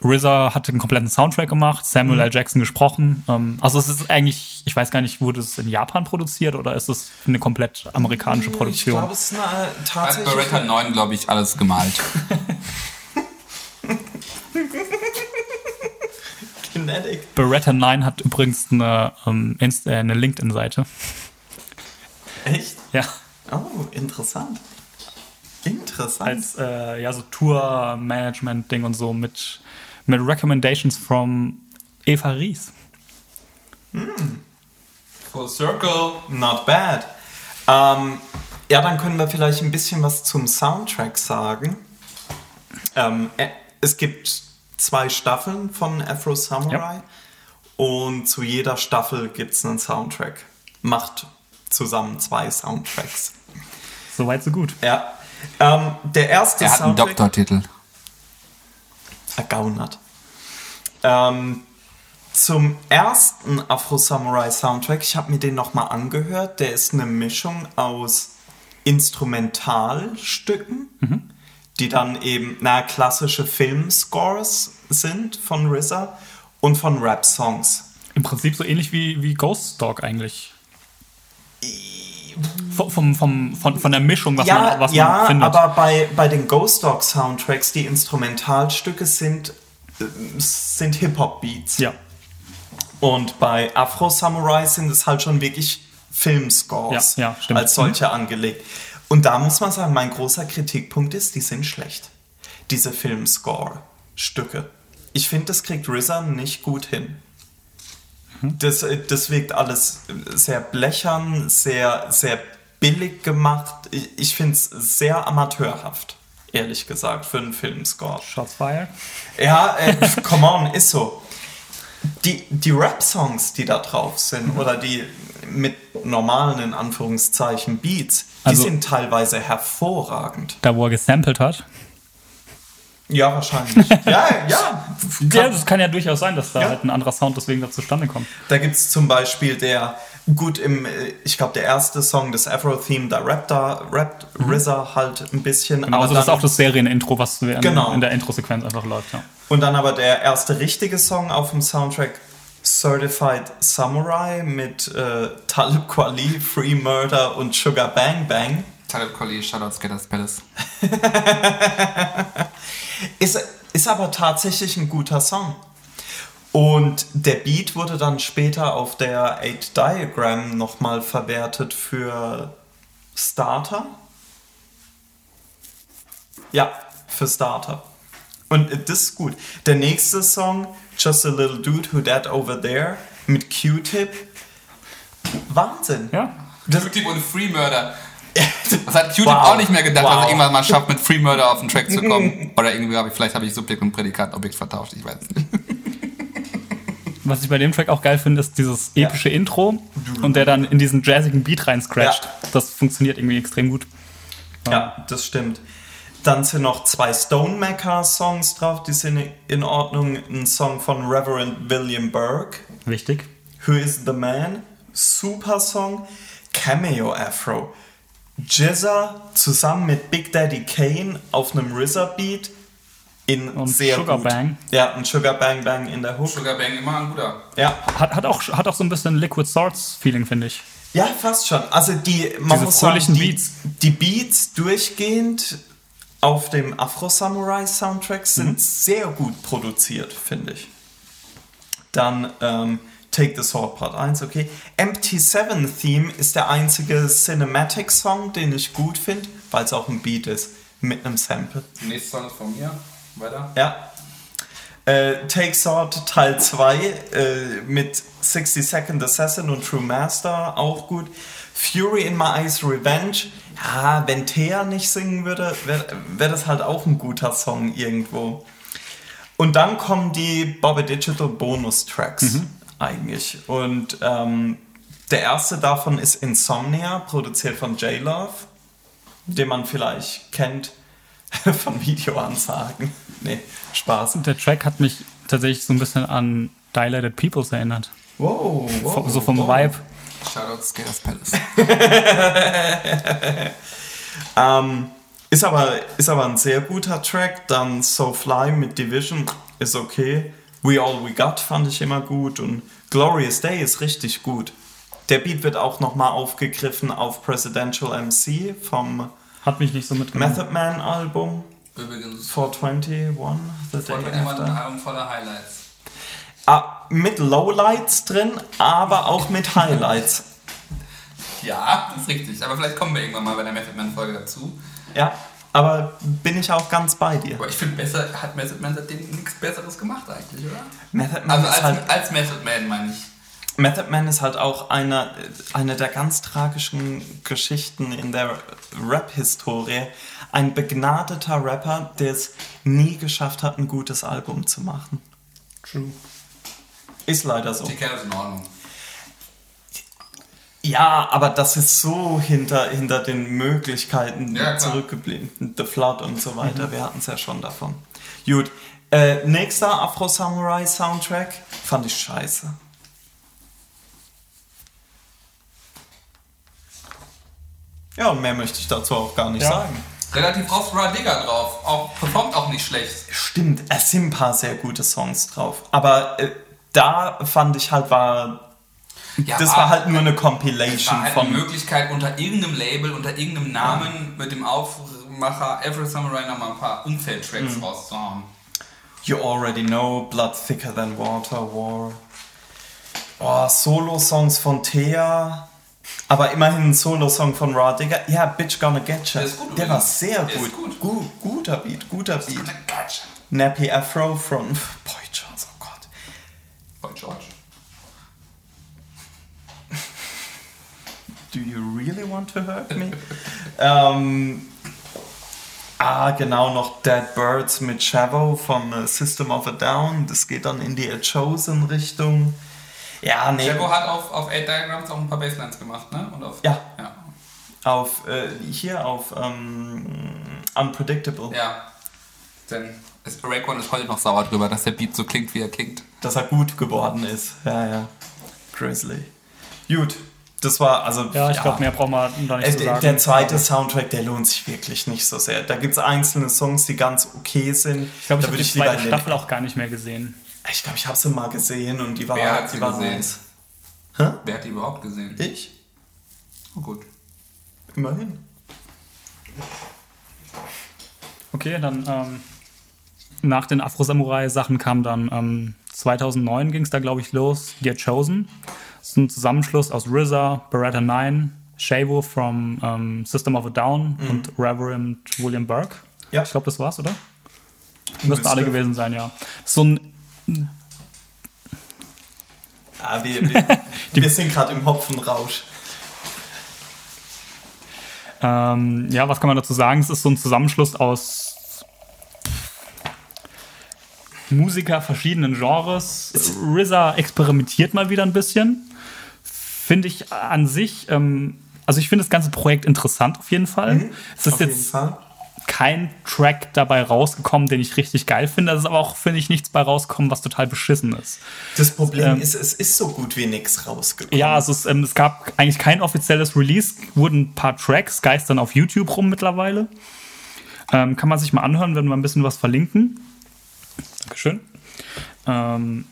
RZA hatte einen kompletten Soundtrack gemacht, Samuel mhm. L. Jackson gesprochen. Ähm, also es ist eigentlich, ich weiß gar nicht, wurde es in Japan produziert oder ist es eine komplett amerikanische Produktion? Ich glaube, es ist eine, tatsächlich... Hat Beretta 9, glaube ich, alles gemalt. (laughs) Kinetic. Beretta 9 hat übrigens eine, ähm, äh, eine LinkedIn-Seite. Echt? Ja. Oh, interessant. Interessant. Als äh, ja, so Tour-Management-Ding und so mit, mit Recommendations from Eva Ries. Hm. Full Circle. Not bad. Ähm, ja, dann können wir vielleicht ein bisschen was zum Soundtrack sagen. Ähm, äh, es gibt zwei Staffeln von Afro Samurai ja. und zu jeder Staffel gibt es einen Soundtrack. Macht zusammen zwei Soundtracks. Soweit so gut. Ja. Ähm, der erste er hat Soundtrack. einen Doktortitel. Ergaunert. Ähm, zum ersten Afro Samurai Soundtrack, ich habe mir den nochmal angehört, der ist eine Mischung aus Instrumentalstücken, mhm. Die dann eben na, klassische Filmscores sind von RZA und von Rap-Songs. Im Prinzip so ähnlich wie, wie Ghost Dog eigentlich. Vom, vom, vom, von, von der Mischung, was ja, man, was ja, man findet. aber bei, bei den Ghost Dog Soundtracks, die Instrumentalstücke sind, äh, sind Hip-Hop-Beats. Ja. Und bei Afro Samurai sind es halt schon wirklich Filmscores ja, ja, als solche mhm. angelegt. Und da muss man sagen, mein großer Kritikpunkt ist, die sind schlecht. Diese Filmscore-Stücke. Ich finde, das kriegt RZA nicht gut hin. Mhm. Das, das wirkt alles sehr blechern, sehr, sehr billig gemacht. Ich finde es sehr amateurhaft, ehrlich gesagt, für einen Filmscore. Shots fired? Ja, äh, (laughs) come on, ist so. Die, die Rap-Songs, die da drauf sind, mhm. oder die mit normalen, in Anführungszeichen, Beats, die also, sind teilweise hervorragend. Da, wo er gesampelt hat? Ja, wahrscheinlich. (laughs) ja, ja. ja, das kann ja durchaus sein, dass da ja. halt ein anderer Sound deswegen da zustande kommt. Da gibt es zum Beispiel der, gut, im, ich glaube, der erste Song des Afro-Theme, da rappt da, rappt mhm. RZA halt ein bisschen. Genau, also das ist auch das Serienintro, was in, genau. in der Intro-Sequenz einfach läuft, ja. Und dann aber der erste richtige Song auf dem Soundtrack Certified Samurai mit äh, Talib Kweli, Free Murder und Sugar Bang Bang. Talib Kweli, Shoutouts Gators Palace. (laughs) ist, ist aber tatsächlich ein guter Song. Und der Beat wurde dann später auf der 8 Diagram nochmal verwertet für Starter. Ja, für Starter. Und das ist gut. Der nächste Song, Just a Little Dude Who Dead Over There, mit Q-Tip. Wahnsinn. Ja. Q-Tip und Free Murder. (laughs) Das hat Q-Tip wow. auch nicht mehr gedacht, wow. dass er irgendwann mal schafft, mit Free Murder auf den Track zu kommen. (laughs) Oder irgendwie habe ich, vielleicht habe ich Subjekt und Prädikat Objekt vertauscht, ich weiß nicht. (laughs) Was ich bei dem Track auch geil finde, ist dieses epische ja. Intro und der dann in diesen jazzigen Beat rein scratcht. Ja. Das funktioniert irgendwie extrem gut. Ja, das stimmt. Dann sind noch zwei Stonemaker-Songs drauf, die sind in Ordnung. Ein Song von Reverend William Burke. Wichtig. Who is the Man? Super Song. Cameo Afro. Jizza zusammen mit Big Daddy Kane auf einem RZA-Beat in und sehr Sugar gut. Bang. Ja, ein Sugar Bang Bang in der Hook. Sugar Bang immer ein guter. Ja. Hat, hat, auch, hat auch so ein bisschen Liquid Swords Feeling, finde ich. Ja, fast schon. Also die, man Diese muss sagen, die, Beats. die Beats durchgehend auf dem Afro Samurai Soundtrack sind mhm. sehr gut produziert, finde ich. Dann ähm, Take the Sword Part 1, okay. Empty 7 Theme ist der einzige Cinematic Song, den ich gut finde, weil es auch ein Beat ist mit einem Sample. Der nächste Song ist von mir. Weiter. Ja. Äh, Take Sword Teil 2 äh, mit 60 Second Assassin und True Master, auch gut. Fury in My Eyes Revenge. Ja, wenn Thea nicht singen würde, wäre wär das halt auch ein guter Song irgendwo. Und dann kommen die Bobby Digital Bonus Tracks mhm. eigentlich. Und ähm, der erste davon ist Insomnia, produziert von J-Love, den man vielleicht kennt (laughs) von Videoansagen. (laughs) Nee, Spaß. Der Track hat mich tatsächlich so ein bisschen an Dilated Peoples erinnert. Wow, wow so vom wow. Vibe. Shoutout Skaters Palace. (laughs) ähm, ist, aber, ist aber ein sehr guter Track. Dann So Fly mit Division ist okay. We All We Got fand ich immer gut. Und Glorious Day ist richtig gut. Der Beat wird auch nochmal aufgegriffen auf Presidential MC vom Hat mich nicht so mitgenommen. Method Man Album. Übrigens. 421, The Day After. Album voller Highlights. Ah, mit Lowlights drin, aber auch mit Highlights. ja, das ist richtig. Aber vielleicht kommen wir irgendwann mal bei der Method Man Folge dazu. Ja. Aber bin ich auch ganz bei dir. Aber ich finde, besser hat Method Man seitdem nichts Besseres gemacht eigentlich, oder? Method Man also als, halt, als Method Man meine ich. Method Man ist halt auch eine, eine der ganz tragischen Geschichten in der Rap-Historie. Ein begnadeter Rapper, der es nie geschafft hat, ein gutes Album zu machen. True. Ist leider so. Die Kerl ist in Ordnung. Ja, aber das ist so hinter, hinter den Möglichkeiten ja, zurückgeblieben. The Flood und so weiter, mhm. wir hatten es ja schon davon. Gut, äh, nächster Afro Samurai Soundtrack fand ich scheiße. Ja, und mehr möchte ich dazu auch gar nicht ja. sagen. Relativ oft Radiga drauf, auch, performt auch nicht schlecht. Stimmt, es sind ein paar sehr gute Songs drauf. Aber äh, da fand ich halt, war ja, das war halt nur eine Compilation war halt von. Eine Möglichkeit, unter irgendeinem Label, unter irgendeinem Namen mit dem Aufmacher Every Samurai nochmal ein paar Umfeldtracks mhm. rauszuhauen. You already know, Blood Thicker Than Water, War. Oh, Solo-Songs von Thea. Aber immerhin ein Solo-Song von Raw Digger. Ja, Bitch Gonna Get Ya. Der, Der war sehr gut. gut. gut. Guter Beat, guter Beat. Nappy Afro von Boy George, oh Gott. Boy George. Do you really want to hurt me? (laughs) ähm, ah, genau, noch Dead Birds mit Chavo von uh, System of a Down. Das geht dann in die A Chosen Richtung. Ja, nee. Chavo hat auf, auf 8 Diagrams auch ein paar Basslines gemacht, ne? Und auf, ja. ja. Auf, äh, hier auf ähm, Unpredictable. Ja. Denn Rayquan ist heute noch sauer drüber, dass der Beat so klingt, wie er klingt. Dass er gut geworden ist. Ja, ja. Grizzly. Gut, das war also. Ja, ich ja. glaube, mehr braucht man da nicht äh, zu sagen. Der zweite Soundtrack, der lohnt sich wirklich nicht so sehr. Da gibt es einzelne Songs, die ganz okay sind. Ich glaube, ich habe die zweite Staffel auch gar nicht mehr gesehen. Ich glaube, ich habe sie mal gesehen und die war Wer hat sie war gesehen? Nice. Hä? Wer hat die überhaupt gesehen? Ich? Oh, gut. Immerhin. Okay, dann ähm, nach den Afro-Samurai-Sachen kam dann ähm, 2009 ging es da, glaube ich, los, Get Chosen. Ist ein Zusammenschluss aus RZA, Beretta 9, Shavo from um, System of a Down mhm. und Reverend William Burke. Ja. Ich glaube, das war's, oder? Müssten alle gewesen sein, ja. So ein. Ah, wir, wir, (laughs) wir sind gerade im Hopfenrausch. Ähm, ja, was kann man dazu sagen? Es ist so ein Zusammenschluss aus Musiker verschiedenen Genres. RZA experimentiert mal wieder ein bisschen. Finde ich an sich, ähm, also ich finde das ganze Projekt interessant auf jeden Fall. Mhm, es ist jetzt kein Track dabei rausgekommen, den ich richtig geil finde. Es ist aber auch, finde ich, nichts bei rausgekommen, was total beschissen ist. Das Problem ähm, ist, es ist so gut wie nichts rausgekommen. Ja, also es, ähm, es, gab eigentlich kein offizielles Release, wurden ein paar Tracks, geistern auf YouTube rum mittlerweile. Ähm, kann man sich mal anhören, wenn wir ein bisschen was verlinken. Dankeschön. Ähm,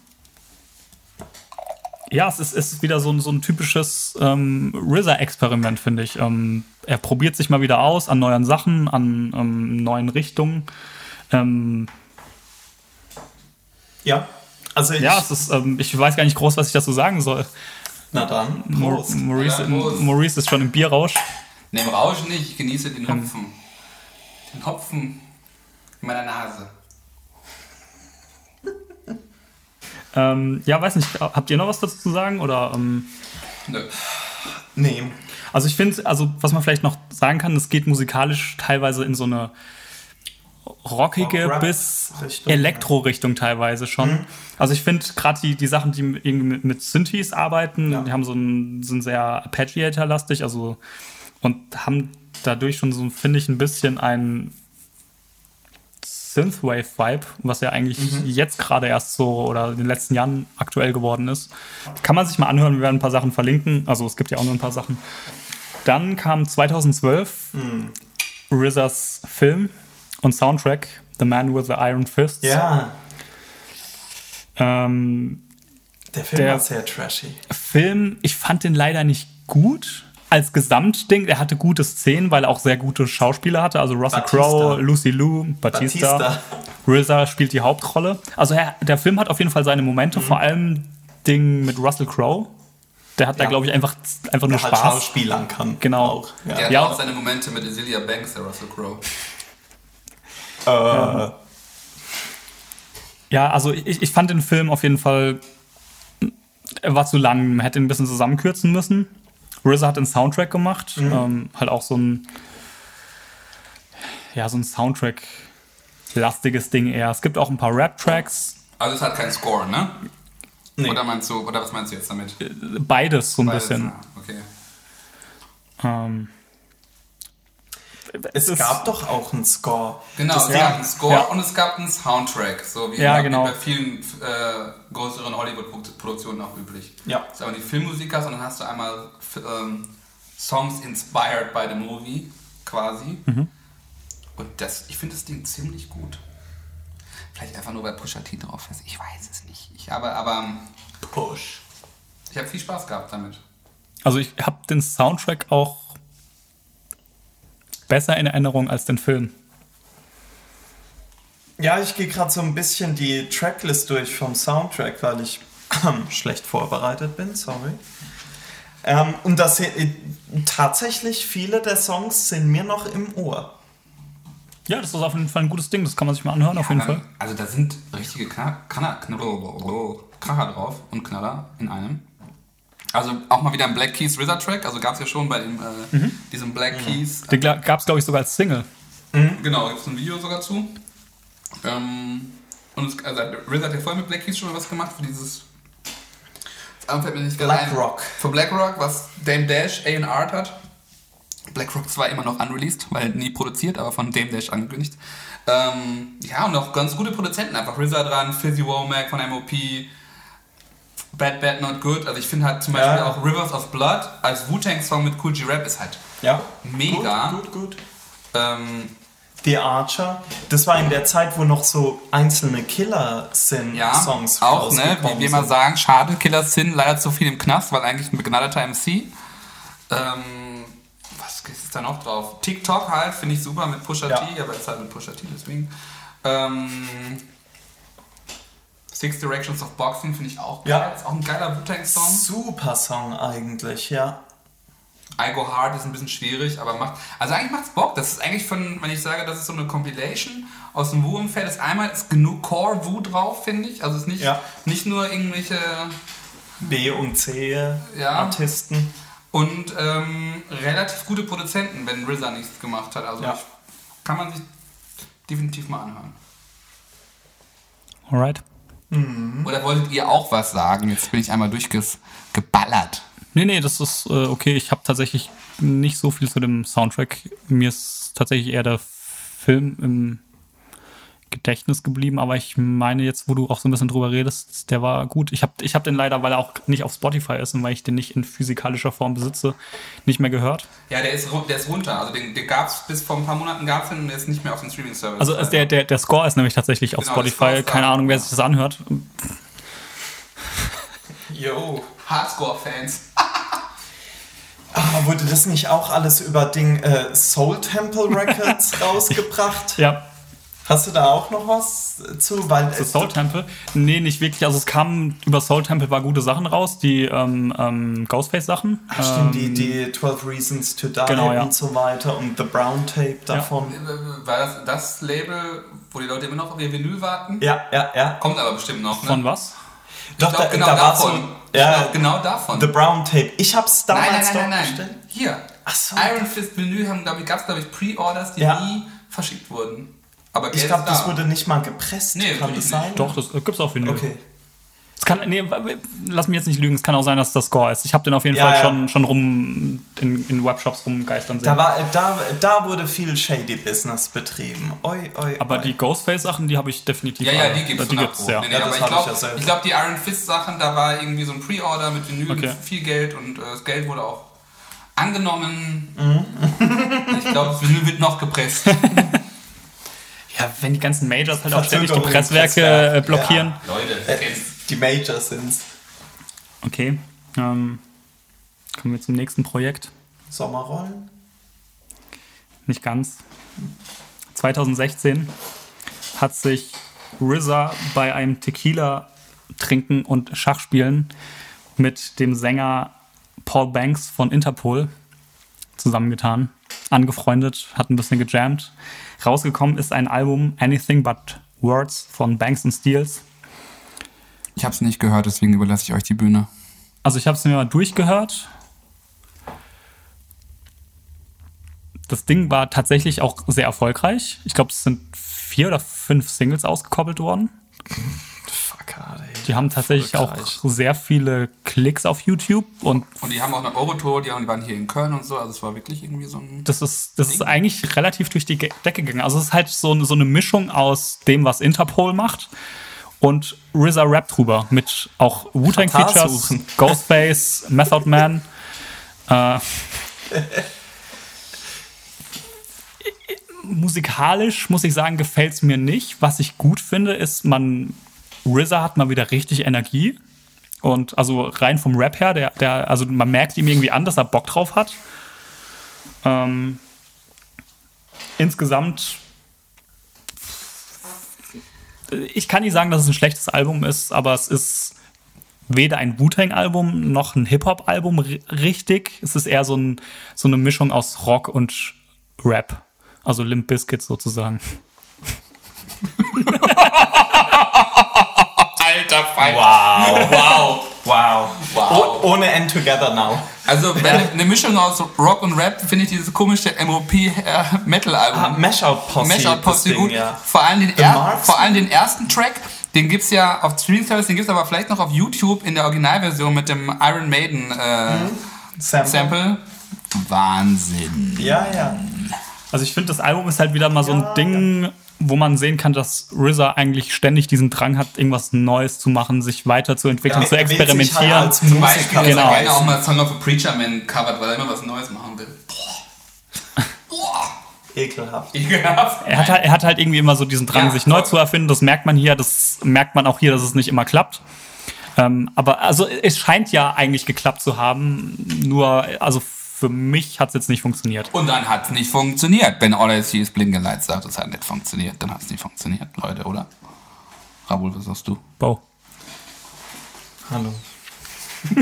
ja, es ist, ist wieder so ein, so ein typisches ähm, RZA-Experiment, finde ich. Ähm, er probiert sich mal wieder aus an neuen Sachen, an ähm, neuen Richtungen. Ähm, ja, also ich, ja, es ist, ähm, ich weiß gar nicht groß, was ich dazu sagen soll. Na dann, Prost. Maurice, ja, Prost. Maurice ist schon im Bierrausch. Ne, im Rausch nicht, ich genieße den Hopfen. Den Hopfen in meiner Nase. Ähm, ja, weiß nicht, habt ihr noch was dazu zu sagen? Oder, ähm. Nee. Also ich finde, also was man vielleicht noch sagen kann, es geht musikalisch teilweise in so eine rockige Rock bis Elektro-Richtung teilweise schon. Mhm. Also ich finde gerade die, die Sachen, die mit, mit Synthes arbeiten, ja. die haben so ein, sind sehr Arpeggiator-lastig, also und haben dadurch schon so, finde ich, ein bisschen ein Synthwave-Vibe, was ja eigentlich mhm. jetzt gerade erst so oder in den letzten Jahren aktuell geworden ist. Kann man sich mal anhören, wir werden ein paar Sachen verlinken. Also es gibt ja auch noch ein paar Sachen. Dann kam 2012 mhm. RZA's Film und Soundtrack The Man with the Iron Fist. Ja. Ähm, der Film der war sehr trashy. Film, ich fand den leider nicht gut als Gesamtding, er hatte gute Szenen, weil er auch sehr gute Schauspieler hatte. Also Russell Crowe, Lucy Liu, Batista. Batista. RZA spielt die Hauptrolle. Also er, der Film hat auf jeden Fall seine Momente, mhm. vor allem Ding mit Russell Crowe. Der hat ja. da, glaube ich, einfach, einfach nur der halt Spaß. Halt Schauspielern kann. Genau. Auch. Ja. Der hat ja. auch seine Momente mit Azealia Banks, der Russell Crowe. Äh. Ja, also ich, ich fand den Film auf jeden Fall, er war zu lang, man hätte ihn ein bisschen zusammenkürzen müssen. RZA hat den Soundtrack gemacht, mhm. ähm, halt auch so ein, ja, so ein Soundtrack-lastiges Ding eher. Es gibt auch ein paar Rap-Tracks. Also es hat keinen Score, ne? Nee. Oder meinst du, oder was meinst du jetzt damit? Beides so ein Beides, bisschen. okay. Ähm, es, es gab doch auch einen Score. Genau, das es gab einen Score ja. und es gab einen Soundtrack, so wie, ja, genau. bei vielen äh, größeren Hollywood-Produktionen auch üblich. Ja. Das ist aber die Filmmusik hast und dann hast du einmal ähm, Songs inspired by the movie, quasi. Mhm. Und das, ich finde das Ding ziemlich gut. Vielleicht einfach nur, weil Pusha T drauf ist. Ich weiß es nicht. Ich habe aber. Push. Ich habe viel Spaß gehabt damit. Also ich habe den Soundtrack auch besser in Erinnerung als den Film. Ja, ich gehe gerade so ein bisschen die Tracklist durch vom Soundtrack, weil ich (clears throat) schlecht vorbereitet bin, sorry. Ähm, und das äh, tatsächlich viele der Songs sind mir noch im Ohr. Ja, das ist auf jeden Fall ein gutes Ding, das kann man sich mal anhören, ja, auf jeden Fall. Also da sind richtige Knaller, Knaller, Kracher drauf und Knaller in einem. Also auch mal wieder ein Black Keys RZA Track, also gab es ja schon bei dem, äh, mhm. diesem Black mhm. Keys. Den gab es, glaube ich, sogar als Single. Mhm. Genau, gibt es ein Video sogar zu. Ähm, und es, also RZA hat ja vorher mit Black Keys schon mal was gemacht für dieses. Das fällt mir nicht Black ein. Rock. Für Black Rock, was Dame Dash A&R hat. Black Rock zwar immer noch unreleased, weil nie produziert, aber von Dame Dash angekündigt. Ähm, ja, und auch ganz gute Produzenten einfach. RZA dran, Fizzy Womack von MOP, Bad Bad Not Good. Also ich finde halt zum Beispiel ja. auch Rivers of Blood als Wu-Tang-Song mit Cool G-Rap ist halt ja. mega. Gut, gut, gut. Ähm, The Archer, das war in der Zeit, wo noch so einzelne Killer Sin ja, Songs auch, ne, wie wir mal sagen, schade, Killer Sin leider zu viel im Knast, weil eigentlich ein begnadeter MC. Ähm, was ist da noch drauf? TikTok halt, finde ich super mit Pusha ja. T, aber ist halt mit Pusha T, deswegen. Ähm, Six Directions of Boxing finde ich auch geil. Ja. Ist auch ein geiler Wu-Tang-Song. Super Song eigentlich, ja. I Go Hard ist ein bisschen schwierig, aber macht. Also eigentlich macht's Bock. Das ist eigentlich von, wenn ich sage, das ist so eine Compilation aus dem Wu-Umfeld, ist einmal ist genug Core Wu drauf, finde ich. Also es ist nicht, ja. nicht nur irgendwelche B und C ja. Artisten. Und ähm, relativ gute Produzenten, wenn RZA nichts gemacht hat. Also ja. kann man sich definitiv mal anhören. Alright. Mhm. Oder wolltet ihr auch was sagen? Jetzt bin ich einmal durchgeballert. Nee, nee, das ist äh, okay. Ich habe tatsächlich nicht so viel zu dem Soundtrack. Mir ist tatsächlich eher der Film im Gedächtnis geblieben, aber ich meine jetzt, wo du auch so ein bisschen drüber redest, der war gut. Ich habe ich hab den leider, weil er auch nicht auf Spotify ist und weil ich den nicht in physikalischer Form besitze, nicht mehr gehört. Ja, der ist, der ist runter. Also den, den gab es bis vor ein paar Monaten gab es den und der ist nicht mehr auf dem Streaming-Service. Also, also der, der, der Score ist nämlich tatsächlich auf genau, Spotify. Keine Ahnung, wer sich das anhört. (laughs) Yo, Hardcore-Fans. (laughs) Ah, wurde das nicht auch alles über Ding äh, Soul Temple Records (laughs) rausgebracht? Ja. Hast du da auch noch was zu? Weil zu Soul Temple? Nee, nicht wirklich. Also es kamen über Soul Temple war gute Sachen raus, die ähm, ähm, Ghostface-Sachen. Ach stimmt, ähm, die, die 12 Reasons to Die genau, ja. und so weiter und The Brown Tape davon. Ja. War das das Label, wo die Leute immer noch auf ihr Vinyl warten? Ja, ja, ja. Kommt aber bestimmt noch, ne? Von was? Doch, glaub, da, genau da davon. So, ja, genau davon. The Brown Tape. Ich hab's damals nein, nein, nein, nein, bestellt. Hier. Ach so. Iron Fist Vinyl haben, glaube ich, gab's glaube ich Pre-Orders, die ja. nie verschickt wurden. Aber ich glaube, das wurde nicht mal gepresst. Nee, kann das sein? Doch, das gibt es auf Vinyl. Okay. Es kann, nee, lass mich jetzt nicht lügen, es kann auch sein, dass das Score ist. Ich habe den auf jeden ja, Fall ja. Schon, schon rum in, in Webshops rumgeistern sehen. Da, war, da, da wurde viel Shady Business betrieben. Oi, oi, aber oi. die Ghostface-Sachen, die habe ich definitiv. Ja, ja, die gibt es. Die gibt's, ja. Nee, nee, ja, aber ich glaube, glaub, die Iron Fist-Sachen, da war irgendwie so ein Pre-Order mit Vinyl, okay. viel Geld und äh, das Geld wurde auch angenommen. Mhm. ich glaube, das Vinyl wird noch gepresst. (laughs) Ja, wenn die ganzen Majors halt auch ständig die Presswerke Presswerk. blockieren. Ja, Leute, äh, die Majors sind's. Okay. Ähm, kommen wir zum nächsten Projekt. Sommerrollen? Nicht ganz. 2016 hat sich RZA bei einem Tequila trinken und Schachspielen mit dem Sänger Paul Banks von Interpol zusammengetan, angefreundet, hat ein bisschen gejammt. Rausgekommen ist ein Album Anything But Words von Banks and Steels. Ich habe es nicht gehört, deswegen überlasse ich euch die Bühne. Also ich habe es mir mal durchgehört. Das Ding war tatsächlich auch sehr erfolgreich. Ich glaube, es sind vier oder fünf Singles ausgekoppelt worden. Fuck, die haben tatsächlich auch sehr viele Klicks auf YouTube und und die haben auch eine Eurotour, die, die waren hier in Köln und so, also es war wirklich irgendwie so ein Das ist das Ding. ist eigentlich relativ durch die Decke gegangen. Also es ist halt so, so eine Mischung aus dem, was Interpol macht und RZA Rap drüber mit auch Wu-Tang Features, (laughs) Ghostface, Method Man. Äh, musikalisch muss ich sagen, gefällt es mir nicht. Was ich gut finde, ist, man RZA hat mal wieder richtig Energie. Und also rein vom Rap her, der, der, also man merkt ihm irgendwie an, dass er Bock drauf hat. Ähm, insgesamt ich kann nicht sagen, dass es ein schlechtes Album ist, aber es ist weder ein Wu-Tang-Album noch ein Hip-Hop-Album richtig. Es ist eher so, ein, so eine Mischung aus Rock und Rap. Also Limp Bizkit sozusagen. (laughs) Alter Feind. Wow. Wow. Wow. wow. Oh, ohne End Together Now. Also eine Mischung aus Rock und Rap finde ich dieses komische MOP äh, Metal Album. Ah, Mashup Posse. Mashup Posse gut. Ding, ja. vor, allem den er, vor allem den ersten Track, den gibt es ja auf Streaming Service, den gibt es aber vielleicht noch auf YouTube in der Originalversion mit dem Iron Maiden äh, mhm. Sample. Sample. Wahnsinn. Ja, ja. Also ich finde, das Album ist halt wieder mal so ein ja, Ding, ja wo man sehen kann, dass RZA eigentlich ständig diesen Drang hat, irgendwas Neues zu machen, sich weiterzuentwickeln, ja, zu experimentieren. Halt Zum Beispiel, genau. dass er gerne auch mal Song of a Preacher Man covert, weil er immer was Neues machen will. Boah. Boah. Ekelhaft. Ekelhaft. Er hat, halt, er hat halt irgendwie immer so diesen Drang, ja, sich neu zu erfinden. Das merkt man hier, das merkt man auch hier, dass es nicht immer klappt. Ähm, aber also es scheint ja eigentlich geklappt zu haben. Nur, also für mich hat es jetzt nicht funktioniert. Und dann hat es nicht funktioniert. Wenn All I See is Blinking Lights sagt, es hat nicht funktioniert, dann hat es nicht funktioniert, Leute, oder? Rabul, was sagst du? Bau. Hallo. (laughs)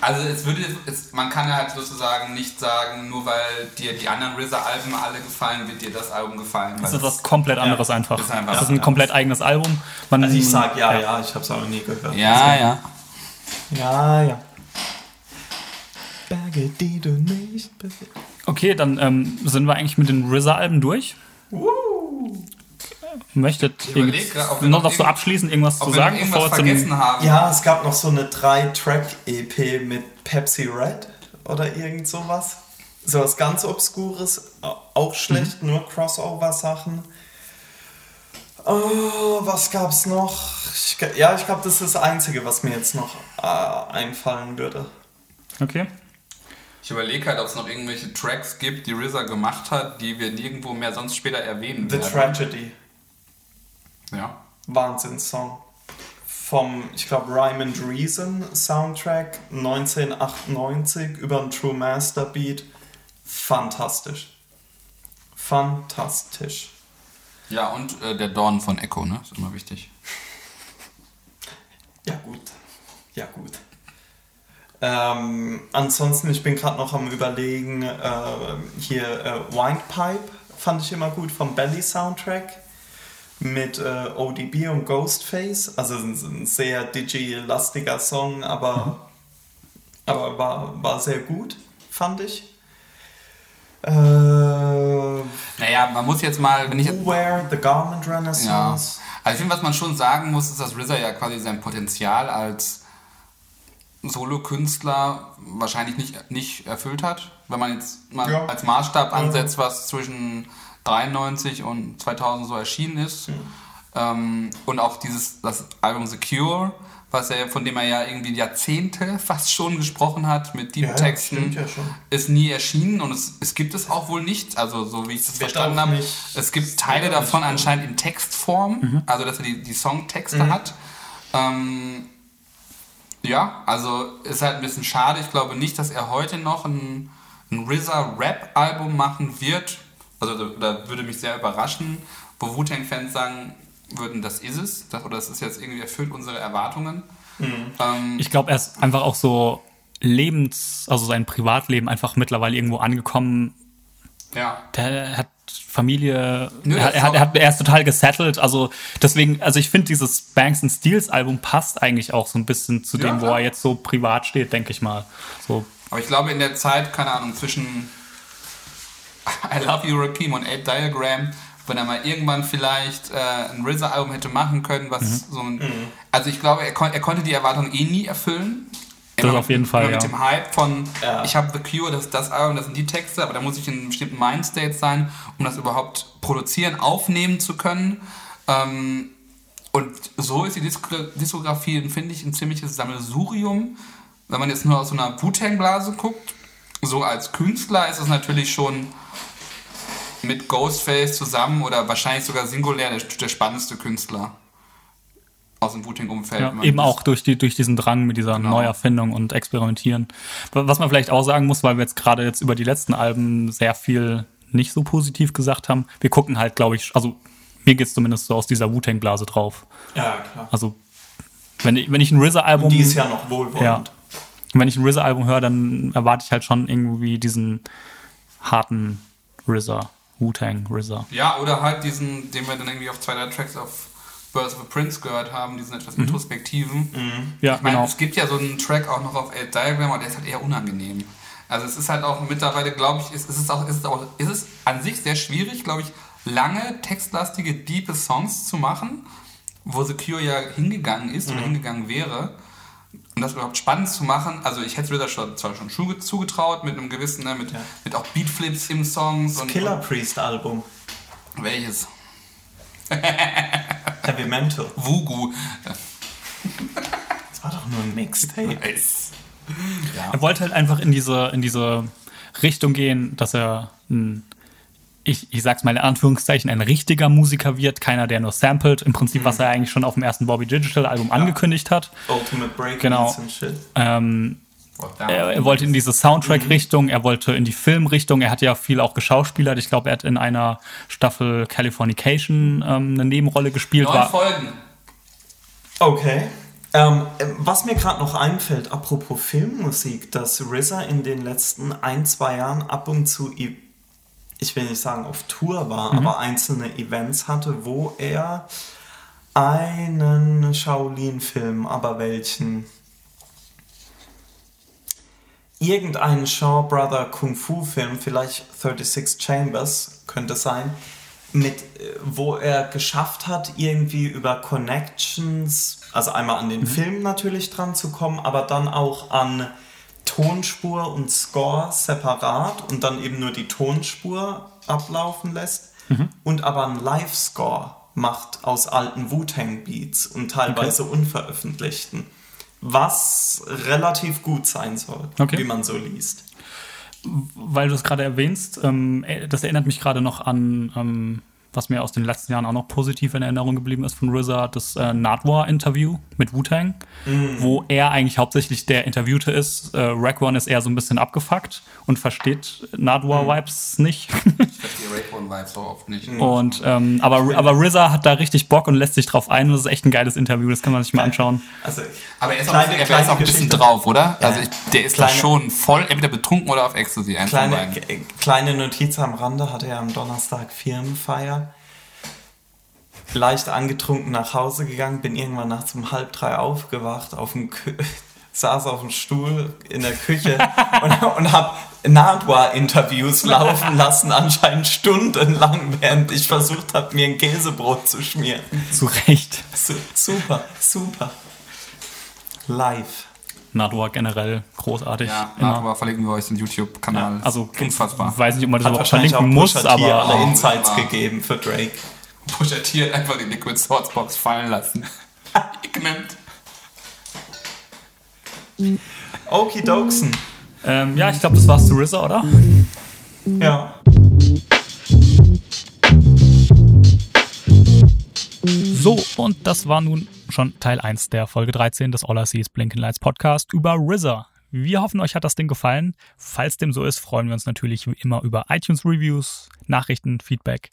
also es würde, es, man kann ja halt sozusagen nicht sagen, nur weil dir die anderen RZA-Alben alle gefallen, wird dir das Album gefallen. Das ist was komplett anderes ja, einfach. Ist einfach. Das ist ein komplett eigenes Album. Man, also ich sag ja, ja, ja ich habe es auch nie gehört. Ja, ja. Ja, ja. Berge, die du nicht Okay, dann ähm, sind wir eigentlich mit den RZA-Alben durch. Uh. Möchtet ihr noch, noch so abschließend irgendwas zu sagen, bevor wir vergessen haben? Ja, es gab noch so eine 3-Track-EP mit Pepsi Red oder irgend sowas. So was ganz Obskures, auch schlecht, mhm. nur Crossover-Sachen. Oh, was gab's noch? Ich, ja, ich glaube, das ist das Einzige, was mir jetzt noch äh, einfallen würde. Okay. Ich überlege halt, ob es noch irgendwelche Tracks gibt, die RZA gemacht hat, die wir nirgendwo mehr sonst später erwähnen The werden. The Tragedy. Ja. Wahnsinnssong. Vom, ich glaube, Rhyme and Reason Soundtrack 1998 über ein True Master Beat. Fantastisch. Fantastisch. Ja, und äh, der Dorn von Echo, ne? Ist immer wichtig. Ja, gut. Ja, gut. Ähm, ansonsten, ich bin gerade noch am Überlegen, äh, hier äh, Windpipe fand ich immer gut vom Belly Soundtrack mit äh, ODB und Ghostface. Also ein, ein sehr digi-lastiger Song, aber, mhm. aber war, war sehr gut, fand ich. Äh, naja, man muss jetzt mal, wenn ich jetzt. Wear, The Garment Renaissance. Ja. Also ich finde, was man schon sagen muss, ist, dass RZA ja quasi sein Potenzial als Solo-Künstler wahrscheinlich nicht, nicht erfüllt hat. Wenn man jetzt mal ja. als Maßstab ansetzt, was zwischen 93 und 2000 so erschienen ist. Mhm. Ähm, und auch dieses das Album Secure, was er, von dem er ja irgendwie Jahrzehnte (laughs) fast schon gesprochen hat mit Deep ja, Texten, ja ist nie erschienen und es, es gibt es auch wohl nicht, also so wie ich das verstanden habe. Es gibt Teile davon anscheinend in Textform, mhm. also dass er die, die Songtexte mhm. hat. Ähm, ja, also ist halt ein bisschen schade. Ich glaube nicht, dass er heute noch ein, ein RZA-Rap-Album machen wird. Also da würde mich sehr überraschen, wo Wu-Tang-Fans sagen würden, das ist es. Das, oder das ist jetzt irgendwie erfüllt unsere Erwartungen. Mhm. Ähm, ich glaube, er ist einfach auch so Lebens, also sein Privatleben einfach mittlerweile irgendwo angekommen. Ja. Der hat Familie, Nö, er, er, hat, er ist total gesettelt. Also deswegen, also ich finde dieses Banks and Steels Album passt eigentlich auch so ein bisschen zu ja, dem, wo er jetzt so privat steht, denke ich mal. So. Aber ich glaube in der Zeit, keine Ahnung, zwischen I Love You Rakim und Ape Diagram, wenn er mal irgendwann vielleicht äh, ein RZA-Album hätte machen können, was mhm. so ein. Mhm. Also ich glaube, er, kon er konnte die Erwartungen eh nie erfüllen. Das immer, auf jeden Fall. Mit ja. dem Hype von, ja. ich habe The Cure, das ist das Album, das sind die Texte, aber da muss ich in einem bestimmten Mindstate sein, um das überhaupt produzieren, aufnehmen zu können. Ähm, und so ist die Diskografie, finde ich, ein ziemliches Sammelsurium. Wenn man jetzt nur aus so einer Wu-Tang-Blase guckt, so als Künstler ist es natürlich schon mit Ghostface zusammen oder wahrscheinlich sogar singulär der, der spannendste Künstler aus dem Wu-Tang-Umfeld. Ja, eben auch durch, die, durch diesen Drang mit dieser genau. Neuerfindung und Experimentieren. Was man vielleicht auch sagen muss, weil wir jetzt gerade jetzt über die letzten Alben sehr viel nicht so positiv gesagt haben, wir gucken halt, glaube ich, also mir geht es zumindest so aus dieser Wu-Tang-Blase drauf. Ja, klar. Also, wenn ich, wenn ich ein RZA-Album... Die ist ja noch wohlwollend. Ja, wenn ich ein RZA-Album höre, dann erwarte ich halt schon irgendwie diesen harten RZA. Wu-Tang, RZA. Ja, oder halt diesen, den wir dann irgendwie auf zwei, drei Tracks auf Birth of a Prince gehört haben, diesen etwas mhm. introspektiven. Mhm. Ja, ich meine, genau. es gibt ja so einen Track auch noch auf Eight Diagram, aber der ist halt eher unangenehm. Also es ist halt auch mittlerweile, glaube ich, ist, ist, es auch, ist, es auch, ist es an sich sehr schwierig, glaube ich, lange, textlastige, diepe Songs zu machen, wo The Cure ja hingegangen ist mhm. oder hingegangen wäre. Und das überhaupt spannend zu machen, also ich hätte mir das schon, zwar schon zugetraut, mit einem gewissen, ne, mit, ja. mit auch Beatflips im Songs. Das und, Killer Priest Album. Welches? (laughs) Heavy Mental. Wugu. Das war doch nur ein Mixtape. Nice. Ja. Er wollte halt einfach in diese, in diese Richtung gehen, dass er ein ich, ich sag's mal in Anführungszeichen, ein richtiger Musiker wird, keiner, der nur samplet. Im Prinzip, mhm. was er eigentlich schon auf dem ersten Bobby Digital Album ja. angekündigt hat. Ultimate Break genau. Ähm, er, er, wollte in diese Soundtrack-Richtung, er wollte in die Filmrichtung. Er hat ja viel auch geschauspielert. Ich glaube, er hat in einer Staffel Californication ähm, eine Nebenrolle gespielt. Neun Folgen. Okay. Ähm, was mir gerade noch einfällt, apropos Filmmusik, dass RZA in den letzten ein, zwei Jahren ab und zu, ich will nicht sagen auf Tour war, mhm. aber einzelne Events hatte, wo er einen Shaolin-Film, aber welchen? Irgendeinen Shaw Brother Kung Fu Film, vielleicht 36 Chambers könnte sein, mit, äh, wo er geschafft hat, irgendwie über Connections, also einmal an den mhm. Film natürlich dran zu kommen, aber dann auch an Tonspur und Score separat und dann eben nur die Tonspur ablaufen lässt mhm. und aber einen Live-Score macht aus alten Wu-Tang-Beats und teilweise okay. unveröffentlichten was relativ gut sein soll, okay. wie man so liest. Weil du es gerade erwähnst, ähm, äh, das erinnert mich gerade noch an ähm, was mir aus den letzten Jahren auch noch positiv in Erinnerung geblieben ist von RZA, das äh, Nardwar-Interview mit Wu-Tang, mhm. wo er eigentlich hauptsächlich der Interviewte ist. Äh, Raekwon ist eher so ein bisschen abgefuckt und versteht Nardwar-Vibes mhm. nicht. (laughs) so oft nicht. Und, ähm, aber, aber RZA hat da richtig Bock und lässt sich drauf ein. Das ist echt ein geiles Interview, das kann man sich mal anschauen. Also, aber er ist, kleine, auch, er ist auch ein bisschen drauf, oder? Ja. Also ich, der ist kleine, da schon voll entweder betrunken oder auf Ecstasy. Kleine, kleine Notiz am Rande hatte er am Donnerstag Firmenfeier leicht angetrunken nach Hause gegangen, bin irgendwann nachts um halb drei aufgewacht, auf dem (laughs) saß auf dem Stuhl in der Küche (laughs) und, und habe Nardwar-Interviews (laughs) laufen lassen, anscheinend stundenlang, während ich versucht habe, mir ein Käsebrot zu schmieren. Zu Recht. super, super. Live. Nardwar generell großartig. Ja, Nardwar verlinken wir euch den YouTube-Kanal. Ja, also unfassbar. Weiß nicht, ob man das überhaupt verlinken muss, aber alle Insights oh, gegeben für Drake. Pusha T hat einfach die Liquid Swords Box fallen lassen. (laughs) Ignorant. Okidoksen. Ähm, ja, ich glaube, das war's zu RZA, oder? Ja. So, und das war nun schon Teil 1 der Folge 13 des All I See is Blinken Lights Podcast über RZA. Wir hoffen, euch hat das Ding gefallen. Falls dem so ist, freuen wir uns natürlich wie immer über iTunes-Reviews, Nachrichten, Feedback.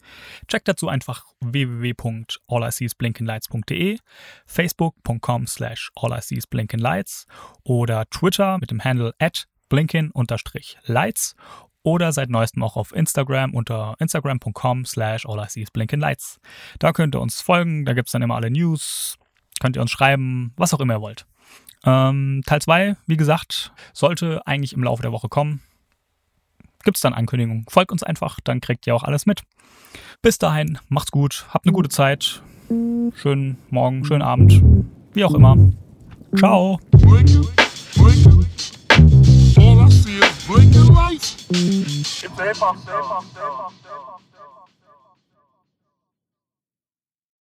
Checkt dazu einfach www.alliseesblinkenlights.de, facebook.com slash alliseesblinkenlights oder Twitter mit dem Handle at blinken-lights oder seit neuestem auch auf Instagram unter instagram.com slash alliseesblinkenlights. Da könnt ihr uns folgen, da gibt es dann immer alle News, könnt ihr uns schreiben, was auch immer ihr wollt. Ähm, Teil 2, wie gesagt, sollte eigentlich im Laufe der Woche kommen. Gibt es dann Ankündigungen. Folgt uns einfach, dann kriegt ihr auch alles mit. Bis dahin, macht's gut, habt eine gute Zeit. Schönen Morgen, schönen Abend, wie auch immer. Ciao. All I see is blinking lights. It's a hip hop